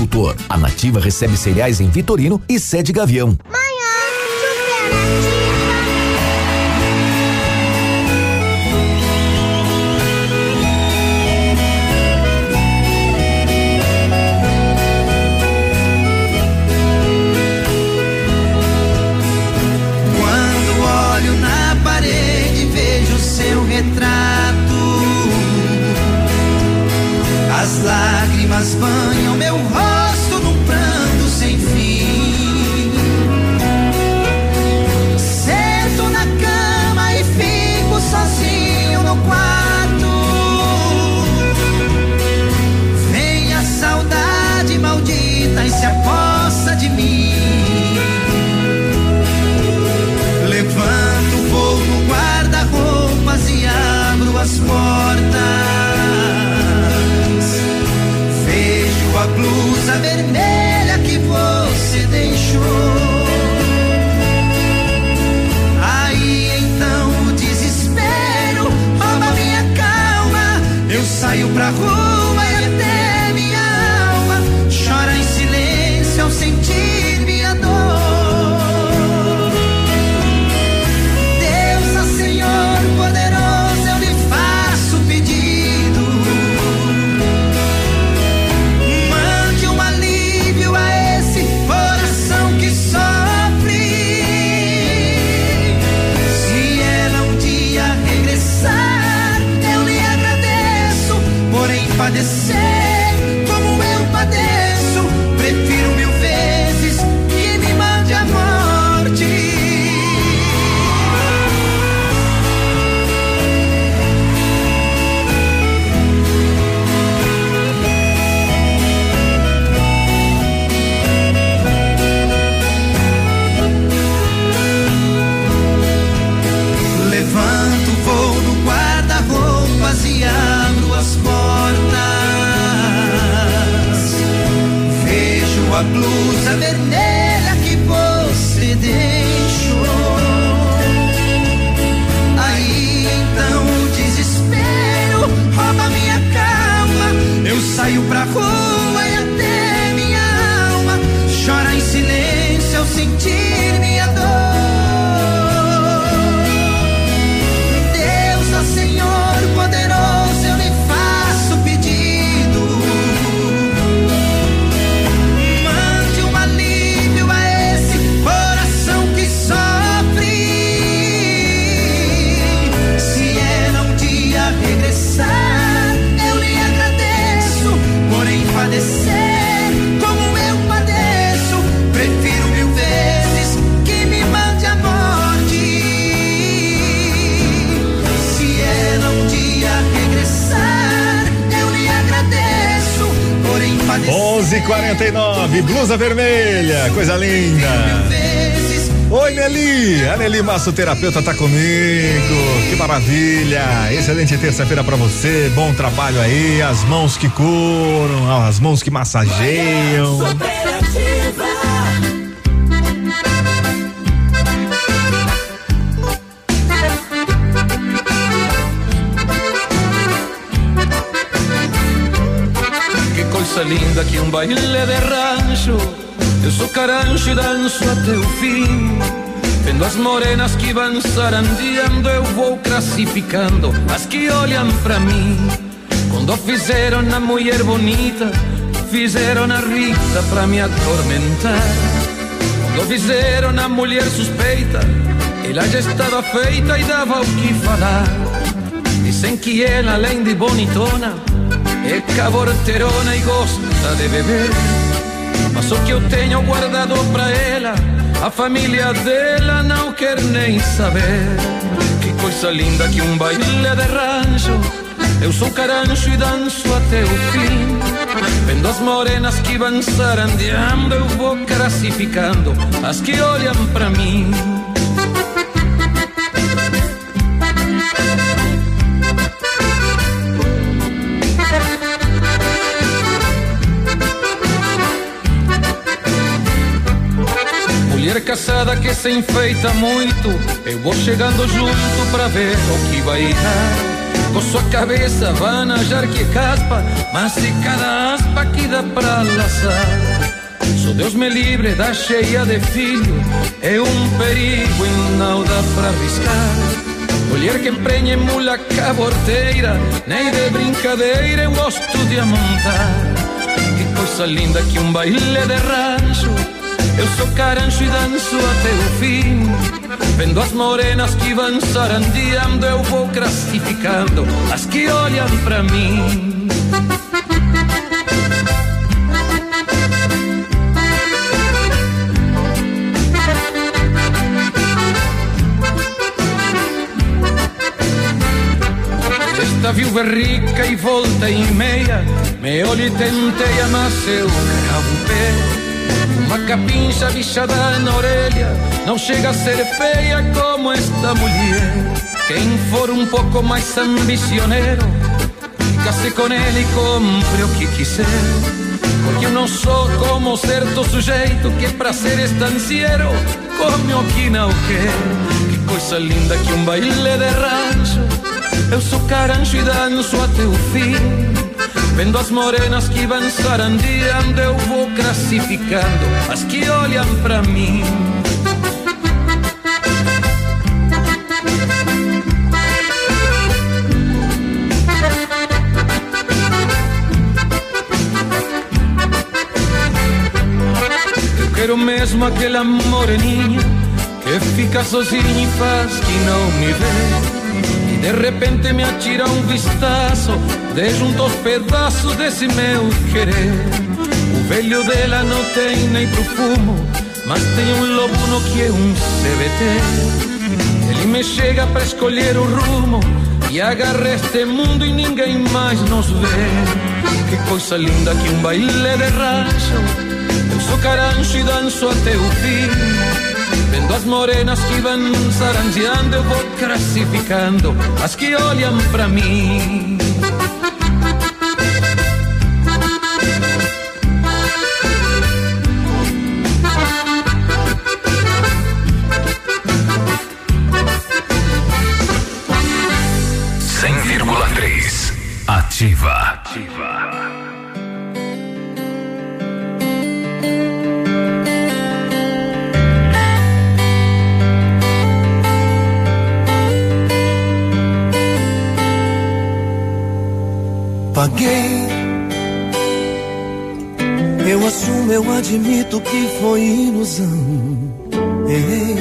A Nativa recebe cereais em Vitorino e sede Gavião.
Quando
massoterapeuta tá comigo. Que maravilha. Excelente terça-feira pra você. Bom trabalho aí. As mãos que curam, as mãos que massageiam.
Que coisa linda que um baile de rancho. Eu sou carancho e danço até o fim. Vendo as morenas que vão sarandeando, eu vou classificando as que olham pra mim. Quando fizeram a mulher bonita, fizeram a rica pra me atormentar. Quando fizeram a mulher suspeita, ela já estava feita e dava o que falar. Dizem que ela, além de bonitona, é caborterona e gosta de beber. Mas o que eu tenho guardado pra ela, a família dela não quer nem saber. Que coisa linda que um baile de rancho. Eu sou carancho e danço até o fim. Vendo as morenas que vão sarandeando, eu vou classificando as que olham pra mim. Casada que se enfeita muito, eu vou chegando junto pra ver o que vai dar. Com sua cabeça vanajar que caspa, mas se cada aspa que dá pra laçar. Só Deus me livre da cheia de filho, é um perigo e não dá pra arriscar. Mulher que emprenha mula caborteira, nem de brincadeira eu gosto de amontar. Que coisa linda que um baile de rancho. Eu sou carancho e danço até o fim. Vendo as morenas que vão sarandeando, eu vou classificando as que olham pra mim. Esta viúva é rica e volta e meia, me olho e tenteia, mas eu pé. Uma capincha bichada na orelha não chega a ser feia como esta mulher. Quem for um pouco mais ambicioneiro, fica-se com ele e compre o que quiser. Porque eu não sou como certo sujeito que pra ser estancieiro come o que não quer. Que coisa linda que um baile de rancho. Eu sou carancho e danço até o fim. Vendo as morenas que vão sarandeando, eu vou classificando as que olham pra mim. Eu quero mesmo aquela moreninha que fica sozinha e faz que não me vê. De repente me atira um vistaço de junto aos pedaços desse meu querer. O velho dela não tem nem pro fumo, mas tem um lobo que é um CBT. Ele me chega pra escolher o rumo e agarra este mundo e ninguém mais nos vê. Que coisa linda que um baile de rancho. Eu sou carancho e danço até o fim. Vendo as morenas que vão saranjeando, eu vou classificando as que olham pra mim.
Foi ilusão. Errei.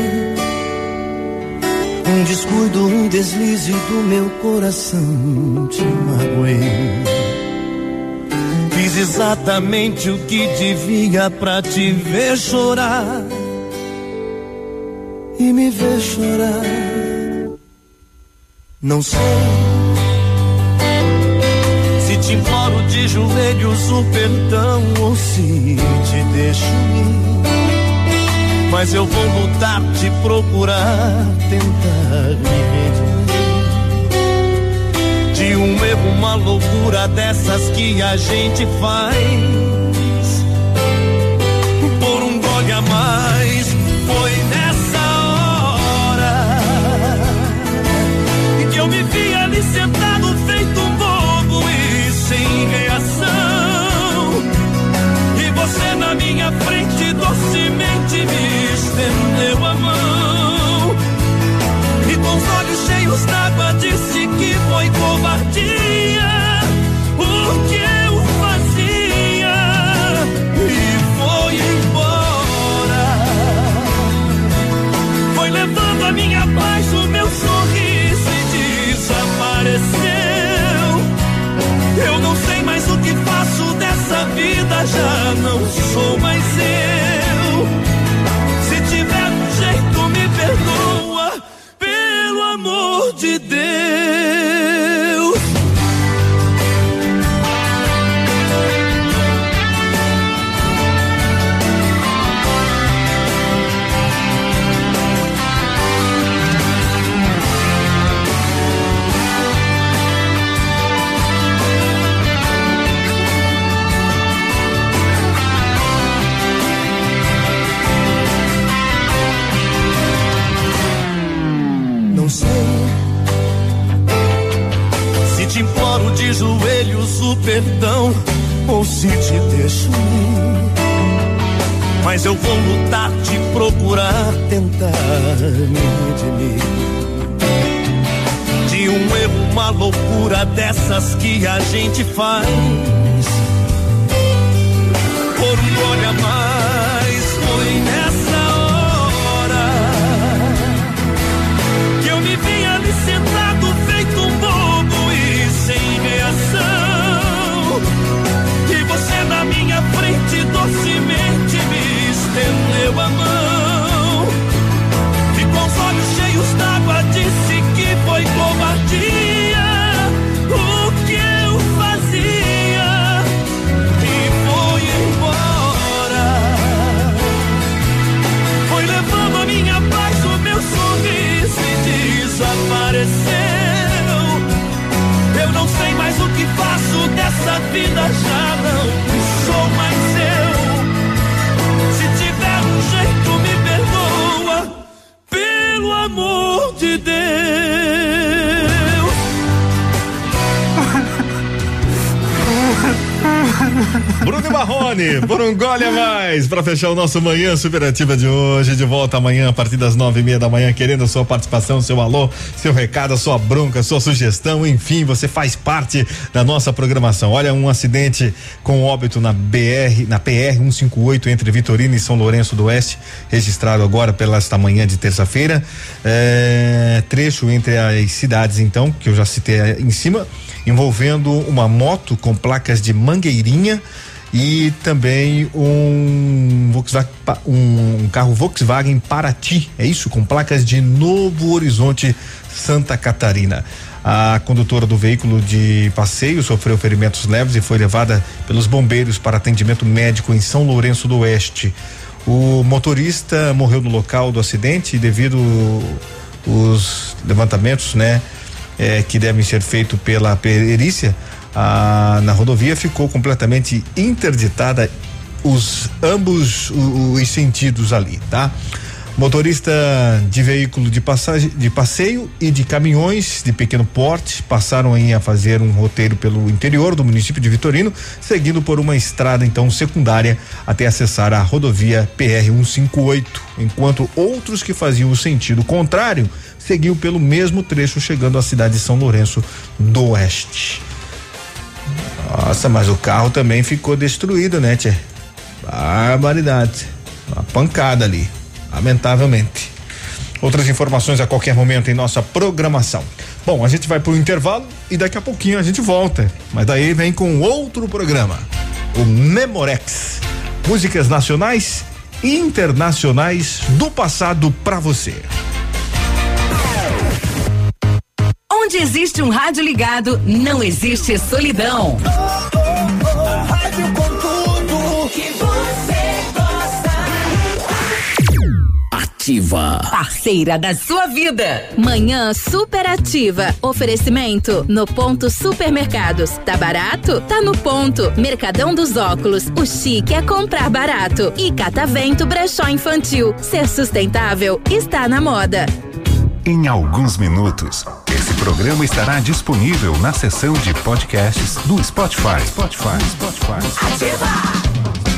Um descuido, um deslize do meu coração. Te magoei. Fiz exatamente o que devia pra te ver chorar. E me ver chorar. Não sei se
te imploro de joelhos o perdão ou se te deixo ir. Mas eu vou lutar, te procurar, tentar me redimir. De um erro, uma loucura dessas que a gente faz. Cheios d'água disse que foi covardia. O que eu fazia e foi embora. Foi levando a minha paz, o meu sorriso e desapareceu. Eu não sei mais o que faço dessa vida, já não sou mais eu. Mas eu vou lutar, te procurar, tentar me redimir. De um erro, uma loucura dessas que a gente faz. Vida, já
Bruno Marrone, por um gole a mais, para fechar o nosso Manhã Superativa de hoje. De volta amanhã, a partir das nove e meia da manhã, querendo a sua participação, seu alô, seu recado, a sua bronca, sua sugestão, enfim, você faz parte da nossa programação. Olha, um acidente com óbito na BR, na PR 158 entre Vitorino e São Lourenço do Oeste, registrado agora pela esta manhã de terça-feira. É, trecho entre as cidades, então, que eu já citei em cima envolvendo uma moto com placas de Mangueirinha e também um Volkswagen, um carro Volkswagen Paraty, é isso, com placas de Novo Horizonte, Santa Catarina. A condutora do veículo de passeio sofreu ferimentos leves e foi levada pelos bombeiros para atendimento médico em São Lourenço do Oeste. O motorista morreu no local do acidente devido os levantamentos, né? eh, que devem ser feitos pela perícia, na rodovia ficou completamente interditada os ambos o- os sentidos ali, tá? Motorista de veículo de passagem, de passeio e de caminhões de pequeno porte passaram a fazer um roteiro pelo interior do município de Vitorino, seguindo por uma estrada então secundária até acessar a rodovia PR 158, enquanto outros que faziam o sentido contrário seguiu pelo mesmo trecho chegando à cidade de São Lourenço do Oeste. Nossa, mas o carro também ficou destruído, né, Tchê? Barbaridade. Uma pancada ali, lamentavelmente. Outras informações a qualquer momento em nossa programação. Bom, a gente vai pro intervalo e daqui a pouquinho a gente volta. Mas daí vem com outro programa, o Memorex. Músicas nacionais e internacionais do passado pra você.
Onde existe um rádio ligado, não existe solidão.
Rádio com tudo que você gosta.
Ativa. Parceira da sua vida.
Manhã superativa. Oferecimento no ponto supermercados. Tá barato? Tá no ponto. Mercadão dos óculos. O chique é comprar barato. E Catavento Brechó Infantil. Ser sustentável está na moda.
Em alguns minutos, esse programa estará disponível na seção de podcasts do Spotify. Spotify, Spotify.
Ei,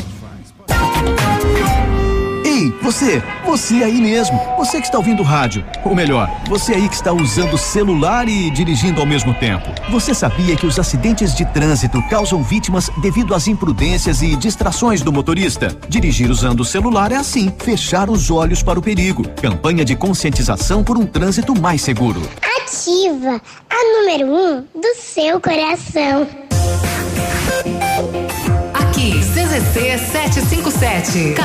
você, você aí mesmo, você que está ouvindo o rádio, ou melhor, você aí que está usando o celular e dirigindo ao mesmo tempo. Você sabia que os acidentes de trânsito causam vítimas devido às imprudências e distrações do motorista? Dirigir usando o celular é assim, fechar os olhos para o perigo. Campanha de conscientização por um trânsito mais seguro.
Ativa, a número um do seu coração.
Aqui, CZC 757.